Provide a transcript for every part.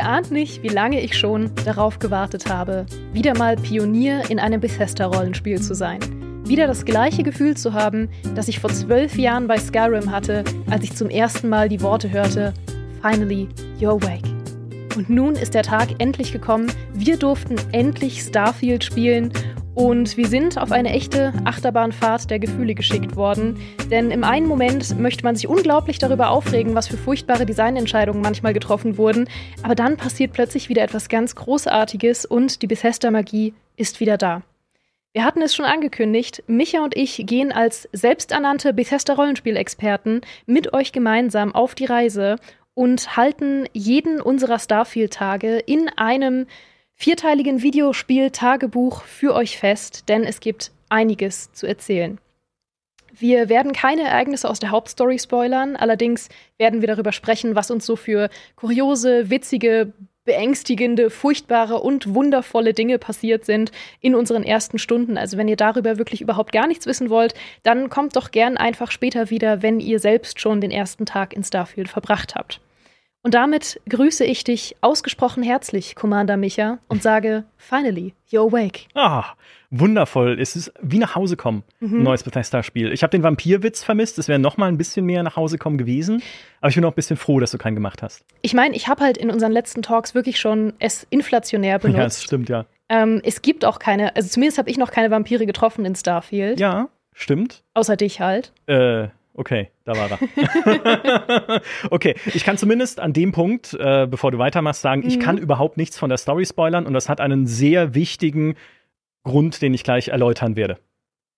Ihr ahnt nicht, wie lange ich schon darauf gewartet habe, wieder mal Pionier in einem Bethesda-Rollenspiel zu sein. Wieder das gleiche Gefühl zu haben, das ich vor zwölf Jahren bei Skyrim hatte, als ich zum ersten Mal die Worte hörte: Finally, you're awake. Und nun ist der Tag endlich gekommen. Wir durften endlich Starfield spielen und wir sind auf eine echte Achterbahnfahrt der Gefühle geschickt worden. Denn im einen Moment möchte man sich unglaublich darüber aufregen, was für furchtbare Designentscheidungen manchmal getroffen wurden. Aber dann passiert plötzlich wieder etwas ganz Großartiges und die Bethesda-Magie ist wieder da. Wir hatten es schon angekündigt, Micha und ich gehen als selbsternannte Bethesda-Rollenspielexperten mit euch gemeinsam auf die Reise und halten jeden unserer Starfield-Tage in einem vierteiligen Videospiel-Tagebuch für euch fest, denn es gibt einiges zu erzählen. Wir werden keine Ereignisse aus der Hauptstory spoilern, allerdings werden wir darüber sprechen, was uns so für kuriose, witzige, beängstigende, furchtbare und wundervolle Dinge passiert sind in unseren ersten Stunden. Also wenn ihr darüber wirklich überhaupt gar nichts wissen wollt, dann kommt doch gern einfach später wieder, wenn ihr selbst schon den ersten Tag in Starfield verbracht habt. Und damit grüße ich dich ausgesprochen herzlich, Commander Micha, und sage, finally, you're awake. Ah, wundervoll. Es ist wie nach Hause kommen, mhm. ein neues Bethesda-Spiel. Ich habe den Vampirwitz vermisst. Es wäre noch mal ein bisschen mehr nach Hause kommen gewesen. Aber ich bin auch ein bisschen froh, dass du keinen gemacht hast. Ich meine, ich habe halt in unseren letzten Talks wirklich schon es inflationär benutzt. Ja, das stimmt, ja. Ähm, es gibt auch keine, also zumindest habe ich noch keine Vampire getroffen in Starfield. Ja, stimmt. Außer dich halt. Äh, Okay, da war er. okay, ich kann zumindest an dem Punkt, äh, bevor du weitermachst, sagen, mhm. ich kann überhaupt nichts von der Story spoilern und das hat einen sehr wichtigen Grund, den ich gleich erläutern werde.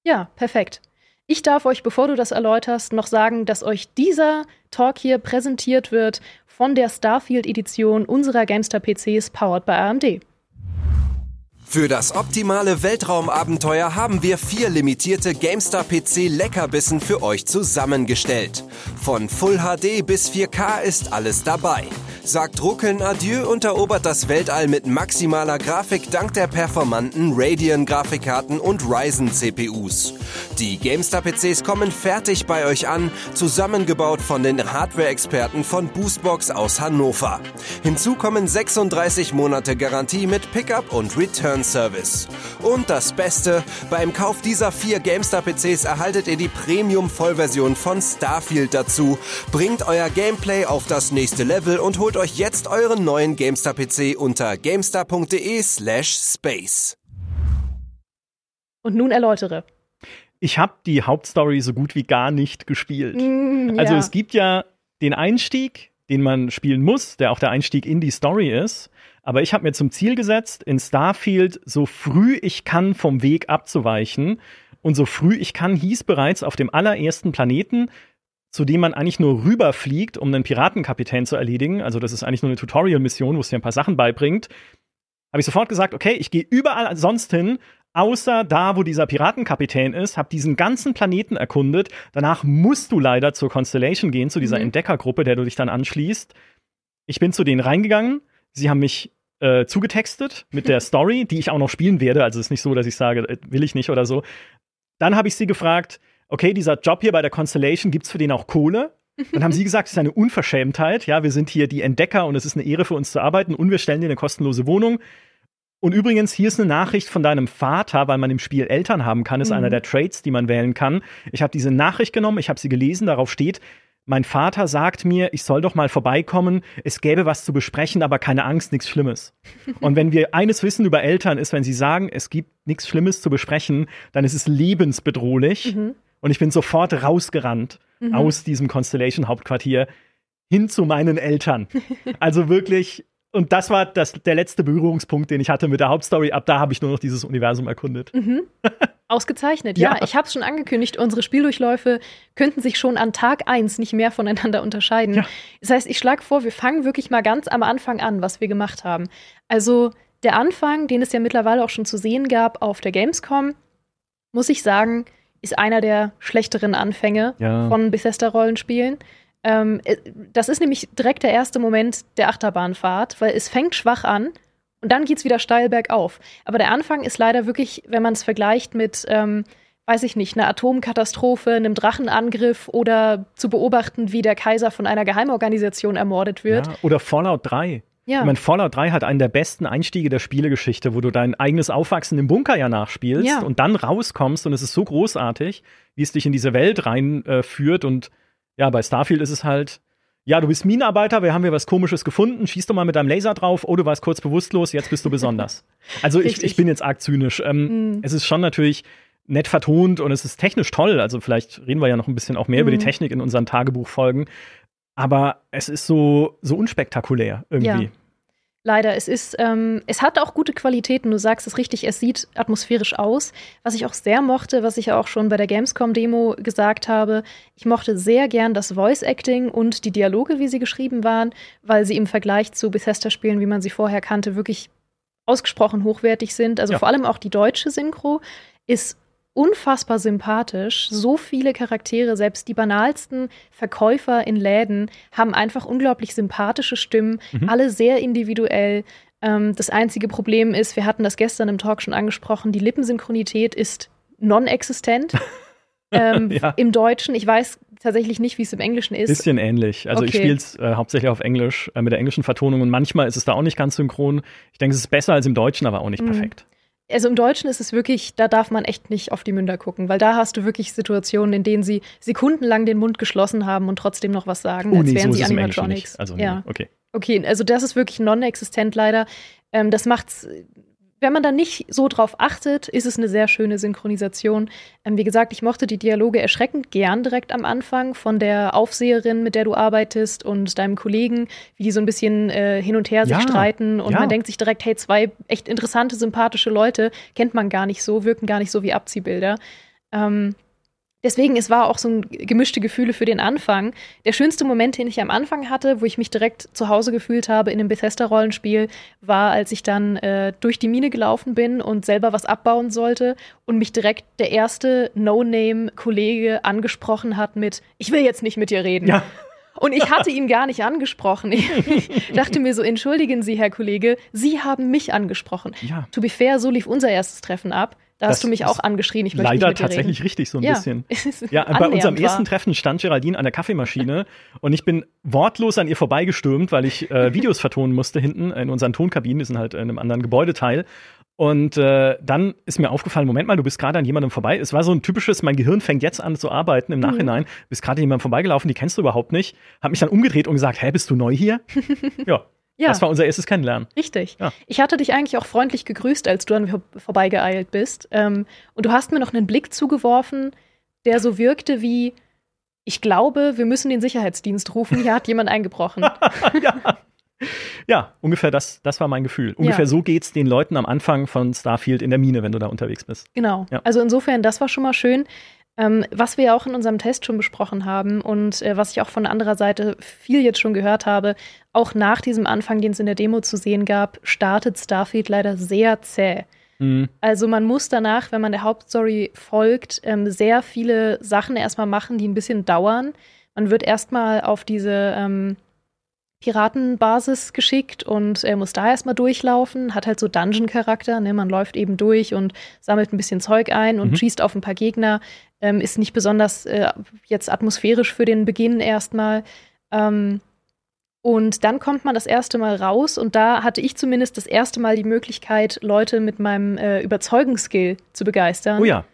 Ja, perfekt. Ich darf euch, bevor du das erläuterst, noch sagen, dass euch dieser Talk hier präsentiert wird von der Starfield-Edition unserer Gamestar PCs powered by AMD. Für das optimale Weltraumabenteuer haben wir vier limitierte GameStar PC Leckerbissen für euch zusammengestellt. Von Full HD bis 4K ist alles dabei sagt Ruckeln Adieu und erobert das Weltall mit maximaler Grafik dank der performanten Radeon-Grafikkarten und Ryzen-CPUs. Die GameStar-PCs kommen fertig bei euch an, zusammengebaut von den Hardware-Experten von Boostbox aus Hannover. Hinzu kommen 36 Monate Garantie mit Pickup und Return Service. Und das Beste, beim Kauf dieser vier GameStar-PCs erhaltet ihr die Premium-Vollversion von Starfield dazu, bringt euer Gameplay auf das nächste Level und holt Holt euch jetzt euren neuen GameStar-PC unter gamestar.de slash space. Und nun erläutere. Ich habe die Hauptstory so gut wie gar nicht gespielt. Mm, also ja. es gibt ja den Einstieg, den man spielen muss, der auch der Einstieg in die Story ist. Aber ich habe mir zum Ziel gesetzt, in Starfield so früh ich kann vom Weg abzuweichen. Und so früh ich kann hieß bereits auf dem allerersten Planeten zu dem man eigentlich nur rüberfliegt, um einen Piratenkapitän zu erledigen. Also das ist eigentlich nur eine Tutorial-Mission, wo es dir ein paar Sachen beibringt. Habe ich sofort gesagt, okay, ich gehe überall sonst hin, außer da, wo dieser Piratenkapitän ist, habe diesen ganzen Planeten erkundet. Danach musst du leider zur Constellation gehen, zu dieser mhm. Entdeckergruppe, der du dich dann anschließt. Ich bin zu denen reingegangen. Sie haben mich äh, zugetextet mit der Story, die ich auch noch spielen werde. Also es ist nicht so, dass ich sage, äh, will ich nicht oder so. Dann habe ich sie gefragt, okay, dieser Job hier bei der Constellation, gibt's für den auch Kohle? Dann haben sie gesagt, es ist eine Unverschämtheit. Ja, wir sind hier die Entdecker und es ist eine Ehre für uns zu arbeiten und wir stellen dir eine kostenlose Wohnung. Und übrigens, hier ist eine Nachricht von deinem Vater, weil man im Spiel Eltern haben kann, ist mhm. einer der Trades, die man wählen kann. Ich habe diese Nachricht genommen, ich habe sie gelesen, darauf steht, mein Vater sagt mir, ich soll doch mal vorbeikommen, es gäbe was zu besprechen, aber keine Angst, nichts Schlimmes. Und wenn wir eines wissen über Eltern, ist, wenn sie sagen, es gibt nichts Schlimmes zu besprechen, dann ist es lebensbedrohlich. Mhm. Und ich bin sofort rausgerannt mhm. aus diesem Constellation-Hauptquartier hin zu meinen Eltern. Also wirklich, und das war das, der letzte Berührungspunkt, den ich hatte mit der Hauptstory. Ab da habe ich nur noch dieses Universum erkundet. Mhm. Ausgezeichnet, ja. ja. Ich habe es schon angekündigt, unsere Spieldurchläufe könnten sich schon an Tag 1 nicht mehr voneinander unterscheiden. Ja. Das heißt, ich schlage vor, wir fangen wirklich mal ganz am Anfang an, was wir gemacht haben. Also der Anfang, den es ja mittlerweile auch schon zu sehen gab auf der Gamescom, muss ich sagen, ist einer der schlechteren Anfänge ja. von Bethesda-Rollenspielen. Ähm, äh, das ist nämlich direkt der erste Moment der Achterbahnfahrt, weil es fängt schwach an und dann geht es wieder steil bergauf. Aber der Anfang ist leider wirklich, wenn man es vergleicht mit, ähm, weiß ich nicht, einer Atomkatastrophe, einem Drachenangriff oder zu beobachten, wie der Kaiser von einer Geheimorganisation ermordet wird. Ja, oder Fallout 3. Ja. Ich meine, Fallout 3 hat einen der besten Einstiege der Spielegeschichte, wo du dein eigenes Aufwachsen im Bunker ja nachspielst ja. und dann rauskommst und es ist so großartig, wie es dich in diese Welt reinführt. Äh, und ja, bei Starfield ist es halt, ja, du bist Minenarbeiter, wir haben hier was Komisches gefunden, schießt du mal mit deinem Laser drauf, oh, du warst kurz bewusstlos, jetzt bist du besonders. Also ich, ich bin jetzt arg zynisch. Ähm, mhm. Es ist schon natürlich nett vertont und es ist technisch toll. Also vielleicht reden wir ja noch ein bisschen auch mehr mhm. über die mhm. Technik in unseren Tagebuchfolgen. Aber es ist so, so unspektakulär irgendwie. Ja. Leider, es ist, ähm, es hat auch gute Qualitäten. Du sagst es richtig, es sieht atmosphärisch aus. Was ich auch sehr mochte, was ich ja auch schon bei der Gamescom-Demo gesagt habe, ich mochte sehr gern das Voice-Acting und die Dialoge, wie sie geschrieben waren, weil sie im Vergleich zu Bethesda-Spielen, wie man sie vorher kannte, wirklich ausgesprochen hochwertig sind. Also ja. vor allem auch die deutsche Synchro ist unfassbar sympathisch. So viele Charaktere, selbst die banalsten Verkäufer in Läden, haben einfach unglaublich sympathische Stimmen, mhm. alle sehr individuell. Ähm, das einzige Problem ist, wir hatten das gestern im Talk schon angesprochen, die Lippensynchronität ist non-existent. ähm, ja. Im Deutschen, ich weiß tatsächlich nicht, wie es im Englischen ist. Bisschen ähnlich. Also okay. ich spiele es äh, hauptsächlich auf Englisch äh, mit der englischen Vertonung und manchmal ist es da auch nicht ganz synchron. Ich denke, es ist besser als im Deutschen, aber auch nicht mhm. perfekt also im Deutschen ist es wirklich, da darf man echt nicht auf die Münder gucken, weil da hast du wirklich Situationen, in denen sie sekundenlang den Mund geschlossen haben und trotzdem noch was sagen, oh, als nee, wären so sie Animatronics. Also, nee, ja. okay. Okay, also das ist wirklich non-existent leider. Ähm, das macht's wenn man da nicht so drauf achtet, ist es eine sehr schöne Synchronisation. Ähm, wie gesagt, ich mochte die Dialoge erschreckend gern direkt am Anfang von der Aufseherin, mit der du arbeitest und deinem Kollegen, wie die so ein bisschen äh, hin und her sich streiten und ja. man denkt sich direkt, hey, zwei echt interessante, sympathische Leute kennt man gar nicht so, wirken gar nicht so wie Abziehbilder. Ähm, Deswegen, es war auch so ein gemischte Gefühle für den Anfang. Der schönste Moment, den ich am Anfang hatte, wo ich mich direkt zu Hause gefühlt habe in einem Bethesda-Rollenspiel, war, als ich dann äh, durch die Mine gelaufen bin und selber was abbauen sollte und mich direkt der erste No-Name-Kollege angesprochen hat mit, ich will jetzt nicht mit dir reden. Ja. Und ich hatte ihn gar nicht angesprochen. Ich dachte mir so, entschuldigen Sie, Herr Kollege, Sie haben mich angesprochen. Ja. To be fair, so lief unser erstes Treffen ab. Da hast du mich auch angeschrien. Ich leider nicht tatsächlich reden. richtig, so ein ja. bisschen. ja, bei unserem war. ersten Treffen stand Geraldine an der Kaffeemaschine und ich bin wortlos an ihr vorbeigestürmt, weil ich äh, Videos vertonen musste hinten in unseren Tonkabinen. Die sind halt in einem anderen Gebäudeteil. Und äh, dann ist mir aufgefallen, Moment mal, du bist gerade an jemandem vorbei. Es war so ein typisches, mein Gehirn fängt jetzt an zu arbeiten im mhm. Nachhinein. Bist gerade jemandem vorbeigelaufen, die kennst du überhaupt nicht. Hab mich dann umgedreht und gesagt, hä, bist du neu hier? ja. Ja. Das war unser erstes Kennenlernen. Richtig. Ja. Ich hatte dich eigentlich auch freundlich gegrüßt, als du an mir vorbeigeeilt bist. Ähm, und du hast mir noch einen Blick zugeworfen, der so wirkte wie, ich glaube, wir müssen den Sicherheitsdienst rufen, hier hat jemand eingebrochen. ja. ja. ungefähr das, das war mein Gefühl. Ungefähr ja. so es den Leuten am Anfang von Starfield in der Mine, wenn du da unterwegs bist. Genau. Ja. Also insofern, das war schon mal schön. Ähm, was wir ja auch in unserem Test schon besprochen haben und äh, was ich auch von anderer Seite viel jetzt schon gehört habe, auch nach diesem Anfang, den es in der Demo zu sehen gab, startet Starfield leider sehr zäh. Mhm. Also man muss danach, wenn man der Hauptstory folgt, ähm, sehr viele Sachen erstmal machen, die ein bisschen dauern. Man wird erstmal auf diese ähm, Piratenbasis geschickt und er muss da erstmal durchlaufen, hat halt so Dungeon-Charakter, ne? man läuft eben durch und sammelt ein bisschen Zeug ein und mhm. schießt auf ein paar Gegner, ähm, ist nicht besonders äh, jetzt atmosphärisch für den Beginn erstmal. Ähm, und dann kommt man das erste Mal raus und da hatte ich zumindest das erste Mal die Möglichkeit, Leute mit meinem äh, Überzeugungsskill zu begeistern. Oh ja.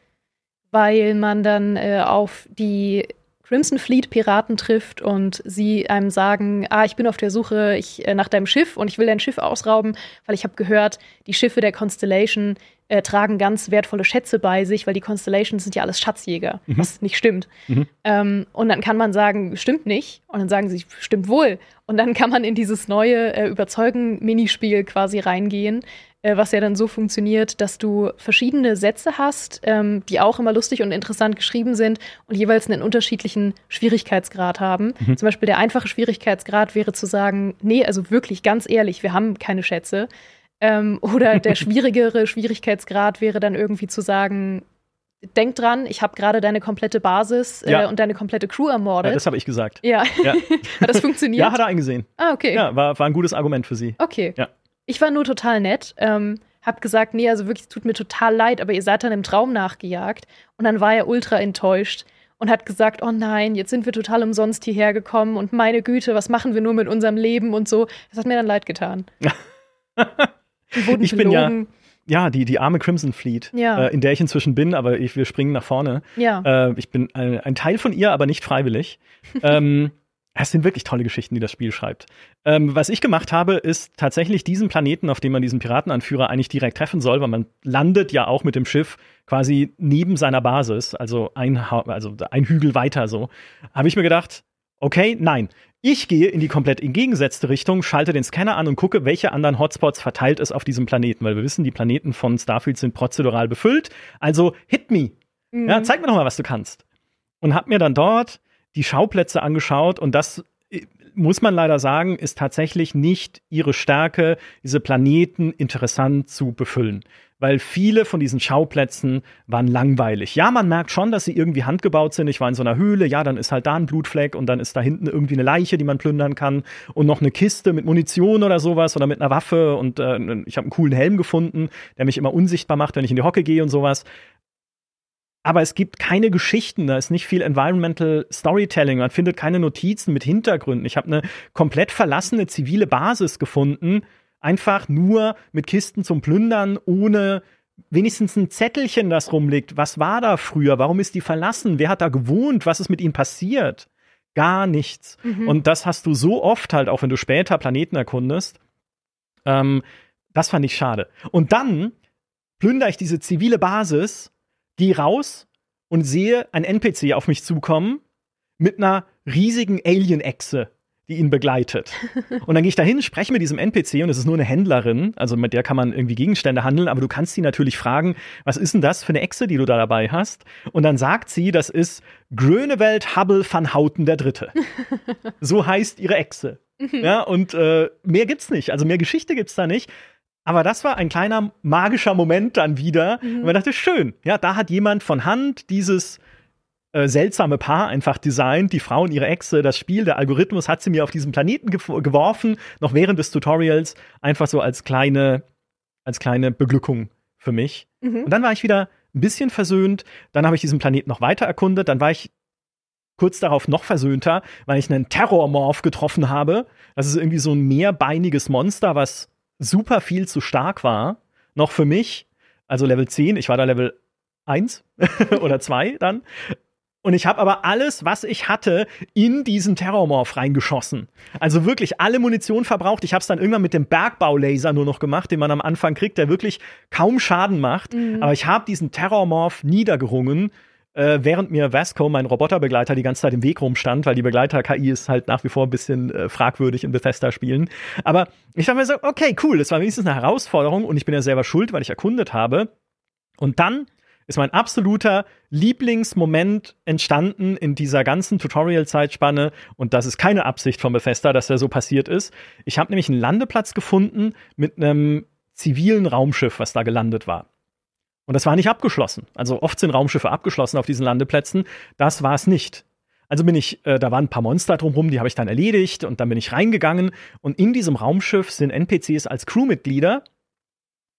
Weil man dann äh, auf die Crimson Fleet Piraten trifft und sie einem sagen, ah, ich bin auf der Suche ich, äh, nach deinem Schiff und ich will dein Schiff ausrauben, weil ich habe gehört, die Schiffe der Constellation äh, tragen ganz wertvolle Schätze bei sich, weil die Constellations sind ja alles Schatzjäger, mhm. was nicht stimmt. Mhm. Ähm, und dann kann man sagen, stimmt nicht. Und dann sagen sie, stimmt wohl. Und dann kann man in dieses neue äh, Überzeugen-Minispiel quasi reingehen, äh, was ja dann so funktioniert, dass du verschiedene Sätze hast, ähm, die auch immer lustig und interessant geschrieben sind und jeweils einen unterschiedlichen Schwierigkeitsgrad haben. Mhm. Zum Beispiel der einfache Schwierigkeitsgrad wäre zu sagen, nee, also wirklich ganz ehrlich, wir haben keine Schätze. Ähm, oder der schwierigere Schwierigkeitsgrad wäre dann irgendwie zu sagen, denk dran, ich habe gerade deine komplette Basis äh, und deine komplette Crew ermordet. Ja, das habe ich gesagt. Ja. ja. hat das funktioniert? Ja, hat er eingesehen. Ah, okay. Ja, war, war ein gutes Argument für sie. Okay. Ja. Ich war nur total nett. Ähm, hab gesagt, nee, also wirklich, es tut mir total leid, aber ihr seid dann im Traum nachgejagt. Und dann war er ultra enttäuscht und hat gesagt, oh nein, jetzt sind wir total umsonst hierher gekommen und meine Güte, was machen wir nur mit unserem Leben und so. Das hat mir dann leid getan. ich bin ja ja, die, die arme Crimson Fleet, ja. äh, in der ich inzwischen bin, aber ich, wir springen nach vorne. Ja. Äh, ich bin ein, ein, Teil von ihr, aber nicht freiwillig. ähm, es sind wirklich tolle Geschichten, die das Spiel schreibt. Ähm, was ich gemacht habe, ist tatsächlich diesen Planeten, auf dem man diesen Piratenanführer eigentlich direkt treffen soll, weil man landet ja auch mit dem Schiff quasi neben seiner Basis, also ein, also ein Hügel weiter so. Habe ich mir gedacht, okay, nein. Ich gehe in die komplett entgegengesetzte Richtung, schalte den Scanner an und gucke, welche anderen Hotspots verteilt es auf diesem Planeten, weil wir wissen, die Planeten von Starfield sind prozedural befüllt. Also hit me. Mhm. Ja, zeig mir doch mal, was du kannst. Und hab mir dann dort die Schauplätze angeschaut und das äh, muss man leider sagen, ist tatsächlich nicht ihre Stärke, diese Planeten interessant zu befüllen. Weil viele von diesen Schauplätzen waren langweilig. Ja, man merkt schon, dass sie irgendwie handgebaut sind. Ich war in so einer Höhle, ja, dann ist halt da ein Blutfleck und dann ist da hinten irgendwie eine Leiche, die man plündern kann und noch eine Kiste mit Munition oder sowas oder mit einer Waffe und äh, ich habe einen coolen Helm gefunden, der mich immer unsichtbar macht, wenn ich in die Hocke gehe und sowas aber es gibt keine Geschichten, da ist nicht viel Environmental Storytelling, man findet keine Notizen mit Hintergründen. Ich habe eine komplett verlassene zivile Basis gefunden, einfach nur mit Kisten zum Plündern, ohne wenigstens ein Zettelchen, das rumliegt. Was war da früher? Warum ist die verlassen? Wer hat da gewohnt? Was ist mit ihnen passiert? Gar nichts. Mhm. Und das hast du so oft halt, auch wenn du später Planeten erkundest. Ähm, das fand ich schade. Und dann plündere ich diese zivile Basis gehe raus und sehe ein NPC auf mich zukommen mit einer riesigen Alien-Echse, die ihn begleitet. Und dann gehe ich dahin, spreche mit diesem NPC und es ist nur eine Händlerin, also mit der kann man irgendwie Gegenstände handeln, aber du kannst sie natürlich fragen, was ist denn das für eine Echse, die du da dabei hast? Und dann sagt sie, das ist Grönewald Hubble van Houten der Dritte. so heißt ihre Echse. Mhm. Ja, und äh, mehr gibt's nicht. Also mehr Geschichte gibt's da nicht. Aber das war ein kleiner magischer Moment dann wieder. Mhm. Und man dachte, schön, ja, da hat jemand von Hand dieses äh, seltsame Paar einfach designt, die Frau und ihre Echse, das Spiel, der Algorithmus hat sie mir auf diesen Planeten ge geworfen, noch während des Tutorials, einfach so als kleine, als kleine Beglückung für mich. Mhm. Und dann war ich wieder ein bisschen versöhnt, dann habe ich diesen Planeten noch weiter erkundet, dann war ich kurz darauf noch versöhnter, weil ich einen Terrormorph getroffen habe. Das ist irgendwie so ein mehrbeiniges Monster, was super viel zu stark war, noch für mich. Also Level 10, ich war da Level 1 oder 2 dann. Und ich habe aber alles, was ich hatte, in diesen Terrormorph reingeschossen. Also wirklich alle Munition verbraucht. Ich habe es dann irgendwann mit dem Bergbaulaser nur noch gemacht, den man am Anfang kriegt, der wirklich kaum Schaden macht. Mhm. Aber ich habe diesen Terrormorph niedergerungen äh, während mir Vasco, mein Roboterbegleiter, die ganze Zeit im Weg rumstand, weil die Begleiter-KI ist halt nach wie vor ein bisschen äh, fragwürdig in Bethesda-Spielen. Aber ich dachte mir so, okay, cool, das war wenigstens eine Herausforderung und ich bin ja selber schuld, weil ich erkundet habe. Und dann ist mein absoluter Lieblingsmoment entstanden in dieser ganzen Tutorial-Zeitspanne. Und das ist keine Absicht von Bethesda, dass der so passiert ist. Ich habe nämlich einen Landeplatz gefunden mit einem zivilen Raumschiff, was da gelandet war. Und das war nicht abgeschlossen. Also oft sind Raumschiffe abgeschlossen auf diesen Landeplätzen. Das war es nicht. Also bin ich, äh, da waren ein paar Monster drumherum, die habe ich dann erledigt und dann bin ich reingegangen und in diesem Raumschiff sind NPCs als Crewmitglieder,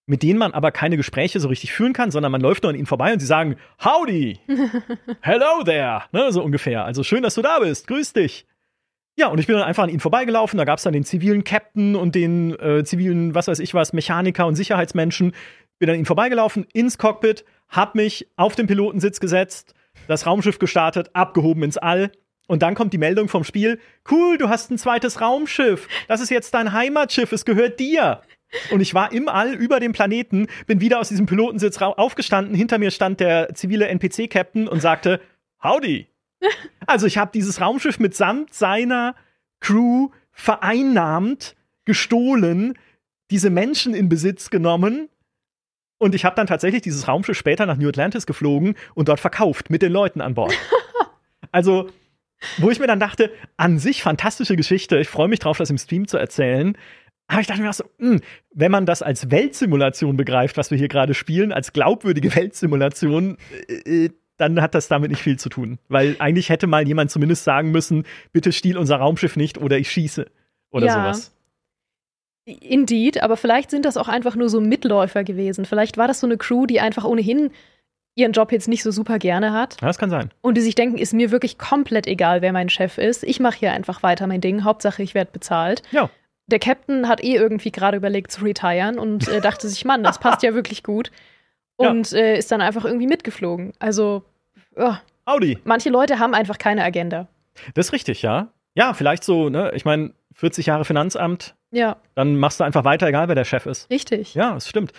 mit denen man aber keine Gespräche so richtig führen kann, sondern man läuft nur an ihnen vorbei und sie sagen Howdy, hello there, ne, so ungefähr. Also schön, dass du da bist, grüß dich. Ja, und ich bin dann einfach an ihnen vorbeigelaufen. Da gab es dann den zivilen Captain und den äh, zivilen, was weiß ich was, Mechaniker und Sicherheitsmenschen, bin an ihm vorbeigelaufen, ins Cockpit, hab mich auf den Pilotensitz gesetzt, das Raumschiff gestartet, abgehoben ins All. Und dann kommt die Meldung vom Spiel: Cool, du hast ein zweites Raumschiff. Das ist jetzt dein Heimatschiff, es gehört dir. Und ich war im All über dem Planeten, bin wieder aus diesem Pilotensitz aufgestanden. Hinter mir stand der zivile NPC-Captain und sagte: Howdy. Also, ich habe dieses Raumschiff mitsamt seiner Crew vereinnahmt, gestohlen, diese Menschen in Besitz genommen und ich habe dann tatsächlich dieses Raumschiff später nach New Atlantis geflogen und dort verkauft mit den Leuten an Bord. also, wo ich mir dann dachte, an sich fantastische Geschichte. Ich freue mich drauf, das im Stream zu erzählen. Aber ich dachte mir auch so, mh, hm, wenn man das als Weltsimulation begreift, was wir hier gerade spielen, als glaubwürdige Weltsimulation, äh, äh, dann hat das damit nicht viel zu tun. Weil eigentlich hätte mal jemand zumindest sagen müssen, bitte stiehl unser Raumschiff nicht oder ich schieße oder ja. sowas. Indeed, aber vielleicht sind das auch einfach nur so Mitläufer gewesen. Vielleicht war das so eine Crew, die einfach ohnehin ihren Job jetzt nicht so super gerne hat. Ja, das kann sein. Und die sich denken, ist mir wirklich komplett egal, wer mein Chef ist. Ich mache hier einfach weiter mein Ding. Hauptsache, ich werde bezahlt. Ja. Der Captain hat eh irgendwie gerade überlegt zu retiren und äh, dachte sich, Mann, das passt ja wirklich gut. Und ja. äh, ist dann einfach irgendwie mitgeflogen. Also, oh. Audi. Manche Leute haben einfach keine Agenda. Das ist richtig, ja. Ja, vielleicht so, ne? Ich meine, 40 Jahre Finanzamt. Ja. Dann machst du einfach weiter, egal wer der Chef ist. Richtig. Ja, das stimmt.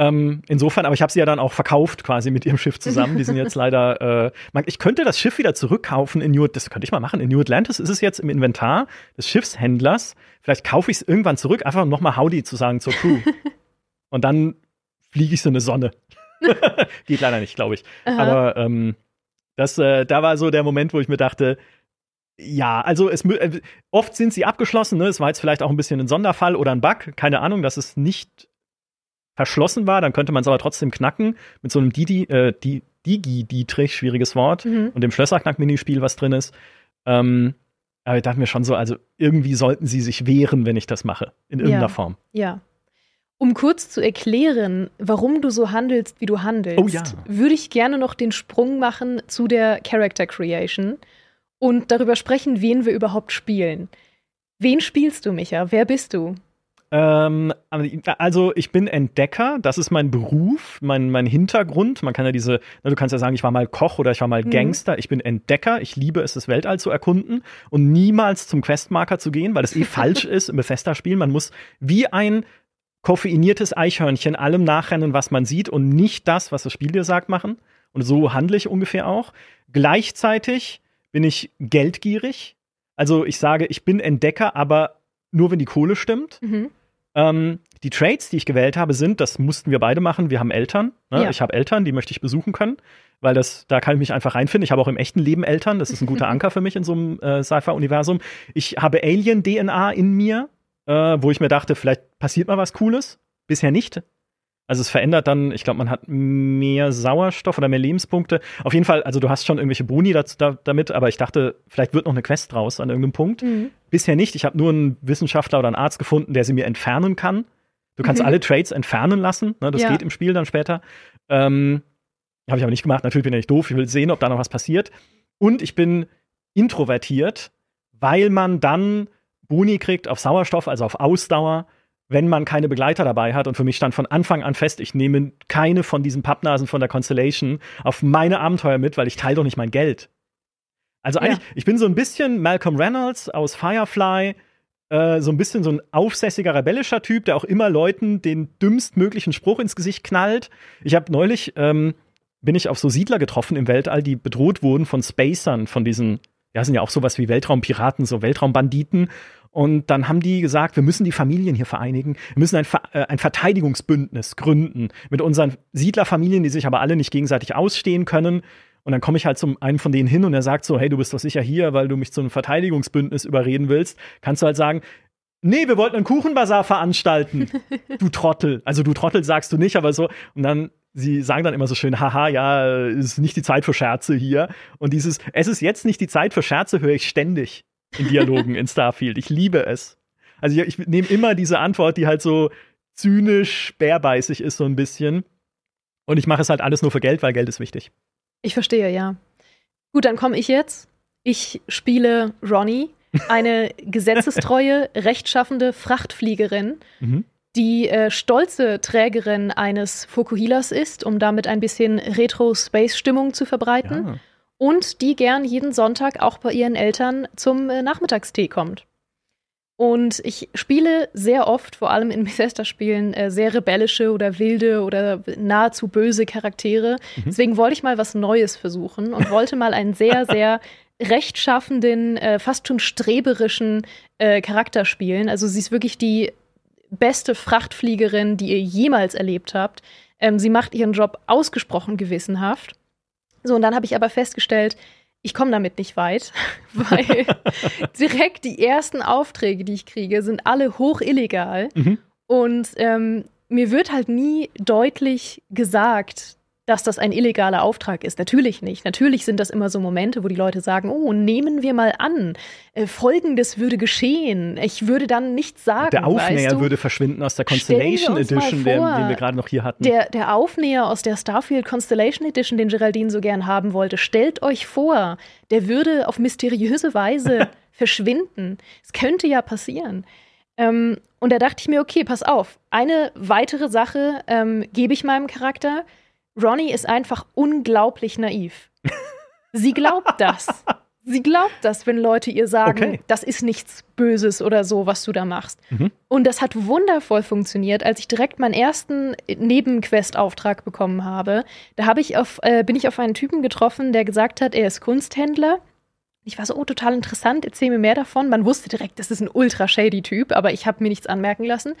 Ähm, insofern, aber ich habe sie ja dann auch verkauft quasi mit ihrem Schiff zusammen. Die sind jetzt leider. Äh, ich könnte das Schiff wieder zurückkaufen in New. Das könnte ich mal machen. In New Atlantis ist es jetzt im Inventar des Schiffshändlers. Vielleicht kaufe ich es irgendwann zurück, einfach um nochmal Howdy zu sagen zur Crew. Und dann fliege ich so eine Sonne. Geht leider nicht, glaube ich. Aha. Aber ähm, das, äh, da war so der Moment, wo ich mir dachte, ja, also es, äh, oft sind sie abgeschlossen. Ne? Es war jetzt vielleicht auch ein bisschen ein Sonderfall oder ein Bug. Keine Ahnung, dass es nicht verschlossen war, dann könnte man es aber trotzdem knacken mit so einem Didi, äh, Digi-Dietrich, schwieriges Wort, mhm. und dem Schlösserknack-Minispiel, was drin ist. Ähm, aber ich dachte mir schon so, also irgendwie sollten sie sich wehren, wenn ich das mache, in irgendeiner ja. Form. Ja. Um kurz zu erklären, warum du so handelst, wie du handelst, oh, ja. würde ich gerne noch den Sprung machen zu der Character Creation und darüber sprechen, wen wir überhaupt spielen. Wen spielst du, Micha? Wer bist du? Ähm, also ich bin Entdecker, das ist mein Beruf, mein, mein Hintergrund. Man kann ja diese, du kannst ja sagen, ich war mal Koch oder ich war mal mhm. Gangster. Ich bin Entdecker, ich liebe es, das Weltall zu erkunden und niemals zum Questmarker zu gehen, weil das eh falsch ist im Bethesda-Spiel. Man muss wie ein koffeiniertes Eichhörnchen allem nachrennen, was man sieht und nicht das, was das Spiel dir sagt, machen. Und so handle ich ungefähr auch. Gleichzeitig bin ich geldgierig. Also ich sage, ich bin Entdecker, aber nur wenn die Kohle stimmt. Mhm. Ähm, die Trades, die ich gewählt habe, sind, das mussten wir beide machen, wir haben Eltern. Ne? Ja. Ich habe Eltern, die möchte ich besuchen können, weil das, da kann ich mich einfach reinfinden. Ich habe auch im echten Leben Eltern, das ist ein guter Anker für mich in so einem äh, Sci-Fi-Universum. Ich habe Alien-DNA in mir, äh, wo ich mir dachte, vielleicht passiert mal was Cooles. Bisher nicht. Also es verändert dann, ich glaube, man hat mehr Sauerstoff oder mehr Lebenspunkte. Auf jeden Fall, also du hast schon irgendwelche Boni dazu, da, damit, aber ich dachte, vielleicht wird noch eine Quest draus an irgendeinem Punkt. Mhm. Bisher nicht. Ich habe nur einen Wissenschaftler oder einen Arzt gefunden, der sie mir entfernen kann. Du kannst mhm. alle Trades entfernen lassen. Ne? Das ja. geht im Spiel dann später. Ähm, habe ich aber nicht gemacht. Natürlich bin ich doof. Ich will sehen, ob da noch was passiert. Und ich bin introvertiert, weil man dann Boni kriegt auf Sauerstoff, also auf Ausdauer wenn man keine Begleiter dabei hat. Und für mich stand von Anfang an fest, ich nehme keine von diesen Pappnasen von der Constellation auf meine Abenteuer mit, weil ich teile doch nicht mein Geld. Also eigentlich, ja. ich bin so ein bisschen Malcolm Reynolds aus Firefly, äh, so ein bisschen so ein aufsässiger, rebellischer Typ, der auch immer Leuten den dümmstmöglichen Spruch ins Gesicht knallt. Ich habe neulich, ähm, bin ich auf so Siedler getroffen im Weltall, die bedroht wurden von Spacern, von diesen, ja, sind ja auch sowas wie Weltraumpiraten, so Weltraumbanditen. Und dann haben die gesagt, wir müssen die Familien hier vereinigen. Wir müssen ein, Ver äh, ein Verteidigungsbündnis gründen mit unseren Siedlerfamilien, die sich aber alle nicht gegenseitig ausstehen können. Und dann komme ich halt zum einen von denen hin und er sagt so, hey, du bist doch sicher hier, weil du mich zu einem Verteidigungsbündnis überreden willst. Kannst du halt sagen, nee, wir wollten einen Kuchenbazar veranstalten. du Trottel. Also du Trottel sagst du nicht, aber so. Und dann, sie sagen dann immer so schön, haha, ja, es ist nicht die Zeit für Scherze hier. Und dieses, es ist jetzt nicht die Zeit für Scherze, höre ich ständig in Dialogen in Starfield. Ich liebe es. Also ich, ich nehme immer diese Antwort, die halt so zynisch, bärbeißig ist, so ein bisschen. Und ich mache es halt alles nur für Geld, weil Geld ist wichtig. Ich verstehe, ja. Gut, dann komme ich jetzt. Ich spiele Ronnie, eine gesetzestreue, rechtschaffende Frachtfliegerin, mhm. die äh, stolze Trägerin eines Fokuhilas ist, um damit ein bisschen Retro-Space-Stimmung zu verbreiten. Ja und die gern jeden Sonntag auch bei ihren Eltern zum äh, Nachmittagstee kommt. Und ich spiele sehr oft, vor allem in Bethesda-Spielen, äh, sehr rebellische oder wilde oder nahezu böse Charaktere. Mhm. Deswegen wollte ich mal was Neues versuchen und wollte mal einen sehr, sehr rechtschaffenden, äh, fast schon streberischen äh, Charakter spielen. Also sie ist wirklich die beste Frachtfliegerin, die ihr jemals erlebt habt. Ähm, sie macht ihren Job ausgesprochen gewissenhaft. So, und dann habe ich aber festgestellt, ich komme damit nicht weit, weil direkt die ersten Aufträge, die ich kriege, sind alle hoch illegal. Mhm. Und ähm, mir wird halt nie deutlich gesagt, dass das ein illegaler Auftrag ist. Natürlich nicht. Natürlich sind das immer so Momente, wo die Leute sagen, oh, nehmen wir mal an, äh, Folgendes würde geschehen. Ich würde dann nichts sagen. Der Aufnäher würde verschwinden aus der Constellation Edition, der, den wir gerade noch hier hatten. Der, der Aufnäher aus der Starfield Constellation Edition, den Geraldine so gern haben wollte, stellt euch vor, der würde auf mysteriöse Weise verschwinden. Es könnte ja passieren. Ähm, und da dachte ich mir, okay, pass auf, eine weitere Sache ähm, gebe ich meinem Charakter Ronnie ist einfach unglaublich naiv. Sie glaubt das. Sie glaubt das, wenn Leute ihr sagen, okay. das ist nichts Böses oder so, was du da machst. Mhm. Und das hat wundervoll funktioniert, als ich direkt meinen ersten Nebenquest-Auftrag bekommen habe. Da hab ich auf, äh, bin ich auf einen Typen getroffen, der gesagt hat, er ist Kunsthändler. Ich war so, oh, total interessant, erzähl mir mehr davon. Man wusste direkt, das ist ein ultra shady Typ, aber ich habe mir nichts anmerken lassen.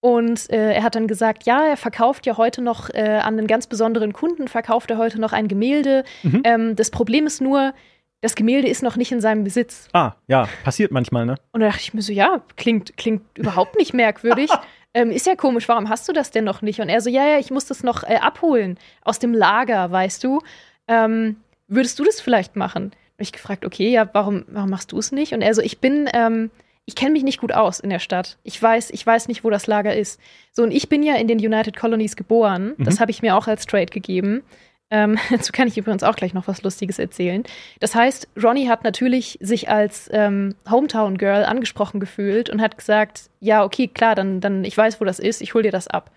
Und äh, er hat dann gesagt, ja, er verkauft ja heute noch äh, an einen ganz besonderen Kunden, verkauft er heute noch ein Gemälde. Mhm. Ähm, das Problem ist nur, das Gemälde ist noch nicht in seinem Besitz. Ah, ja, passiert manchmal, ne? Und da dachte ich mir so, ja, klingt, klingt überhaupt nicht merkwürdig. ähm, ist ja komisch, warum hast du das denn noch nicht? Und er so, ja, ja, ich muss das noch äh, abholen aus dem Lager, weißt du. Ähm, würdest du das vielleicht machen? Und ich gefragt, okay, ja, warum, warum machst du es nicht? Und er so, ich bin, ähm, ich kenne mich nicht gut aus in der Stadt. Ich weiß, ich weiß nicht, wo das Lager ist. So, und ich bin ja in den United Colonies geboren. Mhm. Das habe ich mir auch als Trade gegeben. Ähm, dazu kann ich übrigens auch gleich noch was Lustiges erzählen. Das heißt, Ronnie hat natürlich sich als ähm, Hometown Girl angesprochen gefühlt und hat gesagt, ja, okay, klar, dann, dann ich weiß, wo das ist, ich hol dir das ab.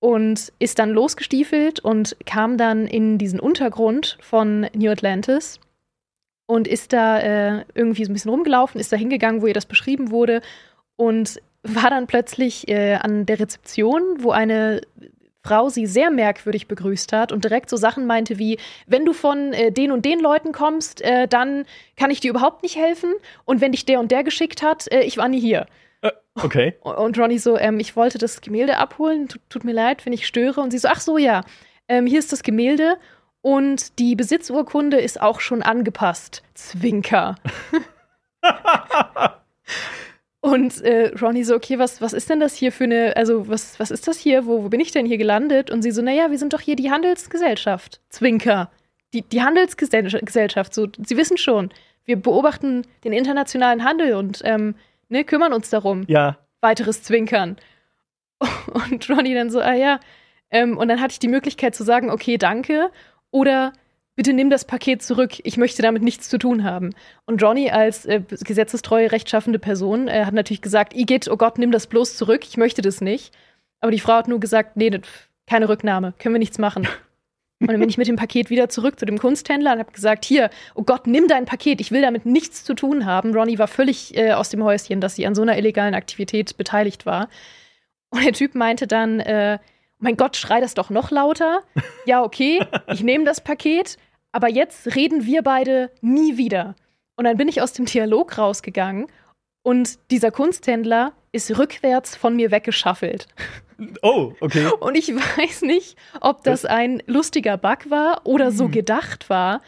Und ist dann losgestiefelt und kam dann in diesen Untergrund von New Atlantis und ist da äh, irgendwie so ein bisschen rumgelaufen, ist da hingegangen, wo ihr das beschrieben wurde und war dann plötzlich äh, an der Rezeption, wo eine Frau sie sehr merkwürdig begrüßt hat und direkt so Sachen meinte wie, wenn du von äh, den und den Leuten kommst, äh, dann kann ich dir überhaupt nicht helfen und wenn dich der und der geschickt hat, äh, ich war nie hier. Äh, okay. Und Ronny so, ähm, ich wollte das Gemälde abholen, tut, tut, mir leid, wenn ich störe. Und sie so, ach so, ja, ähm, hier ist das Gemälde und die Besitzurkunde ist auch schon angepasst. Zwinker. Und äh, Ronny so, okay, was, was ist denn das hier für eine, also was, was ist das hier? Wo, wo bin ich denn hier gelandet? Und sie so, naja, wir sind doch hier die Handelsgesellschaft. Zwinker. Die, die Handelsgesellschaft, so, sie wissen schon, wir beobachten den internationalen Handel und ähm, ne, kümmern uns darum. Ja. Weiteres Zwinkern. Und Ronny dann so, ah ja. Ähm, und dann hatte ich die Möglichkeit zu sagen, okay, danke. Oder bitte nimm das Paket zurück, ich möchte damit nichts zu tun haben. Und Johnny als äh, gesetzestreue, rechtschaffende Person äh, hat natürlich gesagt, Igitt, oh Gott, nimm das bloß zurück, ich möchte das nicht. Aber die Frau hat nur gesagt, nee, das, keine Rücknahme, können wir nichts machen. Und dann bin ich mit dem Paket wieder zurück zu dem Kunsthändler und habe gesagt, hier, oh Gott, nimm dein Paket, ich will damit nichts zu tun haben. Ronny war völlig äh, aus dem Häuschen, dass sie an so einer illegalen Aktivität beteiligt war. Und der Typ meinte dann, äh, mein Gott, schrei das doch noch lauter. Ja, okay, ich nehme das Paket, aber jetzt reden wir beide nie wieder. Und dann bin ich aus dem Dialog rausgegangen und dieser Kunsthändler ist rückwärts von mir weggeschaffelt. Oh, okay. Und ich weiß nicht, ob das ein lustiger Bug war oder so hm. gedacht war.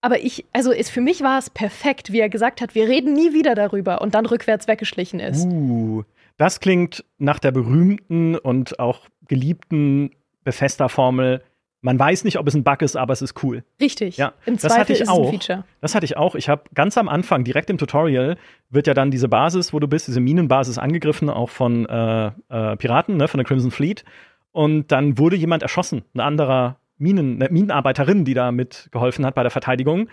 Aber ich, also ist, für mich war es perfekt, wie er gesagt hat, wir reden nie wieder darüber und dann rückwärts weggeschlichen ist. Uh, das klingt nach der berühmten und auch geliebten Bethesda-Formel. Man weiß nicht, ob es ein Bug ist, aber es ist cool. Richtig. Ja, Im das hatte ich ist auch. Das hatte ich auch. Ich habe ganz am Anfang, direkt im Tutorial, wird ja dann diese Basis, wo du bist, diese Minenbasis angegriffen, auch von äh, äh, Piraten, ne, von der Crimson Fleet. Und dann wurde jemand erschossen, ein anderer Minen, eine Minenarbeiterin, die da mitgeholfen hat bei der Verteidigung.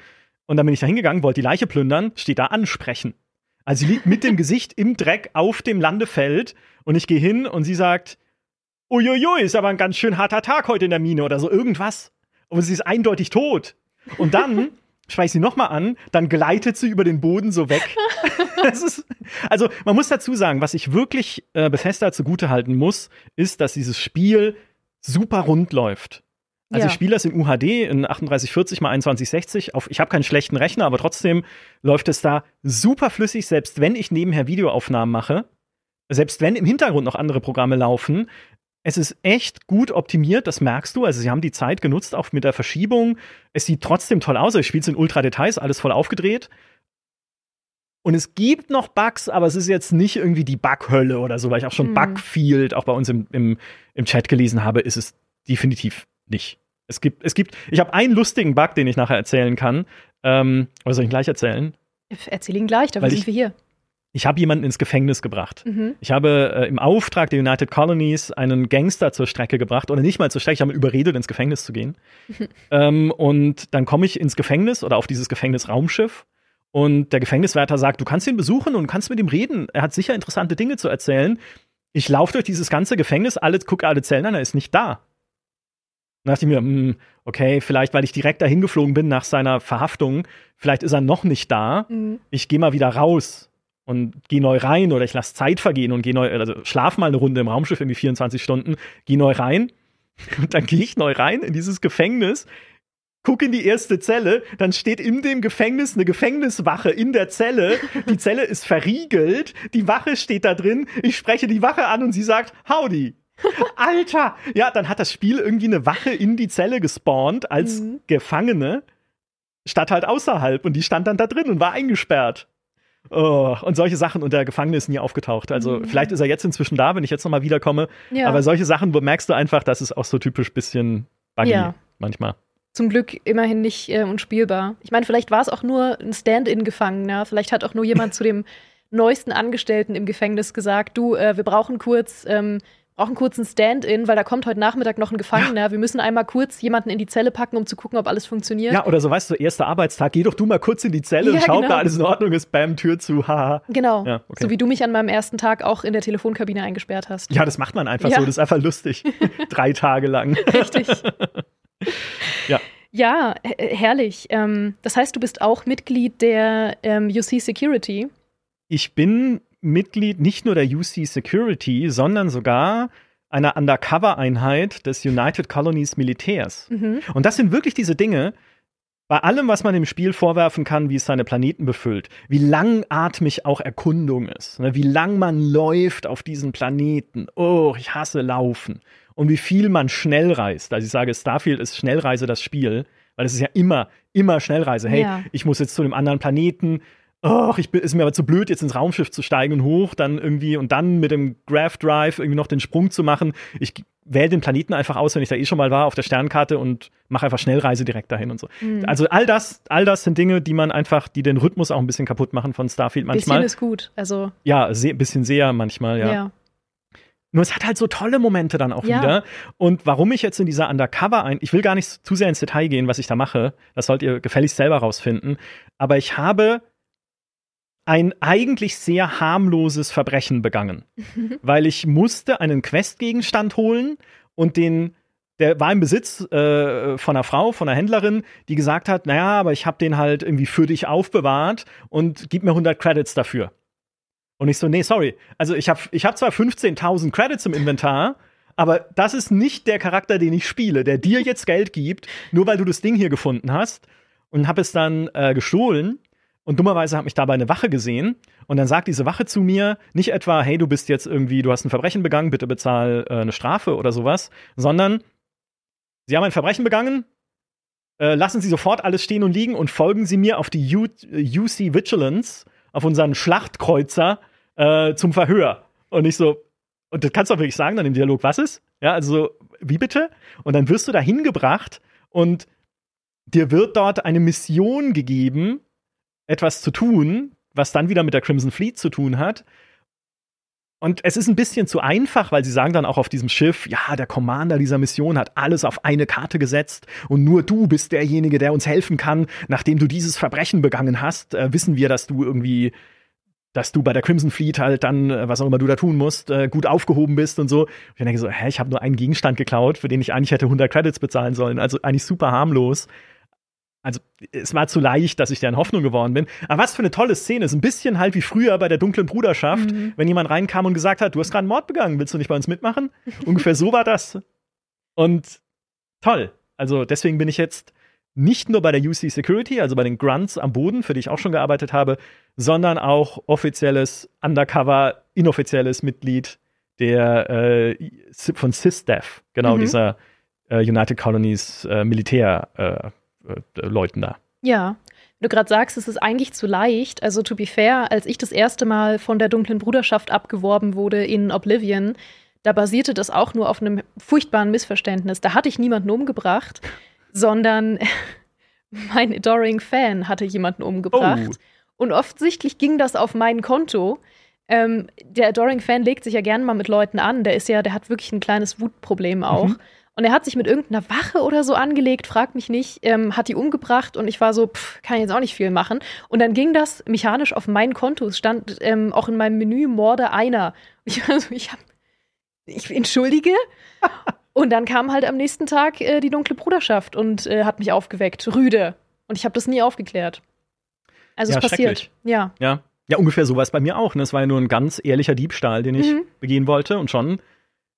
Und dann bin ich da hingegangen, wollte die Leiche plündern, steht da ansprechen. Also sie liegt mit dem Gesicht im Dreck auf dem Landefeld und ich gehe hin und sie sagt, uiuiui, ist aber ein ganz schön harter Tag heute in der Mine oder so irgendwas. Und sie ist eindeutig tot. Und dann schweiß sie nochmal an, dann gleitet sie über den Boden so weg. ist, also man muss dazu sagen, was ich wirklich äh, Bethesda zugute halten muss, ist, dass dieses Spiel super rund läuft. Also ja. ich spiele das in UHD in 3840 mal 2160 auf ich habe keinen schlechten Rechner, aber trotzdem läuft es da super flüssig, selbst wenn ich nebenher Videoaufnahmen mache. Selbst wenn im Hintergrund noch andere Programme laufen, es ist echt gut optimiert, das merkst du. Also sie haben die Zeit genutzt, auch mit der Verschiebung. Es sieht trotzdem toll aus. Ich spiele es in Ultra-Details, alles voll aufgedreht. Und es gibt noch Bugs, aber es ist jetzt nicht irgendwie die Bughölle oder so, weil ich auch schon mhm. Bugfield auch bei uns im, im, im Chat gelesen habe, ist es definitiv nicht. Es gibt, es gibt, ich habe einen lustigen Bug, den ich nachher erzählen kann. Ähm, oder soll ich ihn gleich erzählen? Erzähl ihn gleich, dafür sind wir hier. Ich habe jemanden ins Gefängnis gebracht. Mhm. Ich habe äh, im Auftrag der United Colonies einen Gangster zur Strecke gebracht, oder nicht mal zur Strecke, ich habe ihn überredet, ins Gefängnis zu gehen. Mhm. Ähm, und dann komme ich ins Gefängnis oder auf dieses Gefängnisraumschiff. Und der Gefängniswärter sagt, du kannst ihn besuchen und kannst mit ihm reden. Er hat sicher interessante Dinge zu erzählen. Ich laufe durch dieses ganze Gefängnis, alle, gucke alle Zellen an, er ist nicht da. Dann dachte ich mir, hm, okay, vielleicht, weil ich direkt dahin geflogen bin nach seiner Verhaftung, vielleicht ist er noch nicht da. Mhm. Ich gehe mal wieder raus und gehe neu rein oder ich lasse Zeit vergehen und gehe neu, also schlaf mal eine Runde im Raumschiff, irgendwie 24 Stunden, gehe neu rein. Und dann gehe ich neu rein in dieses Gefängnis, guck in die erste Zelle, dann steht in dem Gefängnis eine Gefängniswache in der Zelle. Die Zelle ist verriegelt, die Wache steht da drin. Ich spreche die Wache an und sie sagt, Howdy. Alter! Ja, dann hat das Spiel irgendwie eine Wache in die Zelle gespawnt als mhm. Gefangene, statt halt außerhalb. Und die stand dann da drin und war eingesperrt. Oh, und solche Sachen und der Gefangene ist nie aufgetaucht. Also mhm. vielleicht ist er jetzt inzwischen da, wenn ich jetzt nochmal wiederkomme. Ja. Aber solche Sachen, wo merkst du einfach, das ist auch so typisch bisschen buggy ja. manchmal. Zum Glück immerhin nicht äh, unspielbar. Ich meine, vielleicht war es auch nur ein Stand-in-Gefangener. Vielleicht hat auch nur jemand zu dem neuesten Angestellten im Gefängnis gesagt, du, äh, wir brauchen kurz ähm, brauchen einen kurzen Stand-in, weil da kommt heute Nachmittag noch ein Gefangener. Ja. Wir müssen einmal kurz jemanden in die Zelle packen, um zu gucken, ob alles funktioniert. Ja, oder so, weißt du, erster Arbeitstag, geh doch du mal kurz in die Zelle ja, und schau, genau. ob da alles in Ordnung ist. Bam, Tür zu, haha. Genau. Ja, okay. So wie du mich an meinem ersten Tag auch in der Telefonkabine eingesperrt hast. Ja, das macht man einfach so. Das ist einfach lustig. Drei Tage lang. Richtig. ja. Ja, herrlich. Ähm, das heißt, du bist auch Mitglied der ähm, UC Security. Ich bin Mitglied nicht nur der UC Security, sondern sogar einer Undercover-Einheit des United Colonies Militärs. Mhm. Und das sind wirklich diese Dinge, bei allem, was man dem Spiel vorwerfen kann, wie es seine Planeten befüllt, wie langatmig auch Erkundung ist, ne? wie lang man läuft auf diesen Planeten. Oh, ich hasse Laufen. Und wie viel man schnell reist. Also ich sage, Starfield ist Schnellreise das Spiel, weil es ist ja immer, immer Schnellreise. Hey, ja. ich muss jetzt zu einem anderen Planeten, oh, ich bin, ist mir aber zu blöd, jetzt ins Raumschiff zu steigen und hoch, dann irgendwie und dann mit dem Graph Drive irgendwie noch den Sprung zu machen. Ich wähle den Planeten einfach aus, wenn ich da eh schon mal war, auf der Sternkarte und mache einfach Schnellreise direkt dahin und so. Mhm. Also all das, all das sind Dinge, die man einfach, die den Rhythmus auch ein bisschen kaputt machen von Starfield manchmal. Bisschen ist gut, also. Ja, ein bisschen sehr manchmal, ja. ja. Nur es hat halt so tolle Momente dann auch ja. wieder. Und warum ich jetzt in dieser Undercover ein, ich will gar nicht zu sehr ins Detail gehen, was ich da mache. Das sollt ihr gefälligst selber rausfinden. Aber ich habe ein eigentlich sehr harmloses Verbrechen begangen, weil ich musste einen Questgegenstand holen und den der war im Besitz äh, von einer Frau, von einer Händlerin, die gesagt hat, naja, aber ich habe den halt irgendwie für dich aufbewahrt und gib mir 100 Credits dafür. Und ich so, nee, sorry. Also ich habe ich hab zwar 15.000 Credits im Inventar, aber das ist nicht der Charakter, den ich spiele, der dir jetzt Geld gibt, nur weil du das Ding hier gefunden hast. Und habe es dann äh, gestohlen und dummerweise hat mich dabei eine Wache gesehen und dann sagt diese Wache zu mir nicht etwa, hey, du bist jetzt irgendwie, du hast ein Verbrechen begangen, bitte bezahl äh, eine Strafe oder sowas, sondern sie haben ein Verbrechen begangen, äh, lassen Sie sofort alles stehen und liegen und folgen Sie mir auf die U UC Vigilance, auf unseren Schlachtkreuzer äh, zum Verhör. Und ich so, und das kannst du auch wirklich sagen dann im Dialog, was ist? Ja, also, wie bitte? Und dann wirst du da hingebracht und dir wird dort eine Mission gegeben, etwas zu tun, was dann wieder mit der Crimson Fleet zu tun hat. Und es ist ein bisschen zu einfach, weil sie sagen dann auch auf diesem Schiff, ja, der Commander dieser Mission hat alles auf eine Karte gesetzt und nur du bist derjenige, der uns helfen kann. Nachdem du dieses Verbrechen begangen hast, äh, wissen wir, dass du irgendwie, dass du bei der Crimson Fleet halt dann, äh, was auch immer du da tun musst, äh, gut aufgehoben bist und so. Und ich denke so, hä, ich habe nur einen Gegenstand geklaut, für den ich eigentlich hätte 100 Credits bezahlen sollen. Also eigentlich super harmlos. Also es war zu leicht, dass ich da in Hoffnung geworden bin. Aber was für eine tolle Szene. Ist ein bisschen halt wie früher bei der dunklen Bruderschaft, mhm. wenn jemand reinkam und gesagt hat, du hast gerade einen Mord begangen, willst du nicht bei uns mitmachen? Ungefähr so war das. Und toll. Also deswegen bin ich jetzt nicht nur bei der UC Security, also bei den Grunts am Boden, für die ich auch schon gearbeitet habe, sondern auch offizielles, undercover, inoffizielles Mitglied der äh, von SysDef, genau mhm. dieser äh, United Colonies äh, Militär äh, äh, Leuten da. Ja. Du gerade sagst, es ist eigentlich zu leicht. Also, to be fair, als ich das erste Mal von der dunklen Bruderschaft abgeworben wurde in Oblivion, da basierte das auch nur auf einem furchtbaren Missverständnis. Da hatte ich niemanden umgebracht, sondern mein Adoring Fan hatte jemanden umgebracht. Oh. Und offensichtlich ging das auf mein Konto. Ähm, der Adoring Fan legt sich ja gerne mal mit Leuten an. Der ist ja, der hat wirklich ein kleines Wutproblem auch. Mhm. Und er hat sich mit irgendeiner Wache oder so angelegt, fragt mich nicht, ähm, hat die umgebracht und ich war so, pff, kann ich jetzt auch nicht viel machen. Und dann ging das mechanisch auf mein Konto. Es stand ähm, auch in meinem Menü Morde einer. Ich war so, ich hab, ich entschuldige. und dann kam halt am nächsten Tag äh, die dunkle Bruderschaft und äh, hat mich aufgeweckt, rüde. Und ich habe das nie aufgeklärt. Also ja, es passiert. Ja. Ja. Ja, ungefähr so war es bei mir auch. Ne? Es war ja nur ein ganz ehrlicher Diebstahl, den ich mhm. begehen wollte. Und schon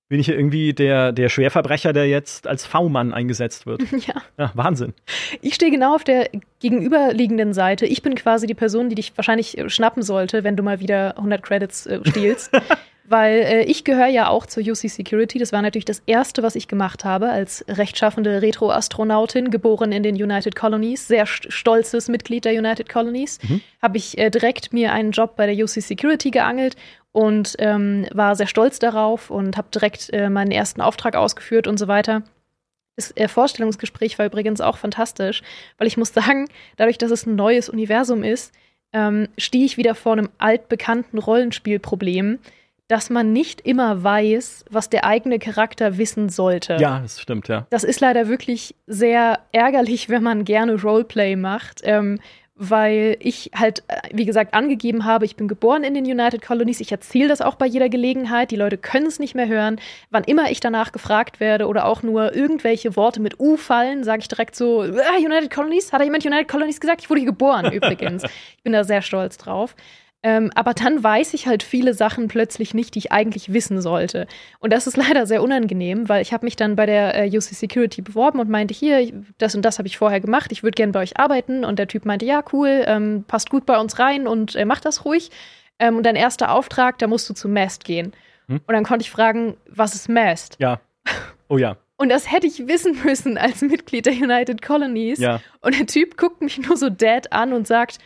bin ich hier irgendwie der, der Schwerverbrecher, der jetzt als V-Mann eingesetzt wird. Ja. ja Wahnsinn. Ich stehe genau auf der gegenüberliegenden Seite. Ich bin quasi die Person, die dich wahrscheinlich äh, schnappen sollte, wenn du mal wieder 100 Credits äh, stiehlst. Weil äh, ich gehöre ja auch zur UC Security. Das war natürlich das Erste, was ich gemacht habe als rechtschaffende Retro-Astronautin, geboren in den United Colonies, sehr stolzes Mitglied der United Colonies. Mhm. Habe ich äh, direkt mir einen Job bei der UC Security geangelt und ähm, war sehr stolz darauf und habe direkt äh, meinen ersten Auftrag ausgeführt und so weiter. Das äh, Vorstellungsgespräch war übrigens auch fantastisch, weil ich muss sagen, dadurch, dass es ein neues Universum ist, ähm, stehe ich wieder vor einem altbekannten Rollenspielproblem dass man nicht immer weiß, was der eigene Charakter wissen sollte. Ja, das stimmt, ja. Das ist leider wirklich sehr ärgerlich, wenn man gerne Roleplay macht. Ähm, weil ich halt, äh, wie gesagt, angegeben habe, ich bin geboren in den United Colonies. Ich erzähle das auch bei jeder Gelegenheit. Die Leute können es nicht mehr hören. Wann immer ich danach gefragt werde oder auch nur irgendwelche Worte mit U fallen, sage ich direkt so, ah, United Colonies? Hat da jemand United Colonies gesagt? Ich wurde hier geboren übrigens. ich bin da sehr stolz drauf. Ähm, aber dann weiß ich halt viele Sachen plötzlich nicht, die ich eigentlich wissen sollte. Und das ist leider sehr unangenehm, weil ich habe mich dann bei der äh, UC Security beworben und meinte, hier, das und das habe ich vorher gemacht, ich würde gerne bei euch arbeiten. Und der Typ meinte, ja, cool, ähm, passt gut bei uns rein und äh, mach das ruhig. Ähm, und dein erster Auftrag, da musst du zu Mast gehen. Hm? Und dann konnte ich fragen, was ist Mast? Ja. Oh ja. Und das hätte ich wissen müssen als Mitglied der United Colonies. Ja. Und der Typ guckt mich nur so dead an und sagt,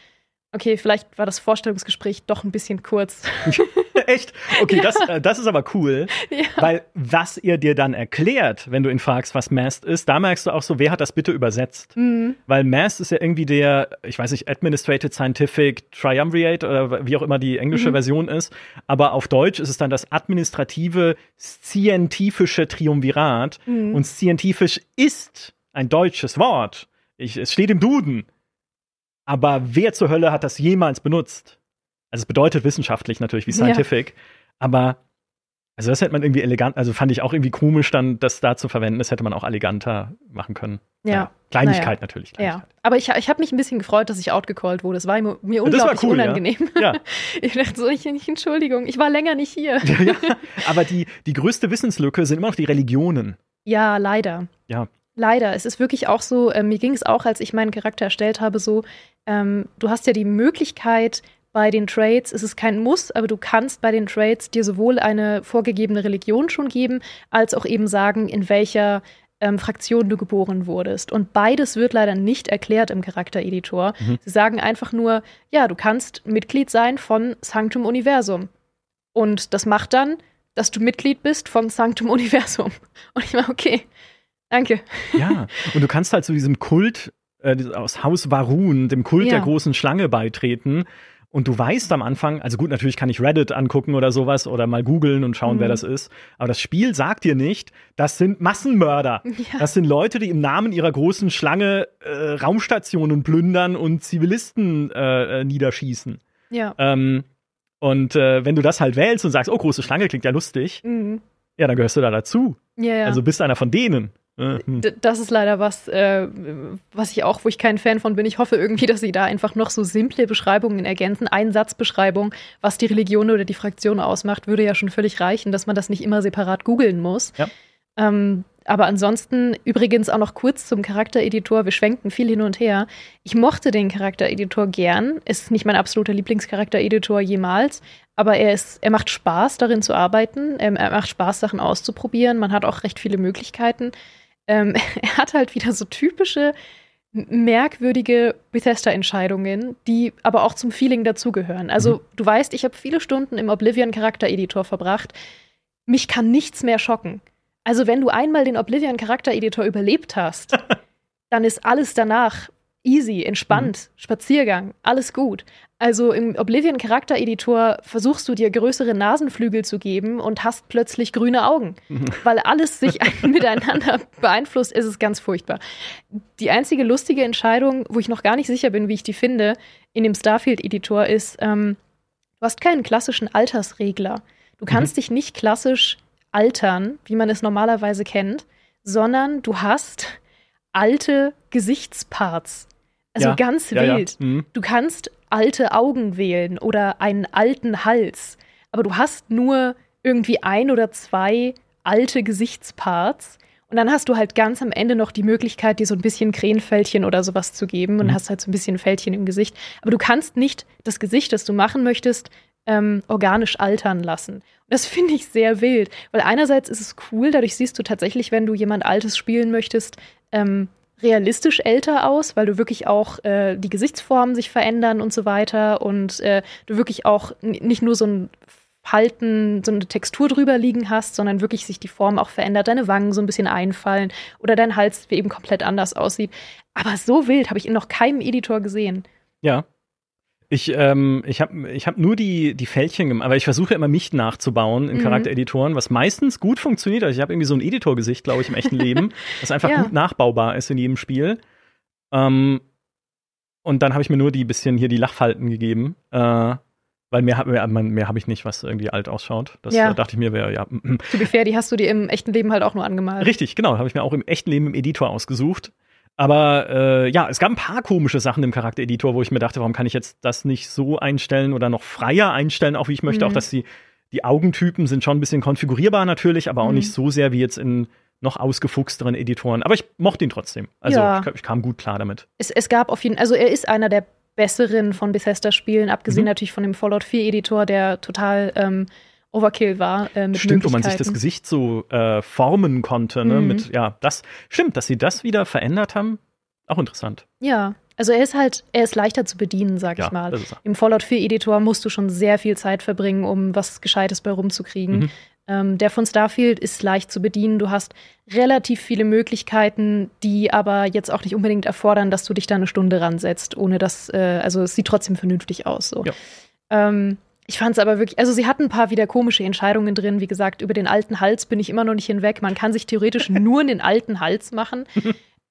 Okay, vielleicht war das Vorstellungsgespräch doch ein bisschen kurz. Echt? Okay, das, äh, das ist aber cool. Ja. Weil was ihr dir dann erklärt, wenn du ihn fragst, was MAST ist, da merkst du auch so, wer hat das bitte übersetzt? Mhm. Weil MAST ist ja irgendwie der, ich weiß nicht, Administrated Scientific Triumvirate oder wie auch immer die englische mhm. Version ist. Aber auf Deutsch ist es dann das administrative scientifische Triumvirat. Mhm. Und scientifisch ist ein deutsches Wort. Ich, es steht im Duden. Aber wer zur Hölle hat das jemals benutzt? Also es bedeutet wissenschaftlich natürlich wie scientific, ja. aber also das hätte man irgendwie elegant, also fand ich auch irgendwie komisch, dann das da zu verwenden. Das hätte man auch eleganter machen können. Ja. ja. Kleinigkeit naja. natürlich. Kleinigkeit. Ja. Aber ich, ich habe mich ein bisschen gefreut, dass ich outgecallt wurde. Das war mir, mir unglaublich cool, unangenehm. Ja. ich dachte so, ich, Entschuldigung, ich war länger nicht hier. ja, aber die, die größte Wissenslücke sind immer noch die Religionen. Ja, leider. Ja. Leider. Es ist wirklich auch so, äh, mir ging es auch, als ich meinen Charakter erstellt habe, so, ähm, du hast ja die Möglichkeit, bei den Trades es ist kein Muss, aber du kannst bei den Trades dir sowohl eine vorgegebene Religion schon geben, als auch eben sagen, in welcher ähm, Fraktion du geboren wurdest. Und beides wird leider nicht erklärt im Charaktereditor. Mhm. Sie sagen einfach nur, ja, du kannst Mitglied sein von Sanctum Universum. Und das macht dann, dass du Mitglied bist von Sanctum Universum. Und ich war, okay, danke. Ja, und du kannst halt zu diesem Kult äh, aus Haus Varun, dem Kult ja. der großen Schlange, beitreten. Und du weißt am Anfang, also gut, natürlich kann ich Reddit angucken oder sowas oder mal googeln und schauen, mhm. wer das ist. Aber das Spiel sagt dir nicht, das sind Massenmörder. Ja. Das sind Leute, die im Namen ihrer großen Schlange äh, Raumstationen plündern und Zivilisten äh, äh, niederschießen. Ja. Ähm, und äh, wenn du das halt wählst und sagst, oh, große Schlange klingt ja lustig, mhm. ja, dann gehörst du da dazu. Ja, ja. Also bist einer von denen. Mhm. Das ist leider was, äh, was ich auch, wo ich kein Fan von bin. Ich hoffe irgendwie, dass sie da einfach noch so simple Beschreibungen ergänzen. Einsatzbeschreibung, was die Religion oder die Fraktion ausmacht, würde ja schon völlig reichen, dass man das nicht immer separat googeln muss. Ja. Ähm, aber ansonsten übrigens auch noch kurz zum Charaktereditor. Wir schwenken viel hin und her. Ich mochte den Charaktereditor gern. Ist nicht mein absoluter Lieblingscharaktereditor jemals. Aber er, ist, er macht Spaß, darin zu arbeiten. Ähm, er macht Spaß, Sachen auszuprobieren. Man hat auch recht viele Möglichkeiten. Ähm, er hat halt wieder so typische merkwürdige Bethesda-Entscheidungen, die aber auch zum Feeling dazugehören. Also, mhm. du weißt, ich habe viele Stunden im Oblivion-Charakter-Editor verbracht. mich kann nichts mehr schocken. Also wenn du einmal den Oblivion Charaktereditor überlebt hast, dann ist alles danach easy, entspannt, mhm. Spaziergang, alles gut. Also im Oblivion Charaktereditor versuchst du dir größere Nasenflügel zu geben und hast plötzlich grüne Augen, mhm. weil alles sich miteinander beeinflusst. Es ist ganz furchtbar. Die einzige lustige Entscheidung, wo ich noch gar nicht sicher bin, wie ich die finde, in dem Starfield-Editor ist, ähm, du hast keinen klassischen Altersregler. Du kannst mhm. dich nicht klassisch altern, wie man es normalerweise kennt, sondern du hast alte Gesichtsparts. Also ja. ganz ja, wild. Ja. Mhm. Du kannst alte Augen wählen oder einen alten Hals, aber du hast nur irgendwie ein oder zwei alte Gesichtsparts. Und dann hast du halt ganz am Ende noch die Möglichkeit, dir so ein bisschen Krähenfältchen oder sowas zu geben und mhm. hast halt so ein bisschen Fältchen im Gesicht. Aber du kannst nicht das Gesicht, das du machen möchtest, ähm, organisch altern lassen. Und das finde ich sehr wild, weil einerseits ist es cool, dadurch siehst du tatsächlich, wenn du jemand Altes spielen möchtest, ähm, realistisch älter aus, weil du wirklich auch äh, die Gesichtsformen sich verändern und so weiter und äh, du wirklich auch nicht nur so ein Falten, so eine Textur drüber liegen hast, sondern wirklich sich die Form auch verändert, deine Wangen so ein bisschen einfallen oder dein Hals eben komplett anders aussieht. Aber so wild habe ich in noch keinem Editor gesehen. Ja, ich, ähm, ich habe ich hab nur die, die Fältchen gemacht, aber ich versuche immer mich nachzubauen in mhm. Charaktereditoren, was meistens gut funktioniert. Also ich habe irgendwie so ein Editorgesicht, glaube ich, im echten Leben, das einfach ja. gut nachbaubar ist in jedem Spiel. Ähm, und dann habe ich mir nur die bisschen hier die Lachfalten gegeben, äh, weil mehr, mehr, mehr habe ich nicht, was irgendwie alt ausschaut. Das ja. dachte ich mir, wäre ja. Mm, mm. To be fair, die hast du dir im echten Leben halt auch nur angemalt. Richtig, genau, habe ich mir auch im echten Leben im Editor ausgesucht. Aber äh, ja, es gab ein paar komische Sachen im Charaktereditor, wo ich mir dachte, warum kann ich jetzt das nicht so einstellen oder noch freier einstellen, auch wie ich möchte. Mhm. Auch dass die, die Augentypen sind schon ein bisschen konfigurierbar natürlich, aber auch mhm. nicht so sehr wie jetzt in noch ausgefuchsteren Editoren. Aber ich mochte ihn trotzdem. Also ja. ich, ich, kam gut klar damit. Es, es gab auf jeden Fall, also er ist einer der besseren von Bethesda-Spielen, abgesehen mhm. natürlich von dem Fallout 4-Editor, der total ähm, Overkill war. Äh, stimmt, wo man sich das Gesicht so äh, formen konnte. Ne? Mhm. Mit, ja, das stimmt, dass sie das wieder verändert haben. Auch interessant. Ja, also er ist halt, er ist leichter zu bedienen, sag ja, ich mal. Im Fallout 4 Editor musst du schon sehr viel Zeit verbringen, um was Gescheites bei rumzukriegen. Mhm. Ähm, der von Starfield ist leicht zu bedienen. Du hast relativ viele Möglichkeiten, die aber jetzt auch nicht unbedingt erfordern, dass du dich da eine Stunde ransetzt, ohne dass, äh, also es sieht trotzdem vernünftig aus. So. Ja. Ähm, ich fand es aber wirklich, also sie hatten ein paar wieder komische Entscheidungen drin. Wie gesagt, über den alten Hals bin ich immer noch nicht hinweg. Man kann sich theoretisch nur den alten Hals machen.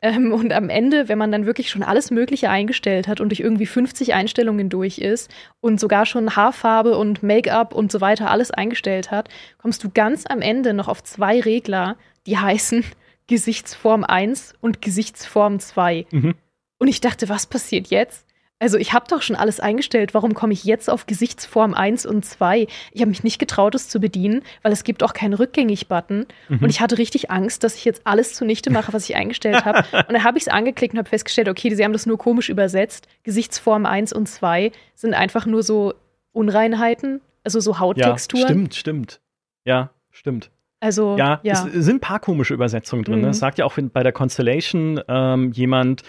ähm, und am Ende, wenn man dann wirklich schon alles Mögliche eingestellt hat und durch irgendwie 50 Einstellungen durch ist und sogar schon Haarfarbe und Make-up und so weiter alles eingestellt hat, kommst du ganz am Ende noch auf zwei Regler, die heißen Gesichtsform 1 und Gesichtsform 2. Mhm. Und ich dachte, was passiert jetzt? Also ich habe doch schon alles eingestellt. Warum komme ich jetzt auf Gesichtsform 1 und 2? Ich habe mich nicht getraut, es zu bedienen, weil es gibt auch keinen Rückgängig-Button. Mhm. Und ich hatte richtig Angst, dass ich jetzt alles zunichte mache, was ich eingestellt habe. und dann habe ich es angeklickt und habe festgestellt, okay, sie haben das nur komisch übersetzt. Gesichtsform 1 und 2 sind einfach nur so Unreinheiten, also so Hauttexturen. Ja, stimmt, stimmt. Ja, stimmt. Also, ja, ja. es sind ein paar komische Übersetzungen drin. Ne? Mhm. Es sagt ja auch bei der Constellation ähm, jemand,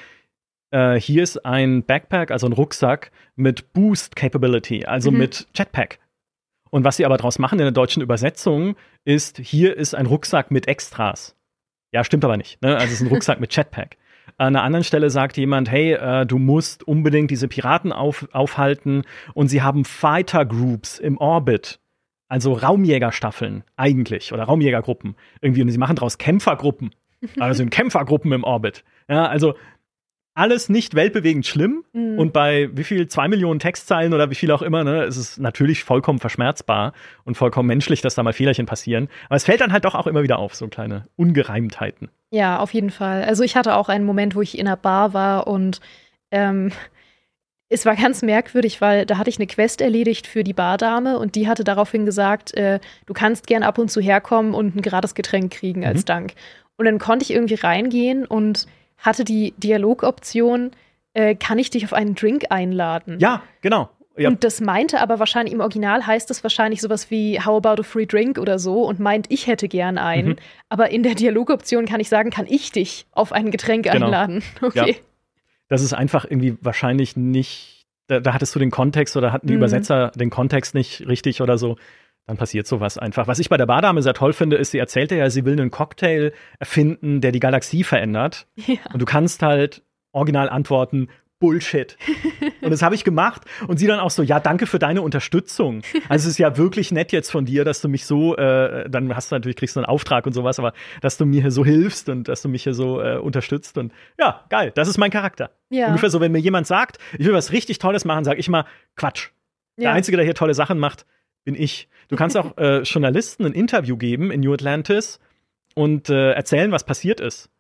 äh, hier ist ein Backpack, also ein Rucksack mit Boost Capability, also mhm. mit Jetpack. Und was sie aber daraus machen in der deutschen Übersetzung ist, hier ist ein Rucksack mit Extras. Ja, stimmt aber nicht. Ne? Also es ist ein Rucksack mit Jetpack. An einer anderen Stelle sagt jemand, hey, äh, du musst unbedingt diese Piraten auf, aufhalten und sie haben Fighter Groups im Orbit. Also Raumjägerstaffeln eigentlich oder Raumjägergruppen irgendwie und sie machen daraus Kämpfergruppen. Also sind Kämpfergruppen im Orbit. Ja, also alles nicht weltbewegend schlimm. Mhm. Und bei wie viel, zwei Millionen Textzeilen oder wie viel auch immer, ne, ist es natürlich vollkommen verschmerzbar und vollkommen menschlich, dass da mal Fehlerchen passieren. Aber es fällt dann halt doch auch immer wieder auf, so kleine Ungereimtheiten. Ja, auf jeden Fall. Also ich hatte auch einen Moment, wo ich in einer Bar war und ähm, es war ganz merkwürdig, weil da hatte ich eine Quest erledigt für die Bardame und die hatte daraufhin gesagt, äh, du kannst gern ab und zu herkommen und ein gerades Getränk kriegen als mhm. Dank. Und dann konnte ich irgendwie reingehen und hatte die Dialogoption, äh, kann ich dich auf einen Drink einladen? Ja, genau. Ja. Und das meinte aber wahrscheinlich, im Original heißt das wahrscheinlich sowas wie How about a free drink oder so und meint, ich hätte gern einen. Mhm. Aber in der Dialogoption kann ich sagen, kann ich dich auf ein Getränk genau. einladen. Okay. Ja. Das ist einfach irgendwie wahrscheinlich nicht, da, da hattest du den Kontext oder hatten die mhm. Übersetzer den Kontext nicht richtig oder so. Dann passiert sowas einfach. Was ich bei der Bardame sehr toll finde, ist, sie erzählte ja, sie will einen Cocktail erfinden, der die Galaxie verändert. Ja. Und du kannst halt original antworten, Bullshit. Und das habe ich gemacht und sie dann auch so, ja, danke für deine Unterstützung. Also es ist ja wirklich nett jetzt von dir, dass du mich so, äh, dann hast du natürlich, kriegst du einen Auftrag und sowas, aber dass du mir hier so hilfst und dass du mich hier so äh, unterstützt und ja, geil, das ist mein Charakter. Ja. Ungefähr so, wenn mir jemand sagt, ich will was richtig Tolles machen, sage ich immer, Quatsch. Ja. Der Einzige, der hier tolle Sachen macht, bin ich. Du kannst auch äh, Journalisten ein Interview geben in New Atlantis und äh, erzählen, was passiert ist.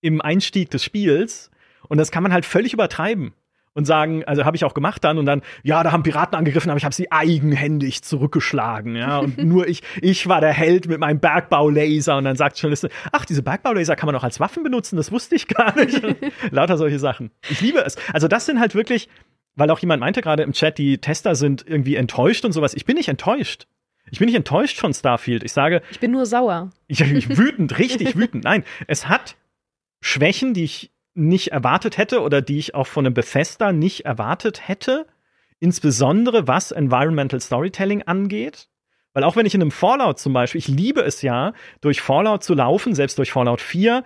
Im Einstieg des Spiels und das kann man halt völlig übertreiben und sagen, also habe ich auch gemacht dann und dann, ja, da haben Piraten angegriffen, aber ich habe sie eigenhändig zurückgeschlagen, ja, und nur ich, ich war der Held mit meinem Bergbaulaser und dann sagt schon ach, diese Bergbaulaser kann man auch als Waffen benutzen, das wusste ich gar nicht. Lauter solche Sachen. Ich liebe es. Also das sind halt wirklich, weil auch jemand meinte gerade im Chat, die Tester sind irgendwie enttäuscht und sowas. Ich bin nicht enttäuscht. Ich bin nicht enttäuscht von Starfield. Ich sage. Ich bin nur sauer. Ich, ich wütend, richtig wütend. Nein, es hat Schwächen, die ich nicht erwartet hätte oder die ich auch von einem Bethesda nicht erwartet hätte. Insbesondere was Environmental Storytelling angeht. Weil auch wenn ich in einem Fallout zum Beispiel, ich liebe es ja, durch Fallout zu laufen, selbst durch Fallout 4,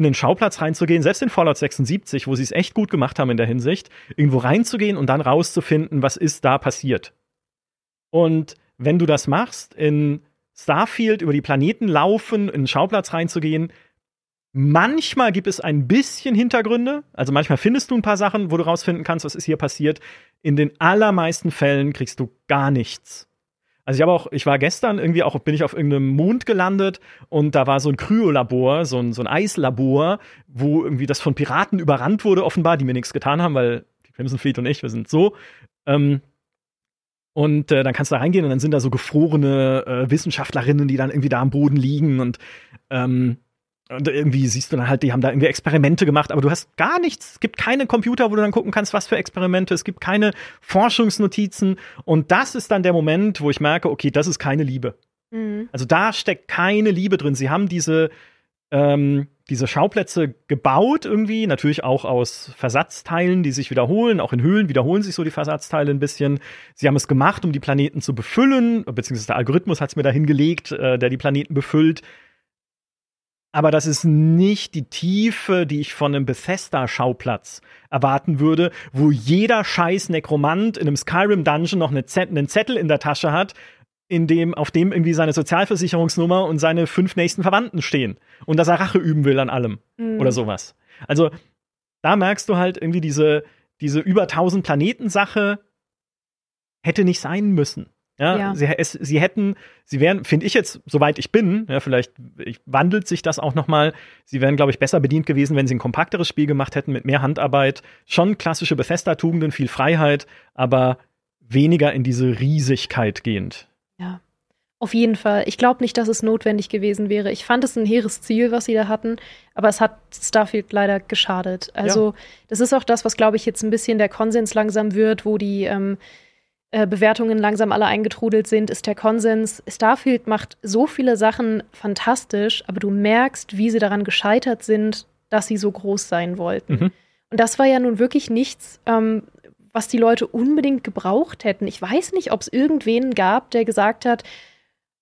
in den Schauplatz reinzugehen, selbst in Fallout 76, wo sie es echt gut gemacht haben in der Hinsicht, irgendwo reinzugehen und dann rauszufinden, was ist da passiert. Und wenn du das machst, in Starfield über die Planeten laufen, in den Schauplatz reinzugehen, Manchmal gibt es ein bisschen Hintergründe. Also manchmal findest du ein paar Sachen, wo du rausfinden kannst, was ist hier passiert. In den allermeisten Fällen kriegst du gar nichts. Also ich habe auch, ich war gestern irgendwie auch, bin ich auf irgendeinem Mond gelandet und da war so ein Kryolabor, so ein, so ein Eislabor, wo irgendwie das von Piraten überrannt wurde, offenbar, die mir nichts getan haben, weil die Crimson Fleet und ich, wir sind so. Ähm, und äh, dann kannst du da reingehen und dann sind da so gefrorene äh, Wissenschaftlerinnen, die dann irgendwie da am Boden liegen und ähm, und irgendwie siehst du dann halt, die haben da irgendwie Experimente gemacht, aber du hast gar nichts. Es gibt keine Computer, wo du dann gucken kannst, was für Experimente. Es gibt keine Forschungsnotizen. Und das ist dann der Moment, wo ich merke, okay, das ist keine Liebe. Mhm. Also da steckt keine Liebe drin. Sie haben diese, ähm, diese Schauplätze gebaut irgendwie, natürlich auch aus Versatzteilen, die sich wiederholen. Auch in Höhlen wiederholen sich so die Versatzteile ein bisschen. Sie haben es gemacht, um die Planeten zu befüllen, beziehungsweise der Algorithmus hat es mir dahin gelegt, äh, der die Planeten befüllt aber das ist nicht die Tiefe, die ich von einem Bethesda-Schauplatz erwarten würde, wo jeder scheiß Nekromant in einem Skyrim-Dungeon noch eine Zett einen Zettel in der Tasche hat, in dem, auf dem irgendwie seine Sozialversicherungsnummer und seine fünf nächsten Verwandten stehen. Und dass er Rache üben will an allem. Mhm. Oder sowas. Also, da merkst du halt irgendwie diese, diese über 1000 Planeten-Sache hätte nicht sein müssen. Ja, ja. Sie, es, sie hätten, sie wären, finde ich jetzt, soweit ich bin, ja, vielleicht ich, wandelt sich das auch noch mal. Sie wären, glaube ich, besser bedient gewesen, wenn sie ein kompakteres Spiel gemacht hätten mit mehr Handarbeit. Schon klassische Bethesda-Tugenden, viel Freiheit, aber weniger in diese Riesigkeit gehend. Ja, auf jeden Fall. Ich glaube nicht, dass es notwendig gewesen wäre. Ich fand es ein hehres Ziel, was sie da hatten, aber es hat Starfield leider geschadet. Also, ja. das ist auch das, was, glaube ich, jetzt ein bisschen der Konsens langsam wird, wo die ähm, äh, Bewertungen langsam alle eingetrudelt sind, ist der Konsens, Starfield macht so viele Sachen fantastisch, aber du merkst, wie sie daran gescheitert sind, dass sie so groß sein wollten. Mhm. Und das war ja nun wirklich nichts, ähm, was die Leute unbedingt gebraucht hätten. Ich weiß nicht, ob es irgendwen gab, der gesagt hat,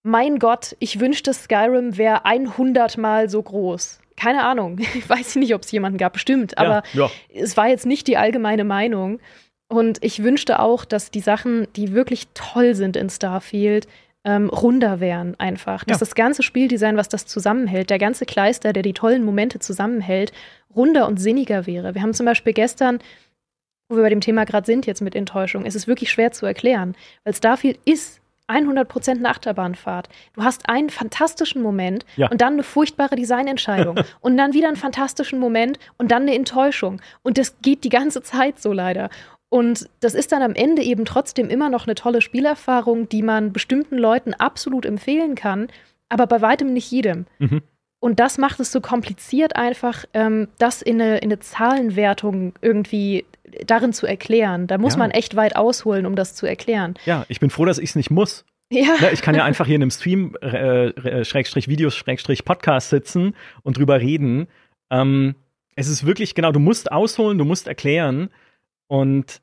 mein Gott, ich wünschte, Skyrim wäre 100 Mal so groß. Keine Ahnung. Ich weiß nicht, ob es jemanden gab, bestimmt. Aber ja, ja. es war jetzt nicht die allgemeine Meinung. Und ich wünschte auch, dass die Sachen, die wirklich toll sind in Starfield, ähm, runder wären einfach. Dass ja. das ganze Spieldesign, was das zusammenhält, der ganze Kleister, der die tollen Momente zusammenhält, runder und sinniger wäre. Wir haben zum Beispiel gestern, wo wir bei dem Thema gerade sind jetzt mit Enttäuschung, ist es wirklich schwer zu erklären, weil Starfield ist 100% eine Achterbahnfahrt. Du hast einen fantastischen Moment ja. und dann eine furchtbare Designentscheidung und dann wieder einen fantastischen Moment und dann eine Enttäuschung. Und das geht die ganze Zeit so leider. Und das ist dann am Ende eben trotzdem immer noch eine tolle Spielerfahrung, die man bestimmten Leuten absolut empfehlen kann, aber bei weitem nicht jedem. Mhm. Und das macht es so kompliziert, einfach ähm, das in eine, in eine Zahlenwertung irgendwie darin zu erklären. Da muss ja. man echt weit ausholen, um das zu erklären. Ja, ich bin froh, dass ich es nicht muss. Ja. ja. Ich kann ja einfach hier in einem Stream, äh, äh, Schrägstrich Videos, Schrägstrich Podcast sitzen und drüber reden. Ähm, es ist wirklich, genau, du musst ausholen, du musst erklären. Und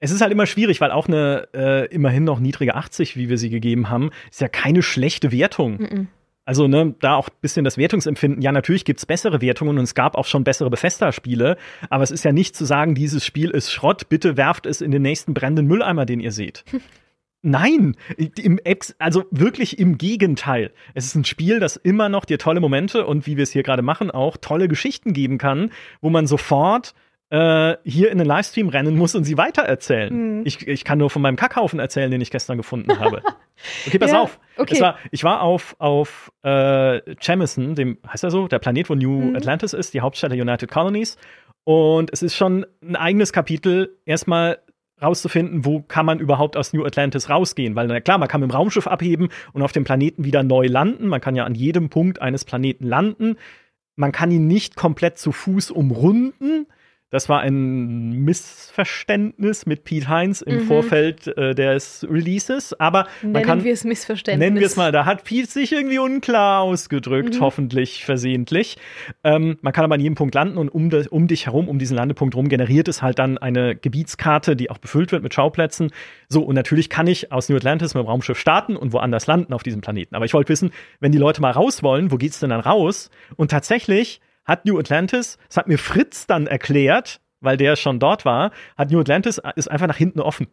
es ist halt immer schwierig, weil auch eine äh, immerhin noch niedrige 80, wie wir sie gegeben haben, ist ja keine schlechte Wertung. Mm -mm. Also, ne, da auch ein bisschen das Wertungsempfinden. Ja, natürlich gibt's bessere Wertungen und es gab auch schon bessere Bethesda-Spiele, aber es ist ja nicht zu sagen, dieses Spiel ist Schrott, bitte werft es in den nächsten brennenden Mülleimer, den ihr seht. Nein, im Ex, also wirklich im Gegenteil. Es ist ein Spiel, das immer noch dir tolle Momente und wie wir es hier gerade machen, auch tolle Geschichten geben kann, wo man sofort äh, hier in den Livestream rennen muss und sie weitererzählen. Mhm. Ich, ich kann nur von meinem Kackhaufen erzählen, den ich gestern gefunden habe. Okay, pass ja, auf. Okay. War, ich war auf, auf äh, Jamison, dem, heißt er so, der Planet, wo New mhm. Atlantis ist, die Hauptstadt der United Colonies. Und es ist schon ein eigenes Kapitel, erstmal rauszufinden, wo kann man überhaupt aus New Atlantis rausgehen. Weil, na klar, man kann mit dem Raumschiff abheben und auf dem Planeten wieder neu landen. Man kann ja an jedem Punkt eines Planeten landen. Man kann ihn nicht komplett zu Fuß umrunden. Das war ein Missverständnis mit Pete Heinz im mhm. Vorfeld äh, des Releases. Aber man nennen kann, wir es Missverständnis. Nennen wir es mal. Da hat Pete sich irgendwie unklar ausgedrückt, mhm. hoffentlich versehentlich. Ähm, man kann aber an jedem Punkt landen und um, de, um dich herum, um diesen Landepunkt herum, generiert es halt dann eine Gebietskarte, die auch befüllt wird mit Schauplätzen. So, und natürlich kann ich aus New Atlantis mit dem Raumschiff starten und woanders landen auf diesem Planeten. Aber ich wollte wissen, wenn die Leute mal raus wollen, wo geht's denn dann raus? Und tatsächlich hat New Atlantis, das hat mir Fritz dann erklärt, weil der schon dort war, hat New Atlantis ist einfach nach hinten offen.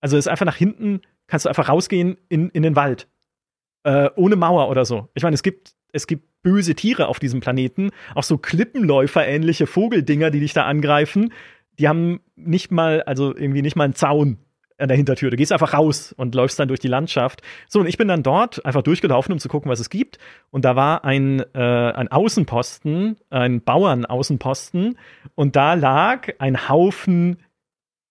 Also ist einfach nach hinten, kannst du einfach rausgehen in, in den Wald. Äh, ohne Mauer oder so. Ich meine, es gibt, es gibt böse Tiere auf diesem Planeten, auch so Klippenläufer-ähnliche Vogeldinger, die dich da angreifen. Die haben nicht mal, also irgendwie nicht mal einen Zaun an der Hintertür. Du gehst einfach raus und läufst dann durch die Landschaft. So, und ich bin dann dort einfach durchgelaufen, um zu gucken, was es gibt. Und da war ein, äh, ein Außenposten, ein Bauernaußenposten. Und da lag ein Haufen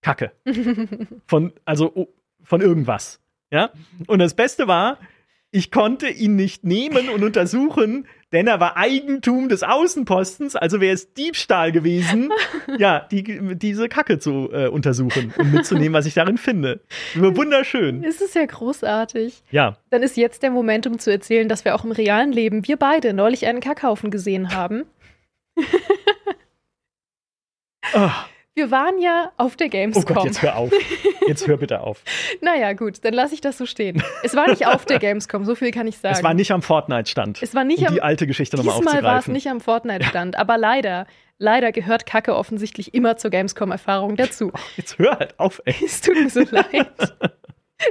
Kacke. Von, also von irgendwas. Ja. Und das Beste war, ich konnte ihn nicht nehmen und untersuchen, denn er war Eigentum des Außenpostens, also wäre es Diebstahl gewesen, ja, die, diese Kacke zu äh, untersuchen und mitzunehmen, was ich darin finde. Wunderschön. Es ist ja großartig. Ja. Dann ist jetzt der Moment, um zu erzählen, dass wir auch im realen Leben, wir beide, neulich einen Kackhaufen gesehen haben. oh. Wir waren ja auf der Gamescom. Oh Gott, jetzt hör auf. Jetzt hör bitte auf. naja, gut, dann lasse ich das so stehen. Es war nicht auf der Gamescom, so viel kann ich sagen. Es war nicht am Fortnite-Stand. Es war nicht um am, die alte Geschichte nochmal aufzugreifen. Diesmal war es nicht am Fortnite-Stand, aber leider, leider gehört Kacke offensichtlich immer zur Gamescom-Erfahrung dazu. Oh, jetzt hör halt auf, ey. Es tut mir so leid.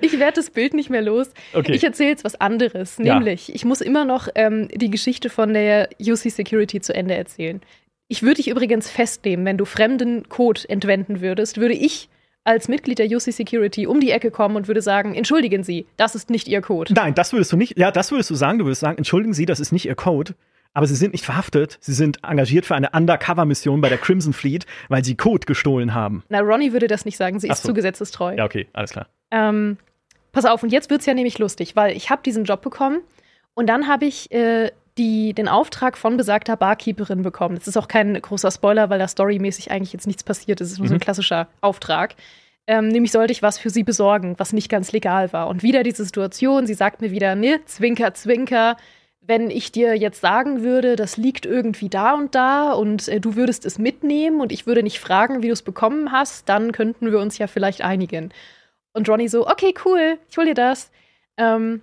Ich werde das Bild nicht mehr los. Okay. Ich erzähle jetzt was anderes. Nämlich, ja. ich muss immer noch ähm, die Geschichte von der UC Security zu Ende erzählen. Ich würde dich übrigens festnehmen, wenn du fremden Code entwenden würdest, würde ich als Mitglied der UC Security um die Ecke kommen und würde sagen, entschuldigen Sie, das ist nicht Ihr Code. Nein, das würdest du nicht. Ja, das würdest du sagen. Du würdest sagen, entschuldigen Sie, das ist nicht Ihr Code. Aber sie sind nicht verhaftet. Sie sind engagiert für eine Undercover-Mission bei der Crimson Fleet, weil sie Code gestohlen haben. Na, Ronnie würde das nicht sagen. Sie ist so. zu gesetzestreu. Ja, okay, alles klar. Ähm, pass auf, und jetzt wird es ja nämlich lustig, weil ich habe diesen Job bekommen und dann habe ich äh, die den Auftrag von besagter Barkeeperin bekommen. Das ist auch kein großer Spoiler, weil da storymäßig eigentlich jetzt nichts passiert ist. Es ist nur mhm. so ein mhm. klassischer Auftrag. Ähm, nämlich sollte ich was für sie besorgen, was nicht ganz legal war. Und wieder diese Situation, sie sagt mir wieder, ne, Zwinker, Zwinker, wenn ich dir jetzt sagen würde, das liegt irgendwie da und da und äh, du würdest es mitnehmen und ich würde nicht fragen, wie du es bekommen hast, dann könnten wir uns ja vielleicht einigen. Und Ronnie so, okay, cool, ich hol dir das. Ähm,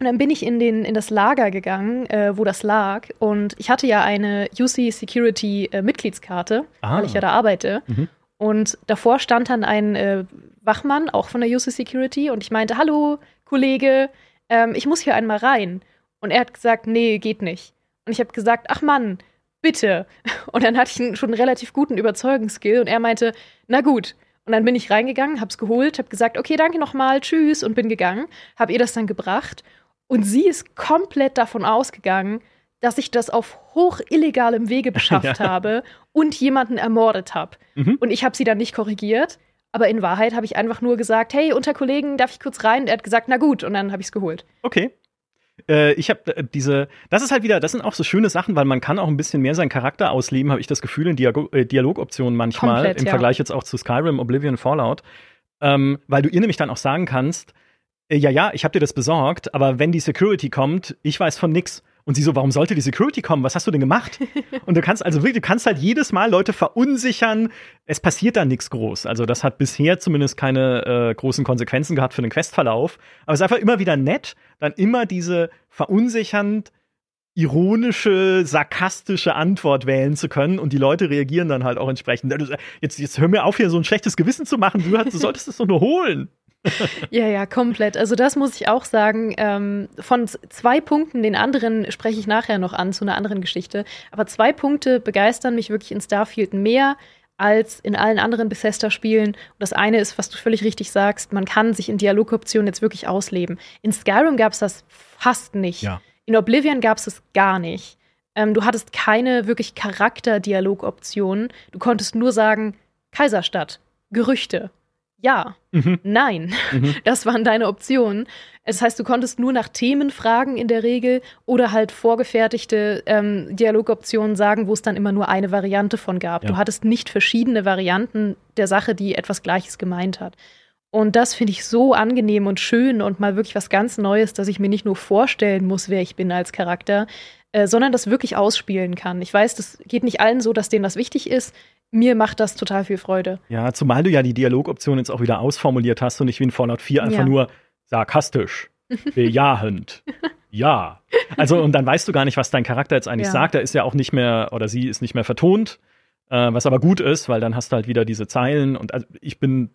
und dann bin ich in, den, in das Lager gegangen, äh, wo das lag. Und ich hatte ja eine UC Security äh, Mitgliedskarte, ah. weil ich ja da arbeite. Mhm. Und davor stand dann ein äh, Wachmann, auch von der UC Security. Und ich meinte, hallo, Kollege, ähm, ich muss hier einmal rein. Und er hat gesagt, nee, geht nicht. Und ich habe gesagt, ach Mann, bitte. Und dann hatte ich einen, schon einen relativ guten Überzeugungsskill. Und er meinte, na gut. Und dann bin ich reingegangen, hab's geholt, hab gesagt, okay, danke nochmal, tschüss und bin gegangen, hab ihr das dann gebracht und sie ist komplett davon ausgegangen, dass ich das auf hoch illegalem Wege beschafft ja. habe und jemanden ermordet habe. Mhm. Und ich habe sie dann nicht korrigiert. Aber in Wahrheit habe ich einfach nur gesagt, hey, unter Kollegen, darf ich kurz rein? Und er hat gesagt, na gut. Und dann habe ich es geholt. Okay. Äh, ich habe äh, diese, das ist halt wieder, das sind auch so schöne Sachen, weil man kann auch ein bisschen mehr seinen Charakter ausleben, habe ich das Gefühl, in Dialog äh, Dialogoptionen manchmal, Komplett, im ja. Vergleich jetzt auch zu Skyrim, Oblivion, Fallout. Ähm, weil du ihr nämlich dann auch sagen kannst, ja, ja, ich habe dir das besorgt, aber wenn die Security kommt, ich weiß von nix. Und sie so, warum sollte die Security kommen? Was hast du denn gemacht? und du kannst also wirklich, du kannst halt jedes Mal Leute verunsichern. Es passiert da nichts groß. Also das hat bisher zumindest keine äh, großen Konsequenzen gehabt für den Questverlauf. Aber es ist einfach immer wieder nett, dann immer diese verunsichernd ironische, sarkastische Antwort wählen zu können und die Leute reagieren dann halt auch entsprechend. Jetzt, jetzt hör mir auf, hier so ein schlechtes Gewissen zu machen. Du, du solltest es doch nur holen. Ja, ja, komplett. Also das muss ich auch sagen. Ähm, von zwei Punkten, den anderen spreche ich nachher noch an zu einer anderen Geschichte. Aber zwei Punkte begeistern mich wirklich in Starfield mehr als in allen anderen Bethesda-Spielen. Und das eine ist, was du völlig richtig sagst, man kann sich in Dialogoptionen jetzt wirklich ausleben. In Skyrim gab es das fast nicht. Ja. In Oblivion gab es es gar nicht. Ähm, du hattest keine wirklich Charakterdialogoptionen. Du konntest nur sagen, Kaiserstadt, Gerüchte, ja, mhm. nein. Mhm. Das waren deine Optionen. Das heißt, du konntest nur nach Themen fragen in der Regel oder halt vorgefertigte ähm, Dialogoptionen sagen, wo es dann immer nur eine Variante von gab. Ja. Du hattest nicht verschiedene Varianten der Sache, die etwas Gleiches gemeint hat. Und das finde ich so angenehm und schön und mal wirklich was ganz Neues, dass ich mir nicht nur vorstellen muss, wer ich bin als Charakter, äh, sondern das wirklich ausspielen kann. Ich weiß, das geht nicht allen so, dass denen das wichtig ist. Mir macht das total viel Freude. Ja, zumal du ja die Dialogoption jetzt auch wieder ausformuliert hast und nicht wie in Fallout 4 einfach ja. nur sarkastisch, bejahend. ja. Also, und dann weißt du gar nicht, was dein Charakter jetzt eigentlich ja. sagt. Er ist ja auch nicht mehr, oder sie ist nicht mehr vertont, äh, was aber gut ist, weil dann hast du halt wieder diese Zeilen. Und also ich bin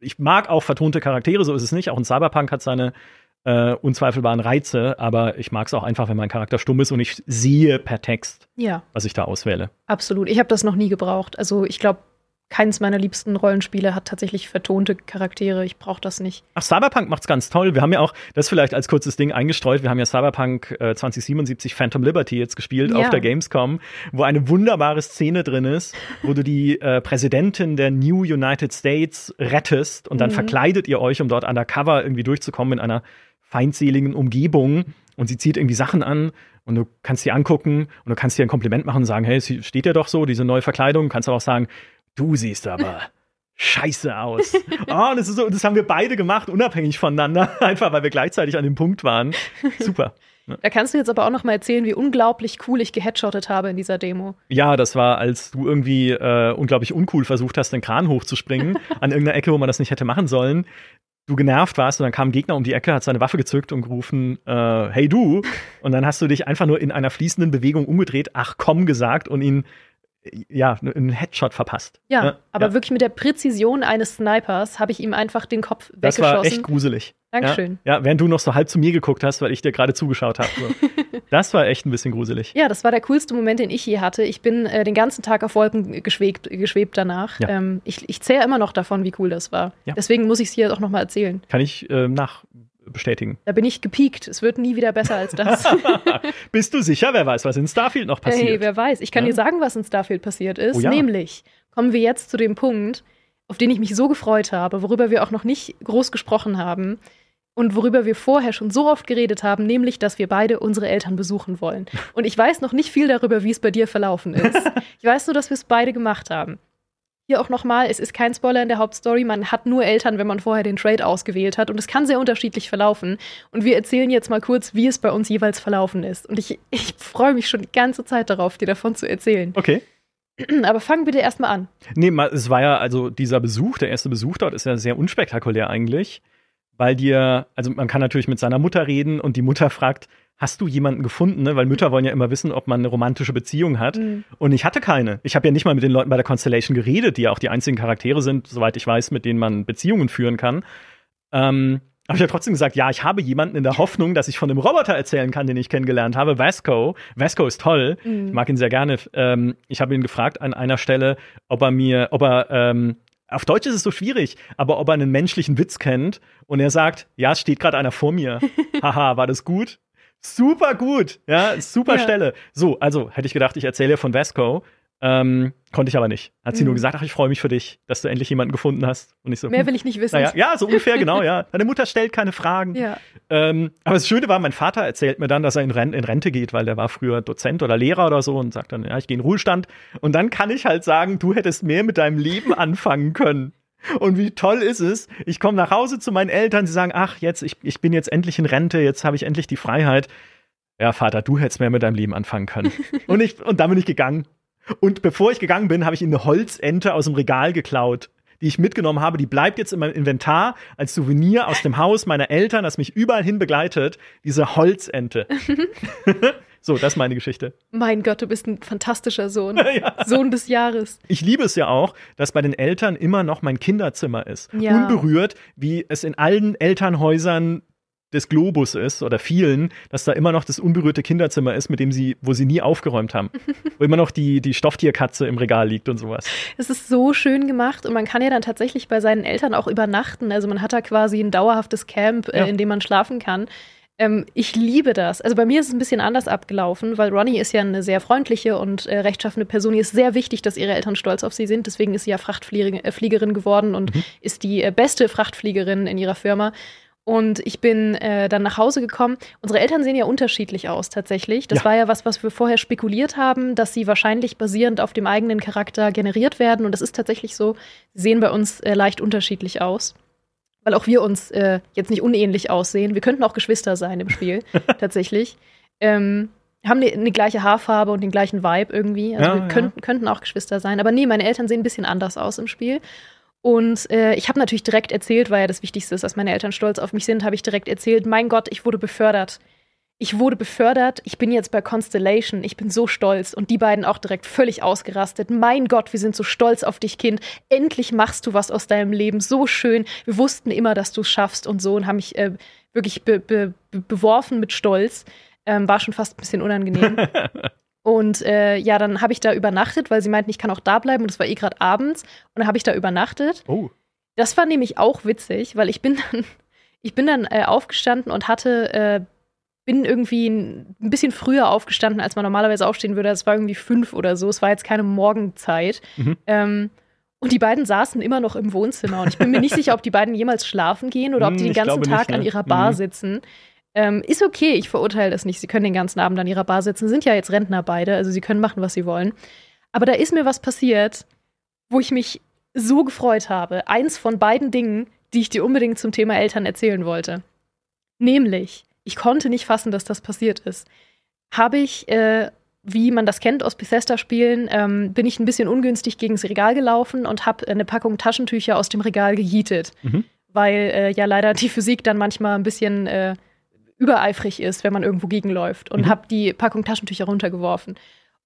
ich mag auch vertonte Charaktere, so ist es nicht. Auch ein Cyberpunk hat seine äh, unzweifelbaren Reize, aber ich mag es auch einfach, wenn mein Charakter stumm ist und ich sehe per Text, ja. was ich da auswähle. Absolut. Ich habe das noch nie gebraucht. Also ich glaube, keins meiner liebsten Rollenspiele hat tatsächlich vertonte Charaktere. Ich brauche das nicht. Ach, Cyberpunk macht's ganz toll. Wir haben ja auch, das vielleicht als kurzes Ding eingestreut, wir haben ja Cyberpunk äh, 2077 Phantom Liberty jetzt gespielt ja. auf der Gamescom, wo eine wunderbare Szene drin ist, wo du die äh, Präsidentin der New United States rettest und dann mhm. verkleidet ihr euch, um dort undercover irgendwie durchzukommen in einer feindseligen Umgebung. Und sie zieht irgendwie Sachen an und du kannst sie angucken und du kannst dir ein Kompliment machen und sagen, hey, es steht ja doch so, diese neue Verkleidung. Kannst aber auch sagen, du siehst aber scheiße aus. oh, das, ist so, das haben wir beide gemacht, unabhängig voneinander, einfach weil wir gleichzeitig an dem Punkt waren. Super. Da kannst du jetzt aber auch noch mal erzählen, wie unglaublich cool ich geheadshottet habe in dieser Demo. Ja, das war, als du irgendwie äh, unglaublich uncool versucht hast, den Kran hochzuspringen, an irgendeiner Ecke, wo man das nicht hätte machen sollen. Du genervt warst und dann kam ein Gegner um die Ecke, hat seine Waffe gezückt und gerufen, äh, hey du. Und dann hast du dich einfach nur in einer fließenden Bewegung umgedreht, ach komm gesagt und ihn ja, einen Headshot verpasst. Ja, ja aber ja. wirklich mit der Präzision eines Snipers habe ich ihm einfach den Kopf das weggeschossen. Das war echt gruselig. Dankeschön. Ja, ja, während du noch so halb zu mir geguckt hast, weil ich dir gerade zugeschaut habe. So. das war echt ein bisschen gruselig. Ja, das war der coolste Moment, den ich je hatte. Ich bin äh, den ganzen Tag auf Wolken geschwebt, geschwebt danach. Ähm, ich ich zähre immer noch davon, wie cool das war. Deswegen muss ich es hier auch noch mal erzählen. Kann ich äh, nach bestätigen. Da bin ich gepiekt. Es wird nie wieder besser als das. Bist du sicher? Wer weiß, was in Starfield noch passiert? Hey, wer weiß. Ich kann ja? dir sagen, was in Starfield passiert ist. Oh ja. Nämlich kommen wir jetzt zu dem Punkt, auf den ich mich so gefreut habe, worüber wir auch noch nicht groß gesprochen haben und worüber wir vorher schon so oft geredet haben, nämlich, dass wir beide unsere Eltern besuchen wollen. Und ich weiß noch nicht viel darüber, wie es bei dir verlaufen ist. Ich weiß nur, dass wir es beide gemacht haben. Hier auch nochmal, es ist kein Spoiler in der Hauptstory. Man hat nur Eltern, wenn man vorher den Trade ausgewählt hat. Und es kann sehr unterschiedlich verlaufen. Und wir erzählen jetzt mal kurz, wie es bei uns jeweils verlaufen ist. Und ich, ich freue mich schon die ganze Zeit darauf, dir davon zu erzählen. Okay. Aber fang bitte erstmal an. Nee, es war ja, also dieser Besuch, der erste Besuch dort ist ja sehr unspektakulär eigentlich. Weil dir, also man kann natürlich mit seiner Mutter reden und die Mutter fragt, hast du jemanden gefunden, ne? weil Mütter wollen ja immer wissen, ob man eine romantische Beziehung hat. Mhm. Und ich hatte keine. Ich habe ja nicht mal mit den Leuten bei der Constellation geredet, die ja auch die einzigen Charaktere sind, soweit ich weiß, mit denen man Beziehungen führen kann. Ähm, aber ich habe trotzdem gesagt, ja, ich habe jemanden in der Hoffnung, dass ich von dem Roboter erzählen kann, den ich kennengelernt habe, Vasco. Vasco ist toll. Mhm. Ich mag ihn sehr gerne. Ähm, ich habe ihn gefragt an einer Stelle, ob er mir, ob er ähm, auf Deutsch ist es so schwierig, aber ob er einen menschlichen Witz kennt und er sagt, ja, es steht gerade einer vor mir. Haha, war das gut? Super gut, ja, super ja. Stelle. So, also hätte ich gedacht, ich erzähle von Vasco. Ähm, konnte ich aber nicht. Hat sie mhm. nur gesagt, ach, ich freue mich für dich, dass du endlich jemanden gefunden hast. Und ich so, Mehr hm. will ich nicht wissen. Naja, ja, so ungefähr, genau, ja. Deine Mutter stellt keine Fragen. Ja. Ähm, aber das Schöne war, mein Vater erzählt mir dann, dass er in, Ren in Rente geht, weil der war früher Dozent oder Lehrer oder so und sagt dann, ja, ich gehe in Ruhestand. Und dann kann ich halt sagen, du hättest mehr mit deinem Leben anfangen können. Und wie toll ist es? Ich komme nach Hause zu meinen Eltern, sie sagen, ach, jetzt, ich, ich bin jetzt endlich in Rente, jetzt habe ich endlich die Freiheit. ja, Vater, du hättest mehr mit deinem Leben anfangen können. und, ich, und dann bin ich gegangen. Und bevor ich gegangen bin, habe ich ihm eine Holzente aus dem Regal geklaut, die ich mitgenommen habe. Die bleibt jetzt in meinem Inventar als Souvenir aus dem Haus meiner Eltern, das mich überall hin begleitet. Diese Holzente. so, das ist meine Geschichte. Mein Gott, du bist ein fantastischer Sohn. ja. Sohn des Jahres. Ich liebe es ja auch, dass bei den Eltern immer noch mein Kinderzimmer ist. Ja. Unberührt, wie es in allen Elternhäusern des Globus ist oder vielen, dass da immer noch das unberührte Kinderzimmer ist, mit dem sie, wo sie nie aufgeräumt haben. wo immer noch die, die Stofftierkatze im Regal liegt und sowas. Es ist so schön gemacht und man kann ja dann tatsächlich bei seinen Eltern auch übernachten. Also man hat da quasi ein dauerhaftes Camp, äh, ja. in dem man schlafen kann. Ähm, ich liebe das. Also bei mir ist es ein bisschen anders abgelaufen, weil Ronnie ist ja eine sehr freundliche und äh, rechtschaffene Person. Ihr ist sehr wichtig, dass ihre Eltern stolz auf sie sind. Deswegen ist sie ja Frachtfliegerin äh, geworden und mhm. ist die äh, beste Frachtfliegerin in ihrer Firma. Und ich bin äh, dann nach Hause gekommen. Unsere Eltern sehen ja unterschiedlich aus, tatsächlich. Das ja. war ja was, was wir vorher spekuliert haben, dass sie wahrscheinlich basierend auf dem eigenen Charakter generiert werden. Und das ist tatsächlich so. Sie sehen bei uns äh, leicht unterschiedlich aus. Weil auch wir uns äh, jetzt nicht unähnlich aussehen. Wir könnten auch Geschwister sein im Spiel, tatsächlich. Ähm, haben eine, eine, gleiche Haarfarbe und den gleichen Vibe irgendwie. Also ja, wir könnten, ja. könnten auch Geschwister sein. Aber nee, meine Eltern sehen ein bisschen anders aus im Spiel. Und äh, ich habe natürlich direkt erzählt, weil ja das Wichtigste ist, dass meine Eltern stolz auf mich sind, habe ich direkt erzählt, mein Gott, ich wurde befördert. Ich wurde befördert, ich bin jetzt bei Constellation, ich bin so stolz. Und die beiden auch direkt völlig ausgerastet. Mein Gott, wir sind so stolz auf dich, Kind. Endlich machst du was aus deinem Leben. So schön. Wir wussten immer, dass du es schaffst und so und haben mich äh, wirklich be be beworfen mit Stolz. Ähm, war schon fast ein bisschen unangenehm. Und äh, ja, dann habe ich da übernachtet, weil sie meinten, ich kann auch da bleiben und es war eh gerade abends. Und dann habe ich da übernachtet. Oh. Das war nämlich auch witzig, weil ich bin dann, ich bin dann äh, aufgestanden und hatte, äh, bin irgendwie ein, bisschen früher aufgestanden, als man normalerweise aufstehen würde. Es war irgendwie fünf oder so. Es war jetzt keine Morgenzeit. Mhm. Ähm, und die beiden saßen immer noch im Wohnzimmer. Und ich bin mir nicht sicher, ob die beiden jemals schlafen gehen oder ob die hm, den ganzen Tag nicht, ne? an ihrer Bar mhm. sitzen. Ähm, ist okay, ich verurteile das nicht. Sie können den ganzen Abend an ihrer Bar sitzen, sind ja jetzt Rentner beide, also sie können machen, was sie wollen. Aber da ist mir was passiert, wo ich mich so gefreut habe. Eins von beiden Dingen, die ich dir unbedingt zum Thema Eltern erzählen wollte. Nämlich, ich konnte nicht fassen, dass das passiert ist. Habe ich, äh, wie man das kennt aus Bethesda-Spielen, ähm, bin ich ein bisschen ungünstig gegen das Regal gelaufen und habe eine Packung Taschentücher aus dem Regal gejietet. Mhm. Weil äh, ja leider die Physik dann manchmal ein bisschen äh, übereifrig ist, wenn man irgendwo gegenläuft und mhm. habe die Packung Taschentücher runtergeworfen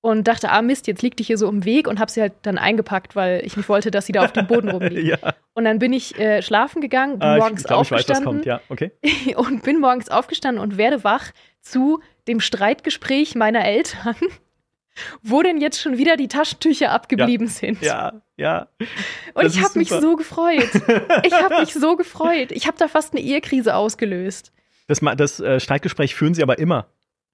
und dachte, ah Mist, jetzt liegt die hier so im Weg und habe sie halt dann eingepackt, weil ich nicht wollte, dass sie da auf dem Boden rumliegt. ja. Und dann bin ich äh, schlafen gegangen, bin ah, morgens ich glaub, aufgestanden ich weiß, was kommt. Ja, okay. und bin morgens aufgestanden und werde wach zu dem Streitgespräch meiner Eltern, wo denn jetzt schon wieder die Taschentücher abgeblieben ja. sind. Ja, ja. Und ich habe mich so gefreut. Ich habe mich so gefreut. Ich habe da fast eine Ehekrise ausgelöst. Das, das äh, Streitgespräch führen sie aber immer.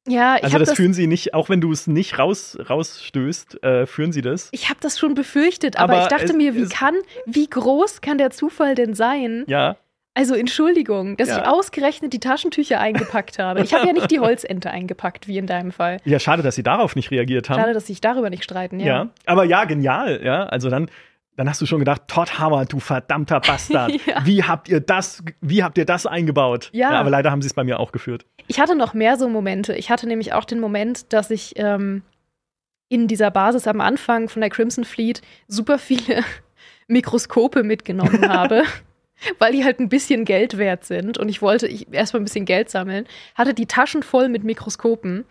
Ja, ich also das, das, führen sie nicht, auch wenn du es nicht raus, rausstößt, äh, führen sie das. Ich habe das schon befürchtet, aber, aber ich dachte es, mir, wie kann, wie groß kann der Zufall denn sein? Ja. Also Entschuldigung, dass ja. ich ausgerechnet die Taschentücher eingepackt habe. Ich habe ja nicht die Holzente eingepackt, wie in deinem Fall. Ja, schade, dass sie darauf nicht reagiert haben. Schade, dass sie sich darüber nicht streiten, ja. ja. Aber ja, genial, ja. Also dann dann hast du schon gedacht, Todd Howard, du verdammter Bastard. ja. Wie habt ihr das, wie habt ihr das eingebaut? Ja. ja aber leider haben sie es bei mir auch geführt. Ich hatte noch mehr so Momente. Ich hatte nämlich auch den Moment, dass ich ähm, in dieser Basis am Anfang von der Crimson Fleet super viele Mikroskope mitgenommen habe. weil die halt ein bisschen Geld wert sind und ich wollte ich erstmal ein bisschen Geld sammeln, hatte die Taschen voll mit Mikroskopen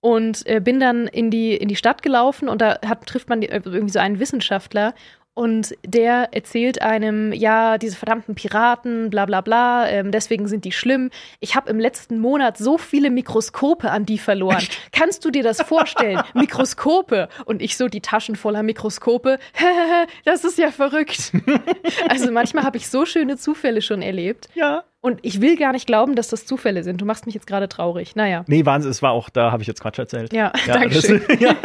und äh, bin dann in die, in die Stadt gelaufen und da hat, trifft man die, äh, irgendwie so einen Wissenschaftler und der erzählt einem, ja, diese verdammten Piraten, bla bla bla, ähm, deswegen sind die schlimm. Ich habe im letzten Monat so viele Mikroskope an die verloren. Kannst du dir das vorstellen? Mikroskope. Und ich so die Taschen voller Mikroskope. das ist ja verrückt. also manchmal habe ich so schöne Zufälle schon erlebt. Ja. Und ich will gar nicht glauben, dass das Zufälle sind. Du machst mich jetzt gerade traurig. Naja. Nee, Wahnsinn, es war auch, da habe ich jetzt Quatsch erzählt. Ja, ja danke schön. ja.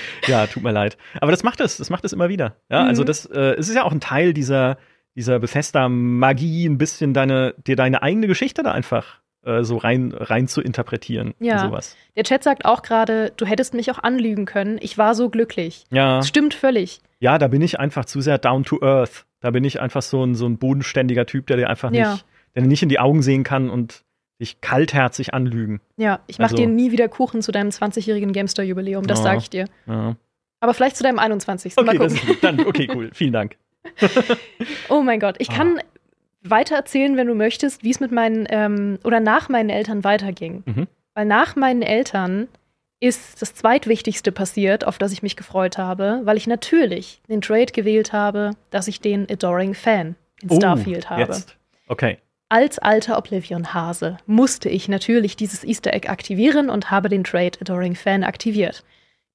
ja, tut mir leid. Aber das macht es, das macht es immer wieder. Ja, mhm. also das, äh, es ist ja auch ein Teil dieser, dieser Bethesda-Magie, ein bisschen deine, dir deine eigene Geschichte da einfach äh, so rein, rein zu interpretieren. Ja. Sowas. Der Chat sagt auch gerade, du hättest mich auch anlügen können. Ich war so glücklich. Ja. Das stimmt völlig. Ja, da bin ich einfach zu sehr down to earth. Da bin ich einfach so ein, so ein bodenständiger Typ, der dir einfach nicht, ja. der nicht in die Augen sehen kann und dich kaltherzig anlügen. Ja, ich mache also, dir nie wieder Kuchen zu deinem 20-jährigen GameStar-Jubiläum, das ja, sage ich dir. Ja. Aber vielleicht zu deinem 21. Okay, Mal gucken. Dann, okay, cool. Vielen Dank. oh mein Gott, ich kann ah. weiter erzählen, wenn du möchtest, wie es mit meinen ähm, oder nach meinen Eltern weiterging. Mhm. Weil nach meinen Eltern ist das zweitwichtigste passiert, auf das ich mich gefreut habe, weil ich natürlich den Trade gewählt habe, dass ich den Adoring Fan in oh, Starfield habe. Jetzt. Okay. Als alter Oblivion-Hase musste ich natürlich dieses Easter Egg aktivieren und habe den Trade Adoring Fan aktiviert.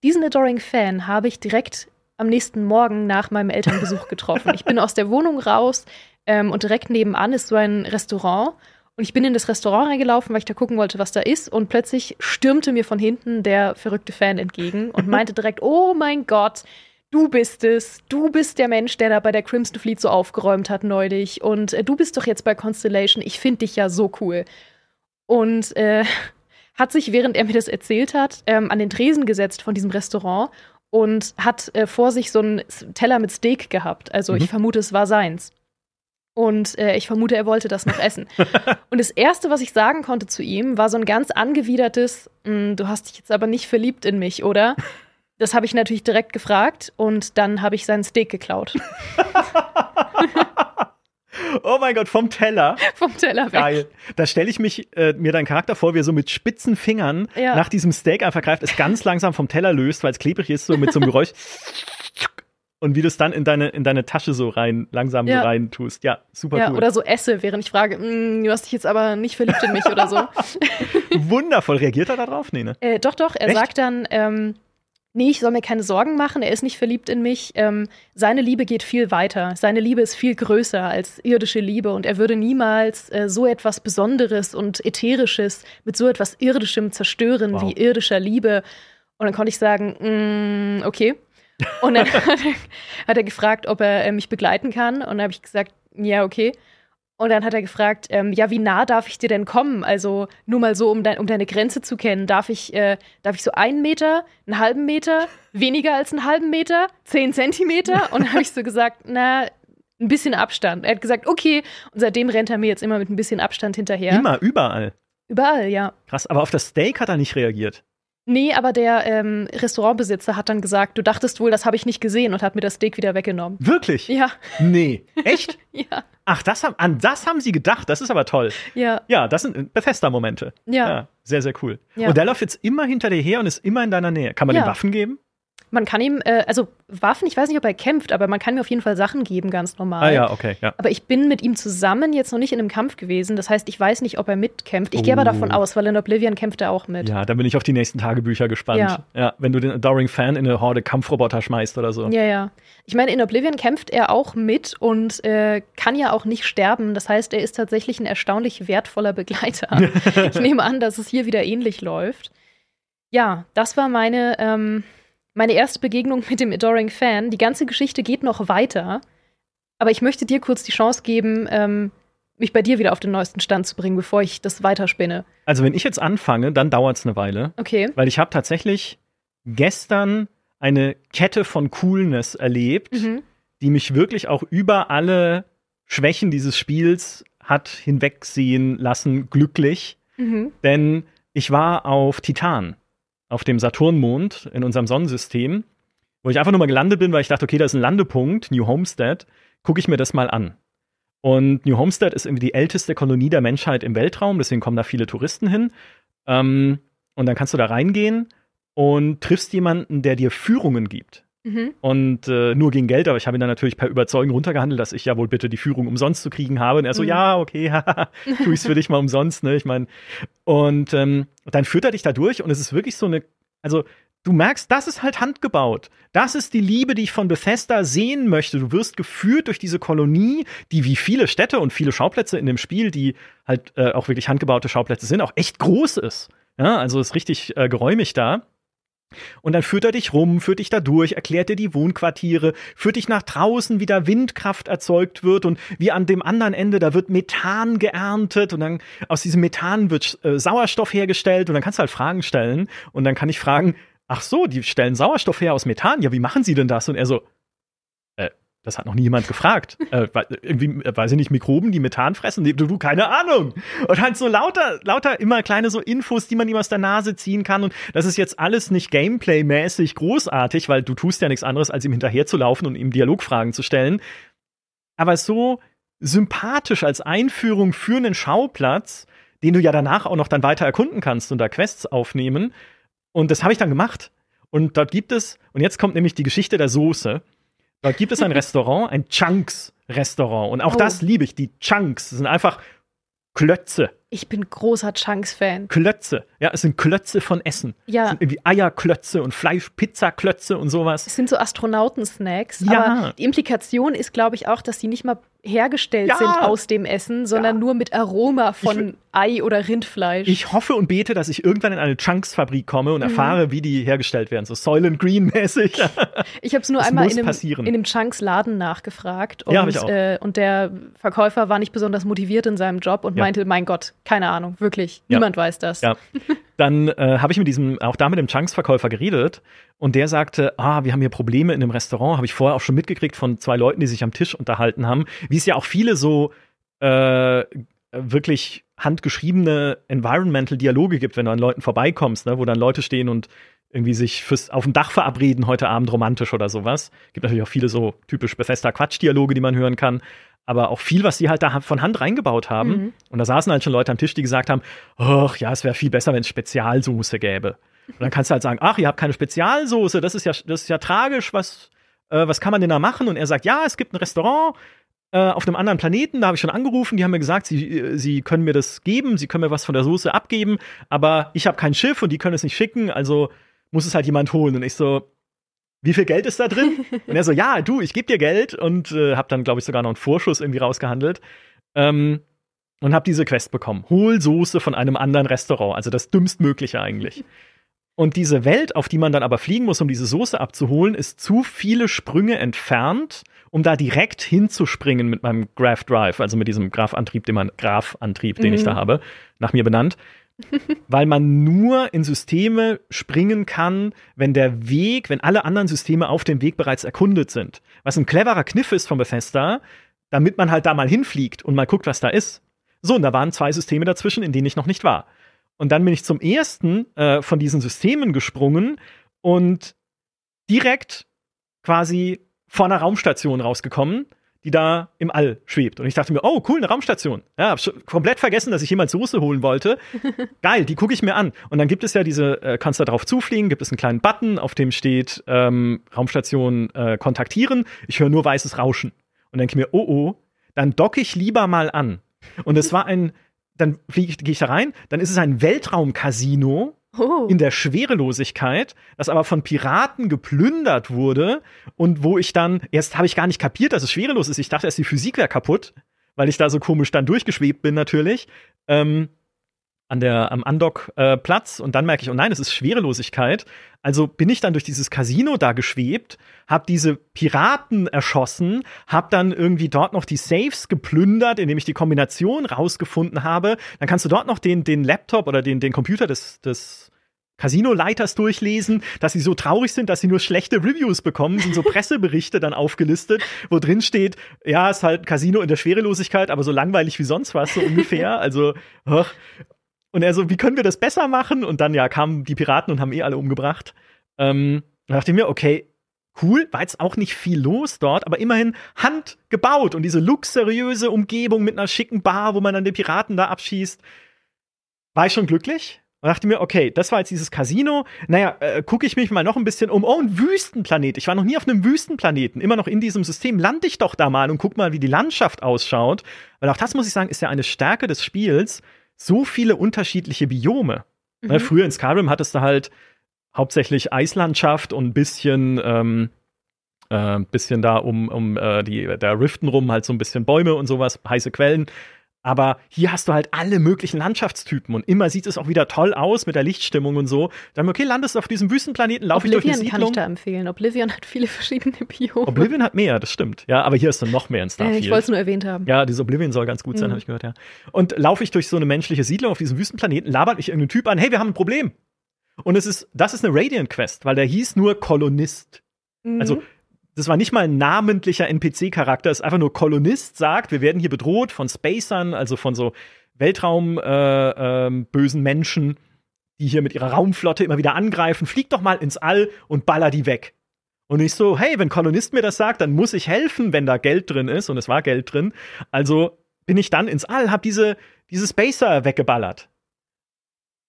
Diesen Adoring Fan habe ich direkt am nächsten Morgen nach meinem Elternbesuch getroffen. Ich bin aus der Wohnung raus ähm, und direkt nebenan ist so ein Restaurant und ich bin in das Restaurant reingelaufen, weil ich da gucken wollte, was da ist. Und plötzlich stürmte mir von hinten der verrückte Fan entgegen und meinte direkt: Oh mein Gott, du bist es. Du bist der Mensch, der da bei der Crimson Fleet so aufgeräumt hat neulich. Und äh, du bist doch jetzt bei Constellation. Ich finde dich ja so cool. Und äh, hat sich, während er mir das erzählt hat, ähm, an den Tresen gesetzt von diesem Restaurant und hat äh, vor sich so einen Teller mit Steak gehabt. Also mhm. ich vermute, es war seins. Und äh, ich vermute, er wollte das noch essen. und das Erste, was ich sagen konnte zu ihm, war so ein ganz angewidertes, hm, du hast dich jetzt aber nicht verliebt in mich, oder? Das habe ich natürlich direkt gefragt und dann habe ich seinen Steak geklaut. oh mein Gott, vom Teller. Vom Teller weg. Geil. Da stelle ich mich, äh, mir deinen Charakter vor, wie er so mit spitzen Fingern ja. nach diesem Steak einfach greift, es ganz langsam vom Teller löst, weil es klebrig ist, so mit so einem Geräusch und wie du es dann in deine, in deine Tasche so rein, langsam ja. so rein tust. Ja, super ja, cool. Oder so esse, während ich frage, mm, du hast dich jetzt aber nicht verliebt in mich oder so. Wundervoll. Reagiert er darauf? Nee, ne? Äh, doch, doch. Er Echt? sagt dann, ähm, nee, ich soll mir keine Sorgen machen, er ist nicht verliebt in mich. Ähm, seine Liebe geht viel weiter. Seine Liebe ist viel größer als irdische Liebe und er würde niemals äh, so etwas Besonderes und Ätherisches mit so etwas Irdischem zerstören wow. wie irdischer Liebe. Und dann konnte ich sagen, mm, okay. Und dann hat er, gefragt, ob er äh, mich begleiten kann. Und dann habe ich gesagt, ja, okay. Und dann hat er gefragt, ähm, ja, wie nah darf ich dir denn kommen? Also nur mal so, um, dein, um deine Grenze zu kennen. Darf ich, äh, darf ich so einen Meter, einen halben Meter, weniger als einen halben Meter, zehn Zentimeter? Und dann habe ich so gesagt, na, ein bisschen Abstand. Er hat gesagt, okay. Und seitdem rennt er mir jetzt immer mit ein bisschen Abstand hinterher. Immer, überall. Überall, ja. Krass, aber auf das Steak hat er nicht reagiert. Nee, aber der ähm, Restaurantbesitzer hat dann gesagt, du dachtest wohl, das habe ich nicht gesehen und hat mir das Steak wieder weggenommen. Wirklich? Ja. Nee. Echt? ja. Ach, das haben, an das haben sie gedacht. Das ist aber toll. Ja. Ja, das sind Bethesda-Momente. Ja. ja. Sehr, sehr cool. Ja. Und der läuft jetzt immer hinter dir her und ist immer in deiner Nähe. Kann man ja. ihm Waffen geben? Man kann ihm, äh, also Waffen, ich weiß nicht, ob er kämpft, aber man kann ihm auf jeden Fall Sachen geben, ganz normal. Ah ja, okay, ja. Aber ich bin mit ihm zusammen jetzt noch nicht in einem Kampf gewesen. Das heißt, ich weiß nicht, ob er mitkämpft. Ich oh. gehe aber davon aus, weil in Oblivion kämpft er auch mit. Ja, da bin ich auf die nächsten Tagebücher gespannt. Ja. ja wenn du den Adoring Fan in eine Horde Kampfroboter schmeißt oder so. Ja, ja. Ich meine, in Oblivion kämpft er auch mit und äh, kann ja auch nicht sterben. Das heißt, er ist tatsächlich ein erstaunlich wertvoller Begleiter. ich nehme an, dass es hier wieder ähnlich läuft. Ja, das war meine. Ähm, meine erste Begegnung mit dem Adoring Fan. Die ganze Geschichte geht noch weiter. Aber ich möchte dir kurz die Chance geben, ähm, mich bei dir wieder auf den neuesten Stand zu bringen, bevor ich das weiterspinne. Also, wenn ich jetzt anfange, dann dauert es eine Weile. Okay. Weil ich habe tatsächlich gestern eine Kette von Coolness erlebt, mhm. die mich wirklich auch über alle Schwächen dieses Spiels hat hinwegsehen lassen, glücklich. Mhm. Denn ich war auf Titan auf dem Saturnmond in unserem Sonnensystem, wo ich einfach nur mal gelandet bin, weil ich dachte, okay, da ist ein Landepunkt, New Homestead, gucke ich mir das mal an. Und New Homestead ist irgendwie die älteste Kolonie der Menschheit im Weltraum, deswegen kommen da viele Touristen hin. Ähm, und dann kannst du da reingehen und triffst jemanden, der dir Führungen gibt. Mhm. Und äh, nur gegen Geld, aber ich habe ihn dann natürlich per Überzeugung runtergehandelt, dass ich ja wohl bitte die Führung umsonst zu kriegen habe. Und er so, mhm. ja, okay, tu ich's für dich mal umsonst, ne? Ich meine, und ähm, dann führt er dich da durch und es ist wirklich so eine, also du merkst, das ist halt handgebaut. Das ist die Liebe, die ich von Bethesda sehen möchte. Du wirst geführt durch diese Kolonie, die wie viele Städte und viele Schauplätze in dem Spiel, die halt äh, auch wirklich handgebaute Schauplätze sind, auch echt groß ist. Ja, also ist richtig äh, geräumig da. Und dann führt er dich rum, führt dich da durch, erklärt dir die Wohnquartiere, führt dich nach draußen, wie da Windkraft erzeugt wird und wie an dem anderen Ende, da wird Methan geerntet und dann aus diesem Methan wird äh, Sauerstoff hergestellt und dann kannst du halt Fragen stellen und dann kann ich fragen, ach so, die stellen Sauerstoff her aus Methan, ja, wie machen sie denn das? Und er so, das hat noch nie jemand gefragt. äh, irgendwie, äh, weiß ich nicht, Mikroben, die Methan fressen? Du, du, keine Ahnung. Und halt so lauter, lauter immer kleine so Infos, die man ihm aus der Nase ziehen kann. Und das ist jetzt alles nicht Gameplay-mäßig großartig, weil du tust ja nichts anderes, als ihm hinterherzulaufen und ihm Dialogfragen zu stellen. Aber so sympathisch als Einführung für einen Schauplatz, den du ja danach auch noch dann weiter erkunden kannst und da Quests aufnehmen. Und das habe ich dann gemacht. Und dort gibt es, und jetzt kommt nämlich die Geschichte der Soße. Dort gibt es ein Restaurant, ein Chunks-Restaurant. Und auch oh. das liebe ich. Die Chunks sind einfach Klötze. Ich bin großer Chunks-Fan. Klötze. Ja, es sind Klötze von Essen. Ja. Es sind irgendwie Eierklötze und Fleisch-Pizza-Klötze und sowas. Es sind so Astronauten-Snacks. Ja. Aber die Implikation ist, glaube ich, auch, dass die nicht mal hergestellt ja. sind aus dem Essen, sondern ja. nur mit Aroma von Ei oder Rindfleisch. Ich hoffe und bete, dass ich irgendwann in eine Chunks-Fabrik komme und mhm. erfahre, wie die hergestellt werden. So Soylent Green-mäßig. Ich habe es nur das einmal in einem, in einem Chunks-Laden nachgefragt. Und, ja, ich auch. Äh, und der Verkäufer war nicht besonders motiviert in seinem Job und meinte, mein Gott, keine Ahnung, wirklich. Niemand weiß das. Ja. Dann äh, habe ich mit diesem, auch da mit dem Chunks-Verkäufer geredet und der sagte, ah, wir haben hier Probleme in dem Restaurant, habe ich vorher auch schon mitgekriegt von zwei Leuten, die sich am Tisch unterhalten haben, wie es ja auch viele so äh, wirklich handgeschriebene Environmental-Dialoge gibt, wenn du an Leuten vorbeikommst, ne, wo dann Leute stehen und irgendwie sich fürs auf dem Dach verabreden heute Abend romantisch oder sowas. Gibt natürlich auch viele so typisch Bethesda Quatsch-Dialoge, die man hören kann aber auch viel, was die halt da von Hand reingebaut haben. Mhm. Und da saßen halt schon Leute am Tisch, die gesagt haben, ach ja, es wäre viel besser, wenn es Spezialsoße gäbe. Und dann kannst du halt sagen, ach, ihr habt keine Spezialsoße, das ist ja, das ist ja tragisch, was, äh, was kann man denn da machen? Und er sagt, ja, es gibt ein Restaurant äh, auf einem anderen Planeten, da habe ich schon angerufen, die haben mir gesagt, sie, äh, sie können mir das geben, sie können mir was von der Soße abgeben, aber ich habe kein Schiff und die können es nicht schicken, also muss es halt jemand holen. Und ich so, wie viel Geld ist da drin? Und er so, ja, du, ich gebe dir Geld und äh, habe dann, glaube ich, sogar noch einen Vorschuss irgendwie rausgehandelt. Ähm, und habe diese Quest bekommen. Hol Soße von einem anderen Restaurant, also das dümmstmögliche eigentlich. Und diese Welt, auf die man dann aber fliegen muss, um diese Soße abzuholen, ist zu viele Sprünge entfernt, um da direkt hinzuspringen mit meinem Graph Drive, also mit diesem Graph-Antrieb, den man Graph-Antrieb, den mhm. ich da habe, nach mir benannt weil man nur in Systeme springen kann, wenn der Weg, wenn alle anderen Systeme auf dem Weg bereits erkundet sind. Was ein cleverer Kniff ist von Bethesda, damit man halt da mal hinfliegt und mal guckt, was da ist. So, und da waren zwei Systeme dazwischen, in denen ich noch nicht war. Und dann bin ich zum ersten äh, von diesen Systemen gesprungen und direkt quasi vor einer Raumstation rausgekommen die da im All schwebt. Und ich dachte mir, oh, cool, eine Raumstation. Ja, hab komplett vergessen, dass ich jemals Soße holen wollte. Geil, die gucke ich mir an. Und dann gibt es ja diese, äh, kannst da drauf zufliegen, gibt es einen kleinen Button, auf dem steht ähm, Raumstation äh, kontaktieren. Ich höre nur weißes Rauschen. Und denke mir, oh, oh, dann docke ich lieber mal an. Und es war ein, dann fliege ich, gehe ich da rein, dann ist es ein Weltraumcasino oh. in der Schwerelosigkeit, das aber von Piraten geplündert wurde und wo ich dann, erst habe ich gar nicht kapiert, dass es schwerelos ist. Ich dachte erst, die Physik wäre kaputt, weil ich da so komisch dann durchgeschwebt bin natürlich. Ähm, an der, am Andock-Platz äh, und dann merke ich, oh nein, es ist Schwerelosigkeit. Also bin ich dann durch dieses Casino da geschwebt, habe diese Piraten erschossen, habe dann irgendwie dort noch die Safes geplündert, indem ich die Kombination rausgefunden habe. Dann kannst du dort noch den, den Laptop oder den, den Computer des, des Casino-Leiters durchlesen, dass sie so traurig sind, dass sie nur schlechte Reviews bekommen, sind so Presseberichte dann aufgelistet, wo drin steht, ja, ist halt Casino in der Schwerelosigkeit, aber so langweilig wie sonst was, so ungefähr. Also. Und er so, wie können wir das besser machen? Und dann, ja, kamen die Piraten und haben eh alle umgebracht. Ähm, da dachte ich mir, okay, cool, war jetzt auch nicht viel los dort, aber immerhin handgebaut und diese luxuriöse Umgebung mit einer schicken Bar, wo man dann die Piraten da abschießt. War ich schon glücklich? Und dachte mir, okay, das war jetzt dieses Casino. Naja, äh, gucke ich mich mal noch ein bisschen um. Oh, ein Wüstenplanet. Ich war noch nie auf einem Wüstenplaneten. Immer noch in diesem System. Lande ich doch da mal und guck mal, wie die Landschaft ausschaut. Weil auch das, muss ich sagen, ist ja eine Stärke des Spiels. So viele unterschiedliche Biome. Ne, mhm. früher in Skyrim hattest du halt hauptsächlich Eislandschaft und ein bisschen, ähm, äh, bisschen da um, um äh, die, der Riften rum halt so ein bisschen Bäume und sowas, heiße Quellen. Aber hier hast du halt alle möglichen Landschaftstypen und immer sieht es auch wieder toll aus mit der Lichtstimmung und so. Dann, okay, landest du auf diesem Wüstenplaneten, laufe ich durch eine Siedlung. kann ich da empfehlen. Oblivion hat viele verschiedene Biome. Oblivion hat mehr, das stimmt. Ja, aber hier ist dann noch mehr in Starfield. Äh, ich wollte es nur erwähnt haben. Ja, dieses Oblivion soll ganz gut sein, mhm. habe ich gehört, ja. Und laufe ich durch so eine menschliche Siedlung auf diesem Wüstenplaneten, labert mich irgendein Typ an, hey, wir haben ein Problem. Und es ist, das ist eine Radiant Quest, weil der hieß nur Kolonist. Mhm. Also das war nicht mal ein namentlicher NPC-Charakter, es ist einfach nur Kolonist sagt, wir werden hier bedroht von Spacern, also von so Weltraum äh, äh, Menschen, die hier mit ihrer Raumflotte immer wieder angreifen. Flieg doch mal ins All und baller die weg. Und ich so, hey, wenn Kolonist mir das sagt, dann muss ich helfen, wenn da Geld drin ist. Und es war Geld drin. Also bin ich dann ins All, hab diese, diese Spacer weggeballert.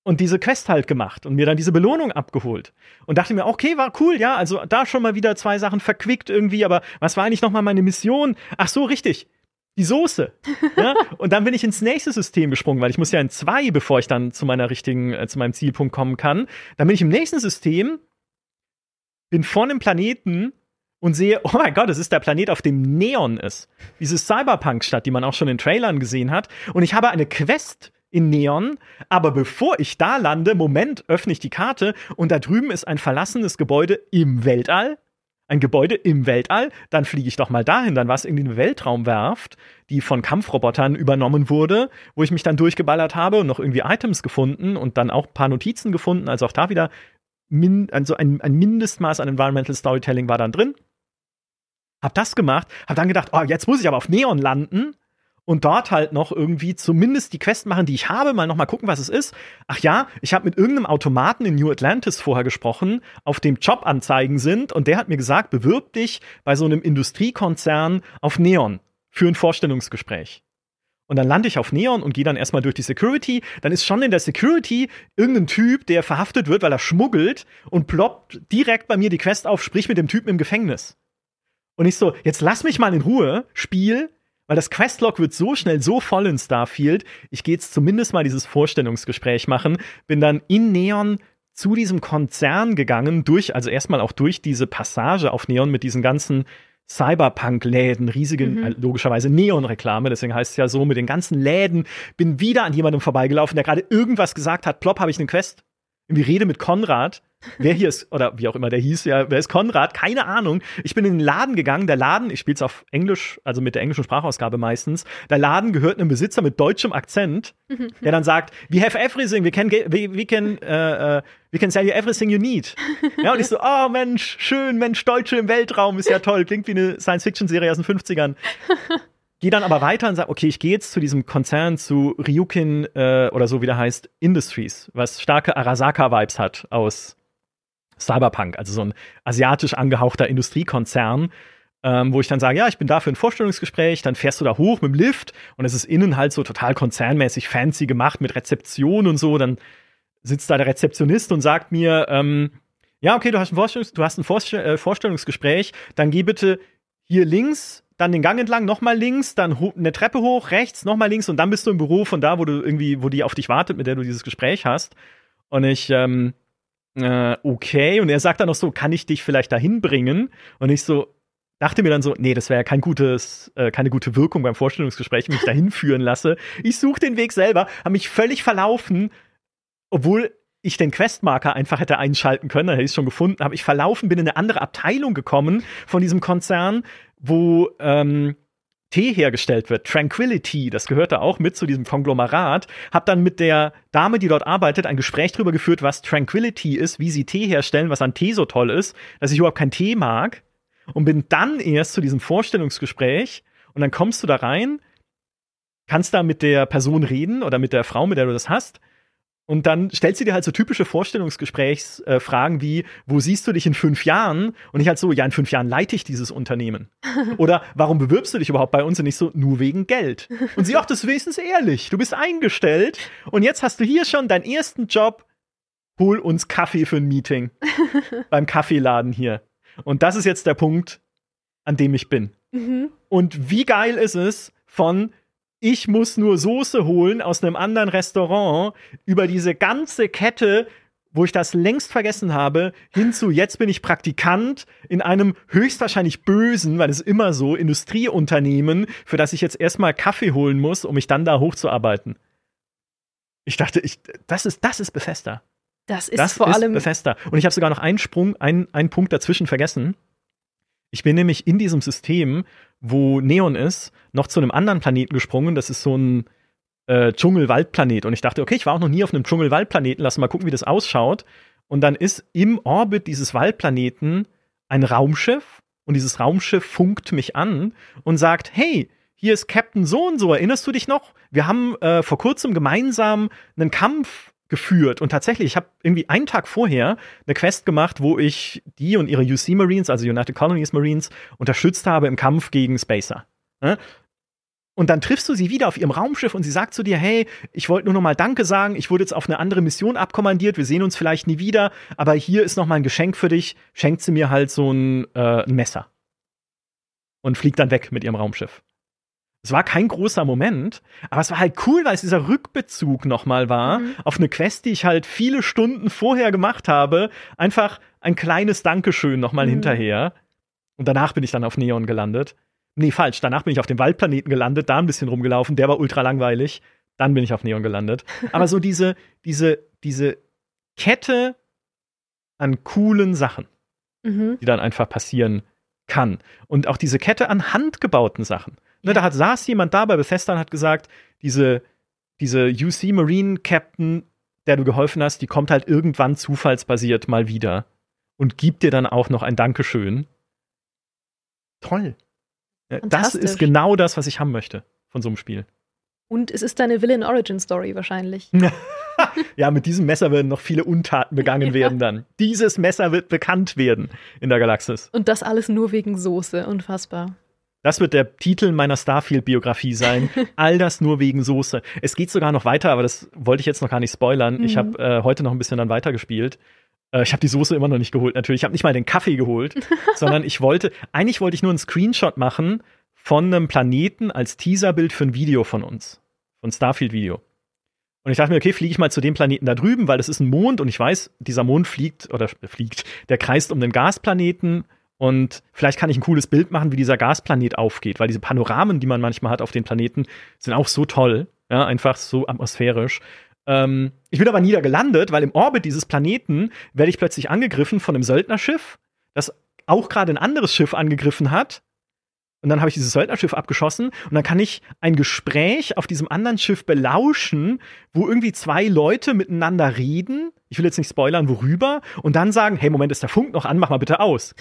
Und diese Quest halt gemacht und mir dann diese Belohnung abgeholt. Und dachte mir, okay, war cool, ja, also da schon mal wieder zwei Sachen verquickt irgendwie, aber was war eigentlich nochmal meine Mission? Ach so, richtig die Soße. Ja? Und dann bin ich ins nächste System gesprungen, weil ich muss ja in zwei, bevor ich dann zu meiner richtigen, äh, zu meinem Zielpunkt kommen kann. Dann bin ich im nächsten System, bin vor einem Planeten und sehe, oh mein Gott, es ist der Planet, auf dem Neon ist. Diese Cyberpunk-Stadt, die man auch schon in Trailern gesehen hat. Und ich habe eine Quest in Neon, aber bevor ich da lande, Moment, öffne ich die Karte und da drüben ist ein verlassenes Gebäude im Weltall ein Gebäude im Weltall, dann fliege ich doch mal dahin. Dann war es irgendwie eine Weltraumwerft, die von Kampfrobotern übernommen wurde, wo ich mich dann durchgeballert habe und noch irgendwie Items gefunden und dann auch ein paar Notizen gefunden. Also auch da wieder min also ein, ein Mindestmaß an Environmental Storytelling war dann drin. Hab das gemacht, hab dann gedacht, oh, jetzt muss ich aber auf Neon landen und dort halt noch irgendwie zumindest die Quest machen, die ich habe, mal noch mal gucken, was es ist. Ach ja, ich habe mit irgendeinem Automaten in New Atlantis vorher gesprochen, auf dem Jobanzeigen sind und der hat mir gesagt, bewirb dich bei so einem Industriekonzern auf Neon für ein Vorstellungsgespräch. Und dann lande ich auf Neon und gehe dann erstmal durch die Security. Dann ist schon in der Security irgendein Typ, der verhaftet wird, weil er schmuggelt und ploppt direkt bei mir die Quest auf, sprich mit dem Typen im Gefängnis. Und ich so, jetzt lass mich mal in Ruhe, Spiel, weil das Questlog wird so schnell so voll in Starfield. Ich gehe jetzt zumindest mal dieses Vorstellungsgespräch machen. Bin dann in Neon zu diesem Konzern gegangen, durch, also erstmal auch durch diese Passage auf Neon mit diesen ganzen Cyberpunk-Läden, riesigen, mhm. äh, logischerweise Neon-Reklame, deswegen heißt es ja so, mit den ganzen Läden, bin wieder an jemandem vorbeigelaufen, der gerade irgendwas gesagt hat, plopp, habe ich eine Quest. Irgendwie Rede mit Konrad Wer hier ist, oder wie auch immer der hieß, ja, wer ist Konrad? Keine Ahnung. Ich bin in den Laden gegangen. Der Laden, ich spiele es auf Englisch, also mit der englischen Sprachausgabe meistens. Der Laden gehört einem Besitzer mit deutschem Akzent, mhm. der dann sagt, we have everything, we can, we, we can, uh, uh, we can sell you everything you need. ja, und ich so, oh Mensch, schön, Mensch, Deutsche im Weltraum ist ja toll. Klingt wie eine Science-Fiction-Serie aus den 50ern. Gehe dann aber weiter und sage, okay, ich gehe jetzt zu diesem Konzern, zu Ryukin äh, oder so wie der heißt, Industries, was starke Arasaka-Vibes hat aus Cyberpunk, also so ein asiatisch angehauchter Industriekonzern, ähm, wo ich dann sage, ja, ich bin da für ein Vorstellungsgespräch, dann fährst du da hoch mit dem Lift und es ist innen halt so total konzernmäßig fancy gemacht mit Rezeption und so, dann sitzt da der Rezeptionist und sagt mir, ähm, ja, okay, du hast ein, Vorstellungs du hast ein Vorstell äh, Vorstellungsgespräch, dann geh bitte hier links, dann den Gang entlang, nochmal links, dann eine Treppe hoch, rechts, nochmal links und dann bist du im Büro von da, wo du irgendwie, wo die auf dich wartet, mit der du dieses Gespräch hast. Und ich, ähm, äh, okay. Und er sagt dann noch so, kann ich dich vielleicht dahin bringen? Und ich so, dachte mir dann so, nee, das wäre ja kein gutes, äh, keine gute Wirkung beim Vorstellungsgespräch, wenn ich dahin führen lasse. Ich suche den Weg selber, habe mich völlig verlaufen, obwohl ich den Questmarker einfach hätte einschalten können, dann hätte ich es schon gefunden, habe ich verlaufen, bin in eine andere Abteilung gekommen von diesem Konzern, wo ähm, Tee hergestellt wird, Tranquility, das gehört da auch mit zu diesem Konglomerat, hab dann mit der Dame, die dort arbeitet, ein Gespräch darüber geführt, was Tranquility ist, wie sie Tee herstellen, was an Tee so toll ist, dass ich überhaupt keinen Tee mag. Und bin dann erst zu diesem Vorstellungsgespräch und dann kommst du da rein, kannst da mit der Person reden oder mit der Frau, mit der du das hast und dann stellt sie dir halt so typische Vorstellungsgesprächsfragen äh, wie, wo siehst du dich in fünf Jahren? Und ich halt so, ja, in fünf Jahren leite ich dieses Unternehmen. Oder warum bewirbst du dich überhaupt bei uns? Und nicht so, nur wegen Geld. Und sie, auch das wenigstens ehrlich. Du bist eingestellt und jetzt hast du hier schon deinen ersten Job. Hol uns Kaffee für ein Meeting. beim Kaffeeladen hier. Und das ist jetzt der Punkt, an dem ich bin. Mhm. Und wie geil ist es von ich muss nur Soße holen aus einem anderen Restaurant über diese ganze Kette, wo ich das längst vergessen habe, hinzu, jetzt bin ich Praktikant in einem höchstwahrscheinlich bösen, weil es immer so, Industrieunternehmen, für das ich jetzt erstmal Kaffee holen muss, um mich dann da hochzuarbeiten. Ich dachte, ich, das ist, das ist Bethesda. Das ist das vor ist allem Bethesda. Und ich habe sogar noch einen Sprung, einen, einen Punkt dazwischen vergessen. Ich bin nämlich in diesem System, wo Neon ist, noch zu einem anderen Planeten gesprungen. Das ist so ein äh, Dschungelwaldplanet. Und ich dachte, okay, ich war auch noch nie auf einem Dschungelwaldplaneten, lass mal gucken, wie das ausschaut. Und dann ist im Orbit dieses Waldplaneten ein Raumschiff und dieses Raumschiff funkt mich an und sagt, hey, hier ist Captain so und so, erinnerst du dich noch? Wir haben äh, vor kurzem gemeinsam einen Kampf geführt und tatsächlich, ich habe irgendwie einen Tag vorher eine Quest gemacht, wo ich die und ihre UC Marines, also United Colonies Marines, unterstützt habe im Kampf gegen Spacer. Ne? Und dann triffst du sie wieder auf ihrem Raumschiff und sie sagt zu dir, hey, ich wollte nur noch mal Danke sagen, ich wurde jetzt auf eine andere Mission abkommandiert, wir sehen uns vielleicht nie wieder, aber hier ist noch mal ein Geschenk für dich, schenkt sie mir halt so ein, äh, ein Messer. Und fliegt dann weg mit ihrem Raumschiff. Es war kein großer Moment, aber es war halt cool, weil es dieser Rückbezug nochmal war mhm. auf eine Quest, die ich halt viele Stunden vorher gemacht habe. Einfach ein kleines Dankeschön nochmal mhm. hinterher. Und danach bin ich dann auf Neon gelandet. Nee, falsch. Danach bin ich auf dem Waldplaneten gelandet, da ein bisschen rumgelaufen. Der war ultra langweilig. Dann bin ich auf Neon gelandet. Aber so diese, diese, diese Kette an coolen Sachen, mhm. die dann einfach passieren kann. Und auch diese Kette an handgebauten Sachen. Ne, da hat, saß jemand da bei Bethesda und hat gesagt, diese, diese UC Marine Captain, der du geholfen hast, die kommt halt irgendwann zufallsbasiert mal wieder und gibt dir dann auch noch ein Dankeschön. Toll. Das ist genau das, was ich haben möchte von so einem Spiel. Und es ist deine Villain Origin Story wahrscheinlich. ja, mit diesem Messer werden noch viele Untaten begangen ja. werden dann. Dieses Messer wird bekannt werden in der Galaxis. Und das alles nur wegen Soße. Unfassbar. Das wird der Titel meiner Starfield-Biografie sein. All das nur wegen Soße. Es geht sogar noch weiter, aber das wollte ich jetzt noch gar nicht spoilern. Mhm. Ich habe äh, heute noch ein bisschen dann weitergespielt. Äh, ich habe die Soße immer noch nicht geholt, natürlich. Ich habe nicht mal den Kaffee geholt, sondern ich wollte, eigentlich wollte ich nur einen Screenshot machen von einem Planeten als Teaserbild für ein Video von uns. Von Starfield-Video. Und ich dachte mir, okay, fliege ich mal zu dem Planeten da drüben, weil das ist ein Mond und ich weiß, dieser Mond fliegt oder fliegt, der kreist um den Gasplaneten und vielleicht kann ich ein cooles Bild machen, wie dieser Gasplanet aufgeht, weil diese Panoramen, die man manchmal hat auf den Planeten, sind auch so toll, ja, einfach so atmosphärisch. Ähm, ich bin aber nie da gelandet, weil im Orbit dieses Planeten werde ich plötzlich angegriffen von einem Söldnerschiff, das auch gerade ein anderes Schiff angegriffen hat. Und dann habe ich dieses Söldnerschiff abgeschossen und dann kann ich ein Gespräch auf diesem anderen Schiff belauschen, wo irgendwie zwei Leute miteinander reden. Ich will jetzt nicht spoilern, worüber. Und dann sagen, hey, Moment, ist der Funk noch an, mach mal bitte aus.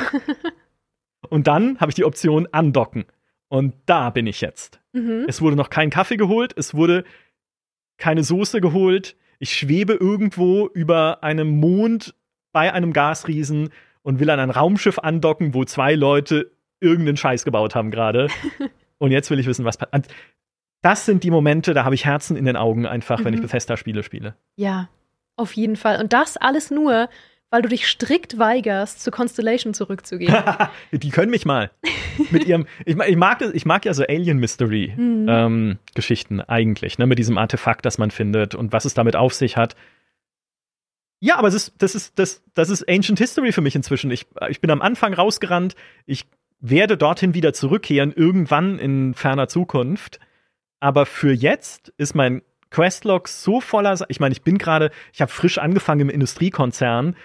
und dann habe ich die Option andocken. Und da bin ich jetzt. Mhm. Es wurde noch kein Kaffee geholt, es wurde keine Soße geholt. Ich schwebe irgendwo über einem Mond bei einem Gasriesen und will an ein Raumschiff andocken, wo zwei Leute irgendeinen Scheiß gebaut haben gerade. Und jetzt will ich wissen, was passiert. Das sind die Momente, da habe ich Herzen in den Augen einfach, mhm. wenn ich mhm. Bethesda-Spiele spiele. Ja, auf jeden Fall. Und das alles nur, weil du dich strikt weigerst, zu Constellation zurückzugehen. die können mich mal. Mit ihrem, ich, ich, mag, ich mag ja so Alien-Mystery-Geschichten mhm. ähm, eigentlich, ne, mit diesem Artefakt, das man findet und was es damit auf sich hat. Ja, aber ist, das, ist, das, das ist Ancient History für mich inzwischen. Ich, ich bin am Anfang rausgerannt. Ich werde dorthin wieder zurückkehren, irgendwann in ferner Zukunft. Aber für jetzt ist mein Questlog so voller. Ich meine, ich bin gerade, ich habe frisch angefangen im Industriekonzern.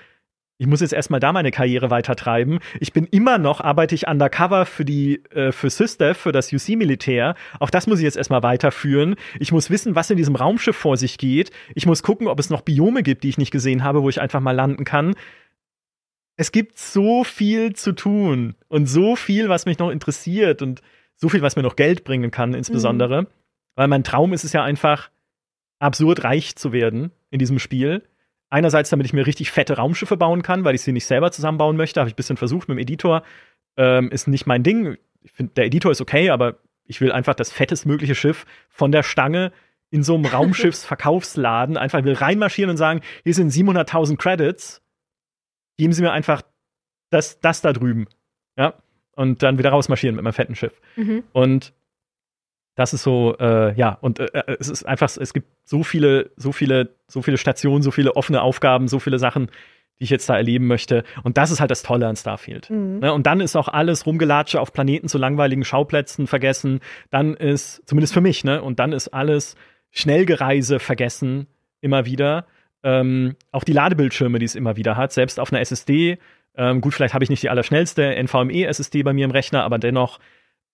Ich muss jetzt erstmal da meine Karriere weitertreiben. Ich bin immer noch, arbeite ich undercover für die, äh, für SysDev, für das UC-Militär. Auch das muss ich jetzt erstmal weiterführen. Ich muss wissen, was in diesem Raumschiff vor sich geht. Ich muss gucken, ob es noch Biome gibt, die ich nicht gesehen habe, wo ich einfach mal landen kann es gibt so viel zu tun und so viel, was mich noch interessiert und so viel, was mir noch Geld bringen kann, insbesondere. Mhm. Weil mein Traum ist es ja einfach, absurd reich zu werden in diesem Spiel. Einerseits, damit ich mir richtig fette Raumschiffe bauen kann, weil ich sie nicht selber zusammenbauen möchte. Habe ich ein bisschen versucht mit dem Editor. Ähm, ist nicht mein Ding. Ich finde, der Editor ist okay, aber ich will einfach das fettestmögliche Schiff von der Stange in so einem Raumschiffsverkaufsladen einfach will reinmarschieren und sagen, hier sind 700.000 Credits geben Sie mir einfach das, das da drüben. Ja. Und dann wieder rausmarschieren mit meinem fetten Schiff. Mhm. Und das ist so, äh, ja, und äh, äh, es ist einfach, es gibt so viele, so viele, so viele Stationen, so viele offene Aufgaben, so viele Sachen, die ich jetzt da erleben möchte. Und das ist halt das Tolle an Starfield. Mhm. Ne? Und dann ist auch alles Rumgelatsche auf Planeten zu langweiligen Schauplätzen vergessen. Dann ist, zumindest für mich, ne, und dann ist alles Schnellgereise vergessen, immer wieder. Ähm, auch die Ladebildschirme, die es immer wieder hat, selbst auf einer SSD. Ähm, gut, vielleicht habe ich nicht die allerschnellste NVMe-SSD bei mir im Rechner, aber dennoch,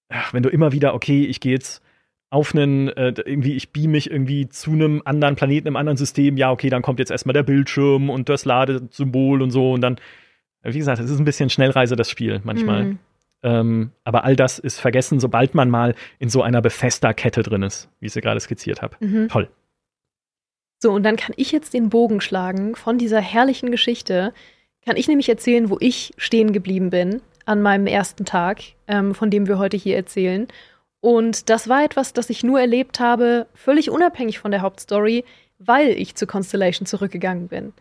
ach, wenn du immer wieder, okay, ich gehe jetzt auf einen, äh, irgendwie, ich beam mich irgendwie zu einem anderen Planeten, einem anderen System, ja, okay, dann kommt jetzt erstmal der Bildschirm und das Ladesymbol und so und dann, wie gesagt, es ist ein bisschen Schnellreise, das Spiel manchmal. Mhm. Ähm, aber all das ist vergessen, sobald man mal in so einer Bethesda-Kette drin ist, wie ich sie gerade skizziert habe. Mhm. Toll. So, und dann kann ich jetzt den Bogen schlagen von dieser herrlichen Geschichte. Kann ich nämlich erzählen, wo ich stehen geblieben bin an meinem ersten Tag, ähm, von dem wir heute hier erzählen. Und das war etwas, das ich nur erlebt habe, völlig unabhängig von der Hauptstory, weil ich zu Constellation zurückgegangen bin.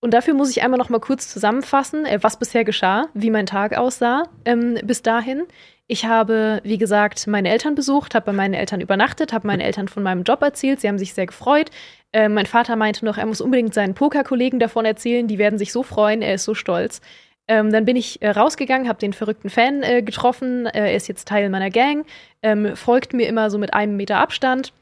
Und dafür muss ich einmal noch mal kurz zusammenfassen, äh, was bisher geschah, wie mein Tag aussah ähm, bis dahin. Ich habe, wie gesagt, meine Eltern besucht, habe bei meinen Eltern übernachtet, habe meinen Eltern von meinem Job erzählt. Sie haben sich sehr gefreut. Äh, mein Vater meinte noch, er muss unbedingt seinen Pokerkollegen davon erzählen. Die werden sich so freuen. Er ist so stolz. Ähm, dann bin ich äh, rausgegangen, habe den verrückten Fan äh, getroffen. Äh, er ist jetzt Teil meiner Gang, ähm, folgt mir immer so mit einem Meter Abstand.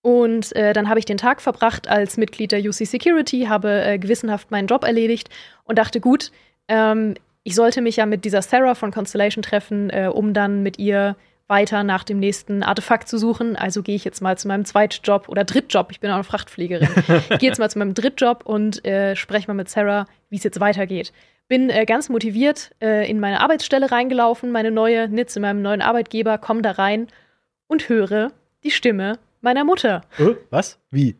Und äh, dann habe ich den Tag verbracht als Mitglied der UC Security, habe äh, gewissenhaft meinen Job erledigt und dachte, gut, ähm, ich sollte mich ja mit dieser Sarah von Constellation treffen, äh, um dann mit ihr weiter nach dem nächsten Artefakt zu suchen. Also gehe ich jetzt mal zu meinem Zweitjob oder Drittjob. Ich bin auch eine Frachtfliegerin. ich gehe jetzt mal zu meinem Drittjob und äh, spreche mal mit Sarah, wie es jetzt weitergeht. Bin äh, ganz motiviert äh, in meine Arbeitsstelle reingelaufen, meine neue Nitz in meinem neuen Arbeitgeber, komme da rein und höre die Stimme meiner Mutter. Äh, was? Wie?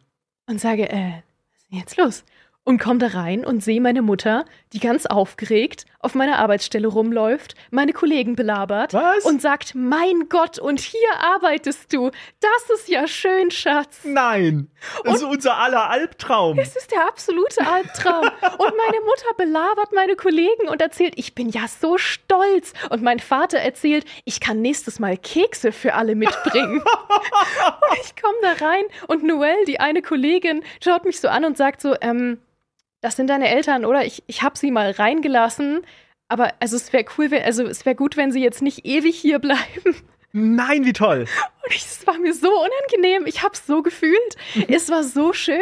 Und sage, äh, was ist denn jetzt los? Und komme da rein und sehe meine Mutter, die ganz aufgeregt auf meiner Arbeitsstelle rumläuft, meine Kollegen belabert Was? und sagt, mein Gott, und hier arbeitest du. Das ist ja schön, Schatz. Nein, das und ist unser aller Albtraum. Es ist der absolute Albtraum. und meine Mutter belabert meine Kollegen und erzählt, ich bin ja so stolz. Und mein Vater erzählt, ich kann nächstes Mal Kekse für alle mitbringen. und ich komme da rein und Noelle, die eine Kollegin, schaut mich so an und sagt so, ähm, das sind deine Eltern, oder? Ich, ich habe sie mal reingelassen. Aber also es wäre cool, wenn, also es wäre gut, wenn sie jetzt nicht ewig hier bleiben. Nein, wie toll. Und es war mir so unangenehm. Ich habe es so gefühlt. Es war so schön.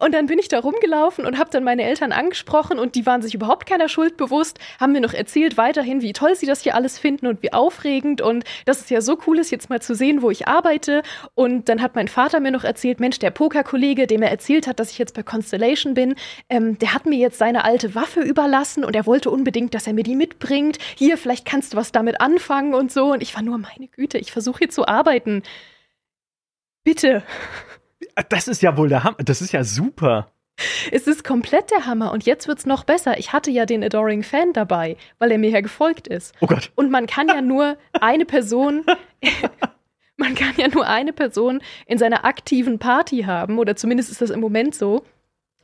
Und dann bin ich da rumgelaufen und habe dann meine Eltern angesprochen und die waren sich überhaupt keiner Schuld bewusst, haben mir noch erzählt weiterhin, wie toll sie das hier alles finden und wie aufregend und dass es ja so cool ist, jetzt mal zu sehen, wo ich arbeite. Und dann hat mein Vater mir noch erzählt, Mensch, der Pokerkollege, dem er erzählt hat, dass ich jetzt bei Constellation bin, ähm, der hat mir jetzt seine alte Waffe überlassen und er wollte unbedingt, dass er mir die mitbringt. Hier, vielleicht kannst du was damit anfangen und so. Und ich war nur, meine Güte, ich versuche hier zu arbeiten. Bitte. Das ist ja wohl der Hammer. Das ist ja super. Es ist komplett der Hammer und jetzt wird's noch besser. Ich hatte ja den Adoring Fan dabei, weil er mir ja gefolgt ist. Oh Gott. Und man kann ja nur eine Person, man kann ja nur eine Person in seiner aktiven Party haben, oder zumindest ist das im Moment so,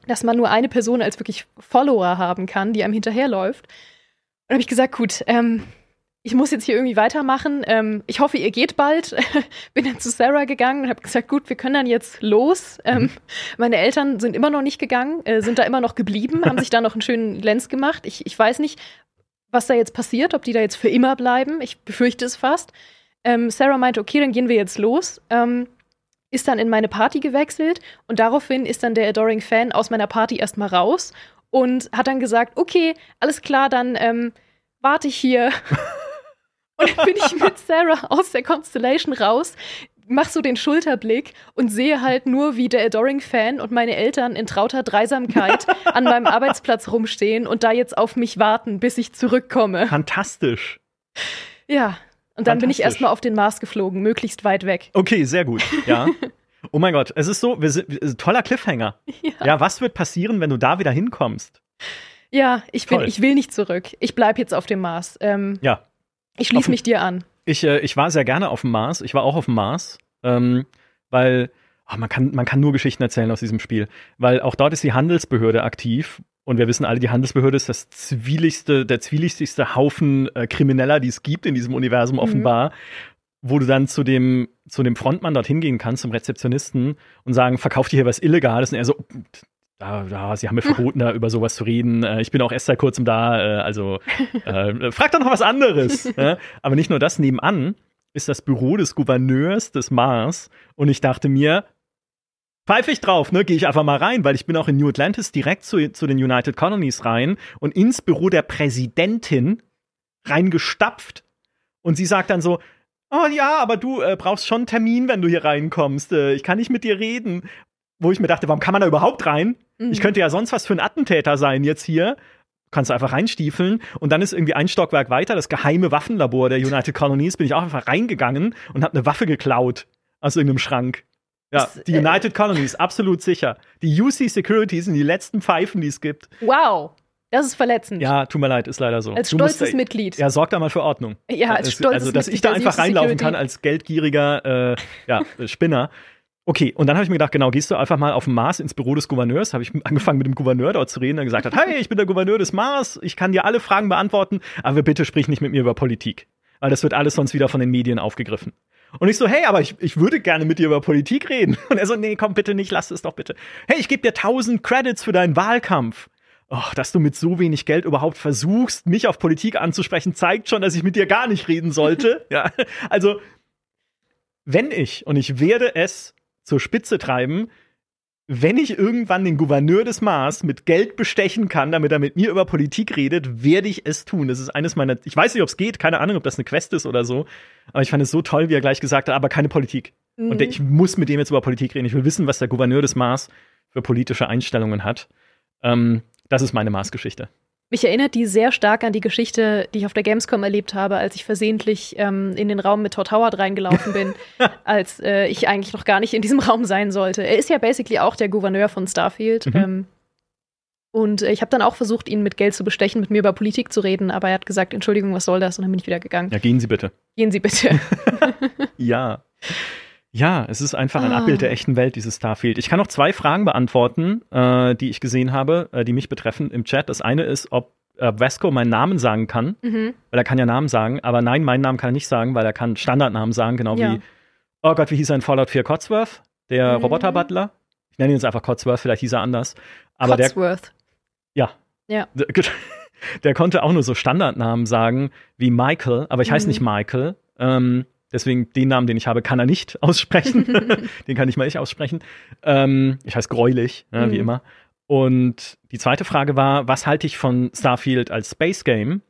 dass man nur eine Person als wirklich Follower haben kann, die einem hinterherläuft. Und dann habe ich gesagt, gut, ähm, ich muss jetzt hier irgendwie weitermachen. Ähm, ich hoffe, ihr geht bald. Bin dann zu Sarah gegangen und habe gesagt, gut, wir können dann jetzt los. Ähm, mhm. Meine Eltern sind immer noch nicht gegangen, äh, sind da immer noch geblieben, haben sich da noch einen schönen Lenz gemacht. Ich, ich weiß nicht, was da jetzt passiert, ob die da jetzt für immer bleiben. Ich befürchte es fast. Ähm, Sarah meinte, okay, dann gehen wir jetzt los. Ähm, ist dann in meine Party gewechselt und daraufhin ist dann der Adoring Fan aus meiner Party erstmal raus und hat dann gesagt, okay, alles klar, dann ähm, warte ich hier Und dann bin ich mit Sarah aus der Constellation raus, mach so den Schulterblick und sehe halt nur, wie der Adoring-Fan und meine Eltern in trauter Dreisamkeit an meinem Arbeitsplatz rumstehen und da jetzt auf mich warten, bis ich zurückkomme. Fantastisch. Ja, und dann bin ich erstmal auf den Mars geflogen, möglichst weit weg. Okay, sehr gut. Ja. Oh mein Gott, es ist so, wir sind, toller Cliffhanger. Ja. ja, was wird passieren, wenn du da wieder hinkommst? Ja, ich, bin, ich will nicht zurück. Ich bleib jetzt auf dem Mars. Ähm, ja. Ich schließe mich dir an. Ich, äh, ich war sehr gerne auf dem Mars. Ich war auch auf dem Mars, ähm, weil oh, man, kann, man kann nur Geschichten erzählen aus diesem Spiel. Weil auch dort ist die Handelsbehörde aktiv. Und wir wissen alle, die Handelsbehörde ist das zwieligste, der zwielichtigste Haufen äh, Krimineller, die es gibt in diesem Universum mhm. offenbar. Wo du dann zu dem, zu dem Frontmann dorthin gehen kannst, zum Rezeptionisten, und sagen, verkauft ihr hier was Illegales? Und er so, da, sie haben mir verboten, da über sowas zu reden. Äh, ich bin auch erst seit kurzem da, äh, also äh, frag doch noch was anderes. ja? Aber nicht nur das, nebenan ist das Büro des Gouverneurs des Mars und ich dachte mir, pfeife ich drauf, ne, gehe ich einfach mal rein, weil ich bin auch in New Atlantis direkt zu, zu den United Colonies rein und ins Büro der Präsidentin reingestapft und sie sagt dann so, Oh ja, aber du äh, brauchst schon einen Termin, wenn du hier reinkommst. Äh, ich kann nicht mit dir reden wo ich mir dachte, warum kann man da überhaupt rein? Mhm. Ich könnte ja sonst was für ein Attentäter sein jetzt hier. kannst du einfach reinstiefeln und dann ist irgendwie ein Stockwerk weiter das geheime Waffenlabor der United Colonies. Bin ich auch einfach reingegangen und habe eine Waffe geklaut aus irgendeinem Schrank. Ja, die äh, United Colonies, absolut sicher. Die UC Security sind die letzten Pfeifen, die es gibt. Wow. Das ist verletzend. Ja, tut mir leid, ist leider so. Als stolzes musst, Mitglied. Ja, sorg da mal für Ordnung. Ja, als stolzes Also, dass ich da einfach reinlaufen kann als geldgieriger äh, ja, Spinner. Okay, und dann habe ich mir gedacht, genau, gehst du einfach mal auf den Mars ins Büro des Gouverneurs. Habe ich angefangen mit dem Gouverneur dort zu reden, der gesagt hat, hey, ich bin der Gouverneur des Mars, ich kann dir alle Fragen beantworten, aber bitte sprich nicht mit mir über Politik. Weil das wird alles sonst wieder von den Medien aufgegriffen. Und ich so, hey, aber ich, ich würde gerne mit dir über Politik reden. Und er so, nee, komm bitte nicht, lass es doch bitte. Hey, ich gebe dir 1000 Credits für deinen Wahlkampf oh, dass du mit so wenig Geld überhaupt versuchst, mich auf Politik anzusprechen, zeigt schon, dass ich mit dir gar nicht reden sollte. ja, also wenn ich und ich werde es zur Spitze treiben, wenn ich irgendwann den Gouverneur des Mars mit Geld bestechen kann, damit er mit mir über Politik redet, werde ich es tun. Das ist eines meiner, ich weiß nicht, ob es geht, keine Ahnung, ob das eine Quest ist oder so, aber ich fand es so toll, wie er gleich gesagt hat, aber keine Politik. Mhm. Und ich muss mit dem jetzt über Politik reden. Ich will wissen, was der Gouverneur des Mars für politische Einstellungen hat. Ähm, das ist meine Mars-Geschichte. Mich erinnert die sehr stark an die Geschichte, die ich auf der Gamescom erlebt habe, als ich versehentlich ähm, in den Raum mit Todd Howard reingelaufen bin, als äh, ich eigentlich noch gar nicht in diesem Raum sein sollte. Er ist ja basically auch der Gouverneur von Starfield. Mhm. Ähm, und äh, ich habe dann auch versucht, ihn mit Geld zu bestechen, mit mir über Politik zu reden, aber er hat gesagt, Entschuldigung, was soll das? Und dann bin ich wieder gegangen. Ja, gehen Sie bitte. Gehen Sie bitte. ja. Ja, es ist einfach ein ah. Abbild der echten Welt, dieses Starfield. Ich kann noch zwei Fragen beantworten, äh, die ich gesehen habe, äh, die mich betreffen im Chat. Das eine ist, ob äh, Vasco meinen Namen sagen kann, mhm. weil er kann ja Namen sagen, aber nein, meinen Namen kann er nicht sagen, weil er kann Standardnamen sagen, genau ja. wie, oh Gott, wie hieß er in Fallout 4 Cotsworth, der mhm. Roboter-Butler. Ich nenne ihn jetzt einfach Cotsworth, vielleicht hieß er anders. Aber Cotsworth. Der, ja. Ja. Der konnte auch nur so Standardnamen sagen wie Michael, aber ich mhm. heiße nicht Michael. Ähm, Deswegen den Namen, den ich habe, kann er nicht aussprechen. den kann ich mal nicht aussprechen. Ähm, ich heiße Gräulich, ja, mhm. wie immer. Und die zweite Frage war, was halte ich von Starfield als Space Game?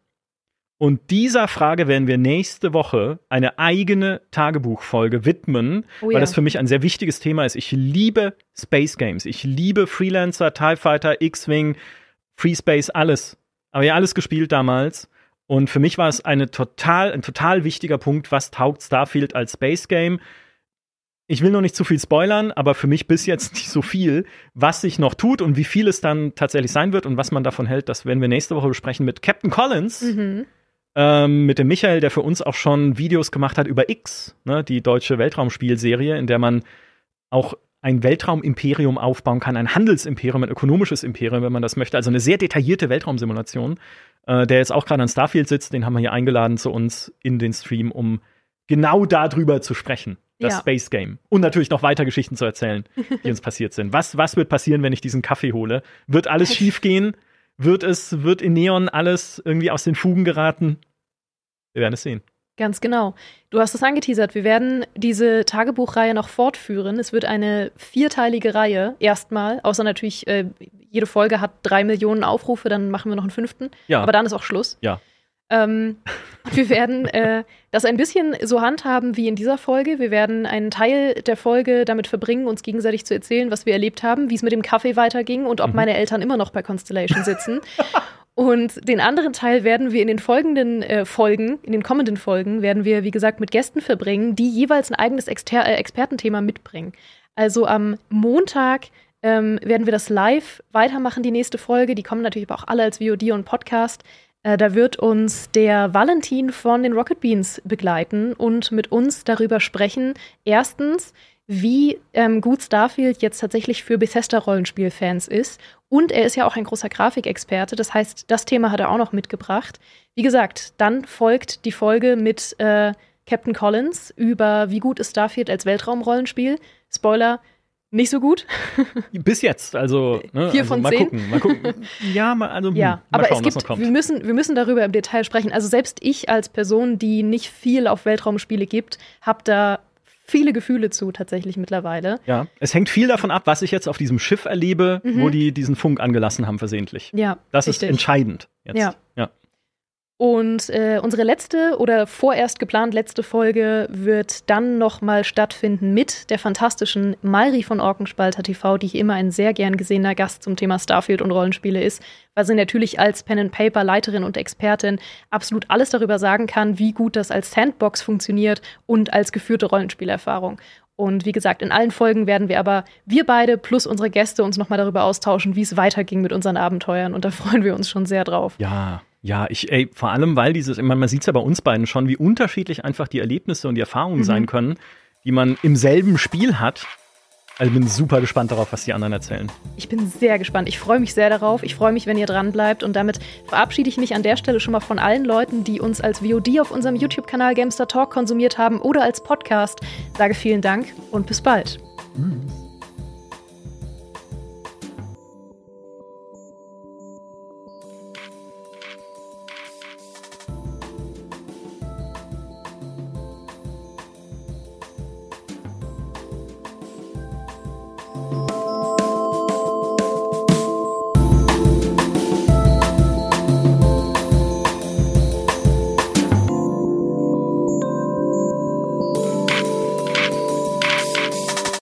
Und dieser Frage werden wir nächste Woche eine eigene Tagebuchfolge widmen, oh ja. weil das für mich ein sehr wichtiges Thema ist. Ich liebe Space Games. Ich liebe Freelancer, TIE Fighter, X-Wing, Free Space, alles. Aber ja, alles gespielt damals. Und für mich war es eine total, ein total wichtiger Punkt, was taugt Starfield als Space Game. Ich will noch nicht zu viel spoilern, aber für mich bis jetzt nicht so viel. Was sich noch tut und wie viel es dann tatsächlich sein wird und was man davon hält, das werden wir nächste Woche besprechen mit Captain Collins. Mhm. Ähm, mit dem Michael, der für uns auch schon Videos gemacht hat über X, ne, die deutsche Weltraumspielserie, in der man auch ein Weltraumimperium aufbauen kann, ein Handelsimperium, ein ökonomisches Imperium, wenn man das möchte. Also eine sehr detaillierte Weltraumsimulation, äh, der jetzt auch gerade an Starfield sitzt. Den haben wir hier eingeladen zu uns in den Stream, um genau darüber zu sprechen. Das ja. Space Game. Und natürlich noch weiter Geschichten zu erzählen, die uns passiert sind. Was, was wird passieren, wenn ich diesen Kaffee hole? Wird alles schief gehen? Wird es, wird in Neon alles irgendwie aus den Fugen geraten? Wir werden es sehen. Ganz genau. Du hast es angeteasert. Wir werden diese Tagebuchreihe noch fortführen. Es wird eine vierteilige Reihe erstmal, außer natürlich, äh, jede Folge hat drei Millionen Aufrufe, dann machen wir noch einen fünften. Ja. Aber dann ist auch Schluss. Ja. Ähm, wir werden äh, das ein bisschen so handhaben wie in dieser Folge. Wir werden einen Teil der Folge damit verbringen, uns gegenseitig zu erzählen, was wir erlebt haben, wie es mit dem Kaffee weiterging und ob mhm. meine Eltern immer noch bei Constellation sitzen. Und den anderen Teil werden wir in den folgenden äh, Folgen, in den kommenden Folgen, werden wir, wie gesagt, mit Gästen verbringen, die jeweils ein eigenes Exter äh, Expertenthema mitbringen. Also am Montag ähm, werden wir das live weitermachen, die nächste Folge. Die kommen natürlich aber auch alle als VOD und Podcast. Äh, da wird uns der Valentin von den Rocket Beans begleiten und mit uns darüber sprechen. Erstens, wie ähm, gut Starfield jetzt tatsächlich für Bethesda-Rollenspielfans ist. Und er ist ja auch ein großer Grafikexperte. Das heißt, das Thema hat er auch noch mitgebracht. Wie gesagt, dann folgt die Folge mit äh, Captain Collins über wie gut ist Starfield als Weltraumrollenspiel. Spoiler, nicht so gut. Bis jetzt, also ne, vier also von mal zehn. Gucken, mal gucken. Ja, mal, also ja, hm, mal aber schauen, es gibt, wir müssen, wir müssen darüber im Detail sprechen. Also selbst ich als Person, die nicht viel auf Weltraumspiele gibt, habe da viele Gefühle zu, tatsächlich mittlerweile. Ja, es hängt viel davon ab, was ich jetzt auf diesem Schiff erlebe, mhm. wo die diesen Funk angelassen haben, versehentlich. Ja. Das richtig. ist entscheidend jetzt. Ja. ja. Und äh, unsere letzte oder vorerst geplant letzte Folge wird dann nochmal stattfinden mit der fantastischen Mairi von Orkenspalter TV, die hier immer ein sehr gern gesehener Gast zum Thema Starfield und Rollenspiele ist, weil sie natürlich als Pen-and-Paper-Leiterin und Expertin absolut alles darüber sagen kann, wie gut das als Sandbox funktioniert und als geführte Rollenspielerfahrung. Und wie gesagt, in allen Folgen werden wir aber, wir beide plus unsere Gäste, uns nochmal darüber austauschen, wie es weiterging mit unseren Abenteuern. Und da freuen wir uns schon sehr drauf. Ja, ja, ich, ey, vor allem, weil dieses, man, man sieht es ja bei uns beiden schon, wie unterschiedlich einfach die Erlebnisse und die Erfahrungen mhm. sein können, die man im selben Spiel hat. Also bin super gespannt darauf, was die anderen erzählen. Ich bin sehr gespannt. Ich freue mich sehr darauf. Ich freue mich, wenn ihr dran bleibt. Und damit verabschiede ich mich an der Stelle schon mal von allen Leuten, die uns als VOD auf unserem YouTube-Kanal Gamester Talk konsumiert haben oder als Podcast. Sage vielen Dank und bis bald. Mhm.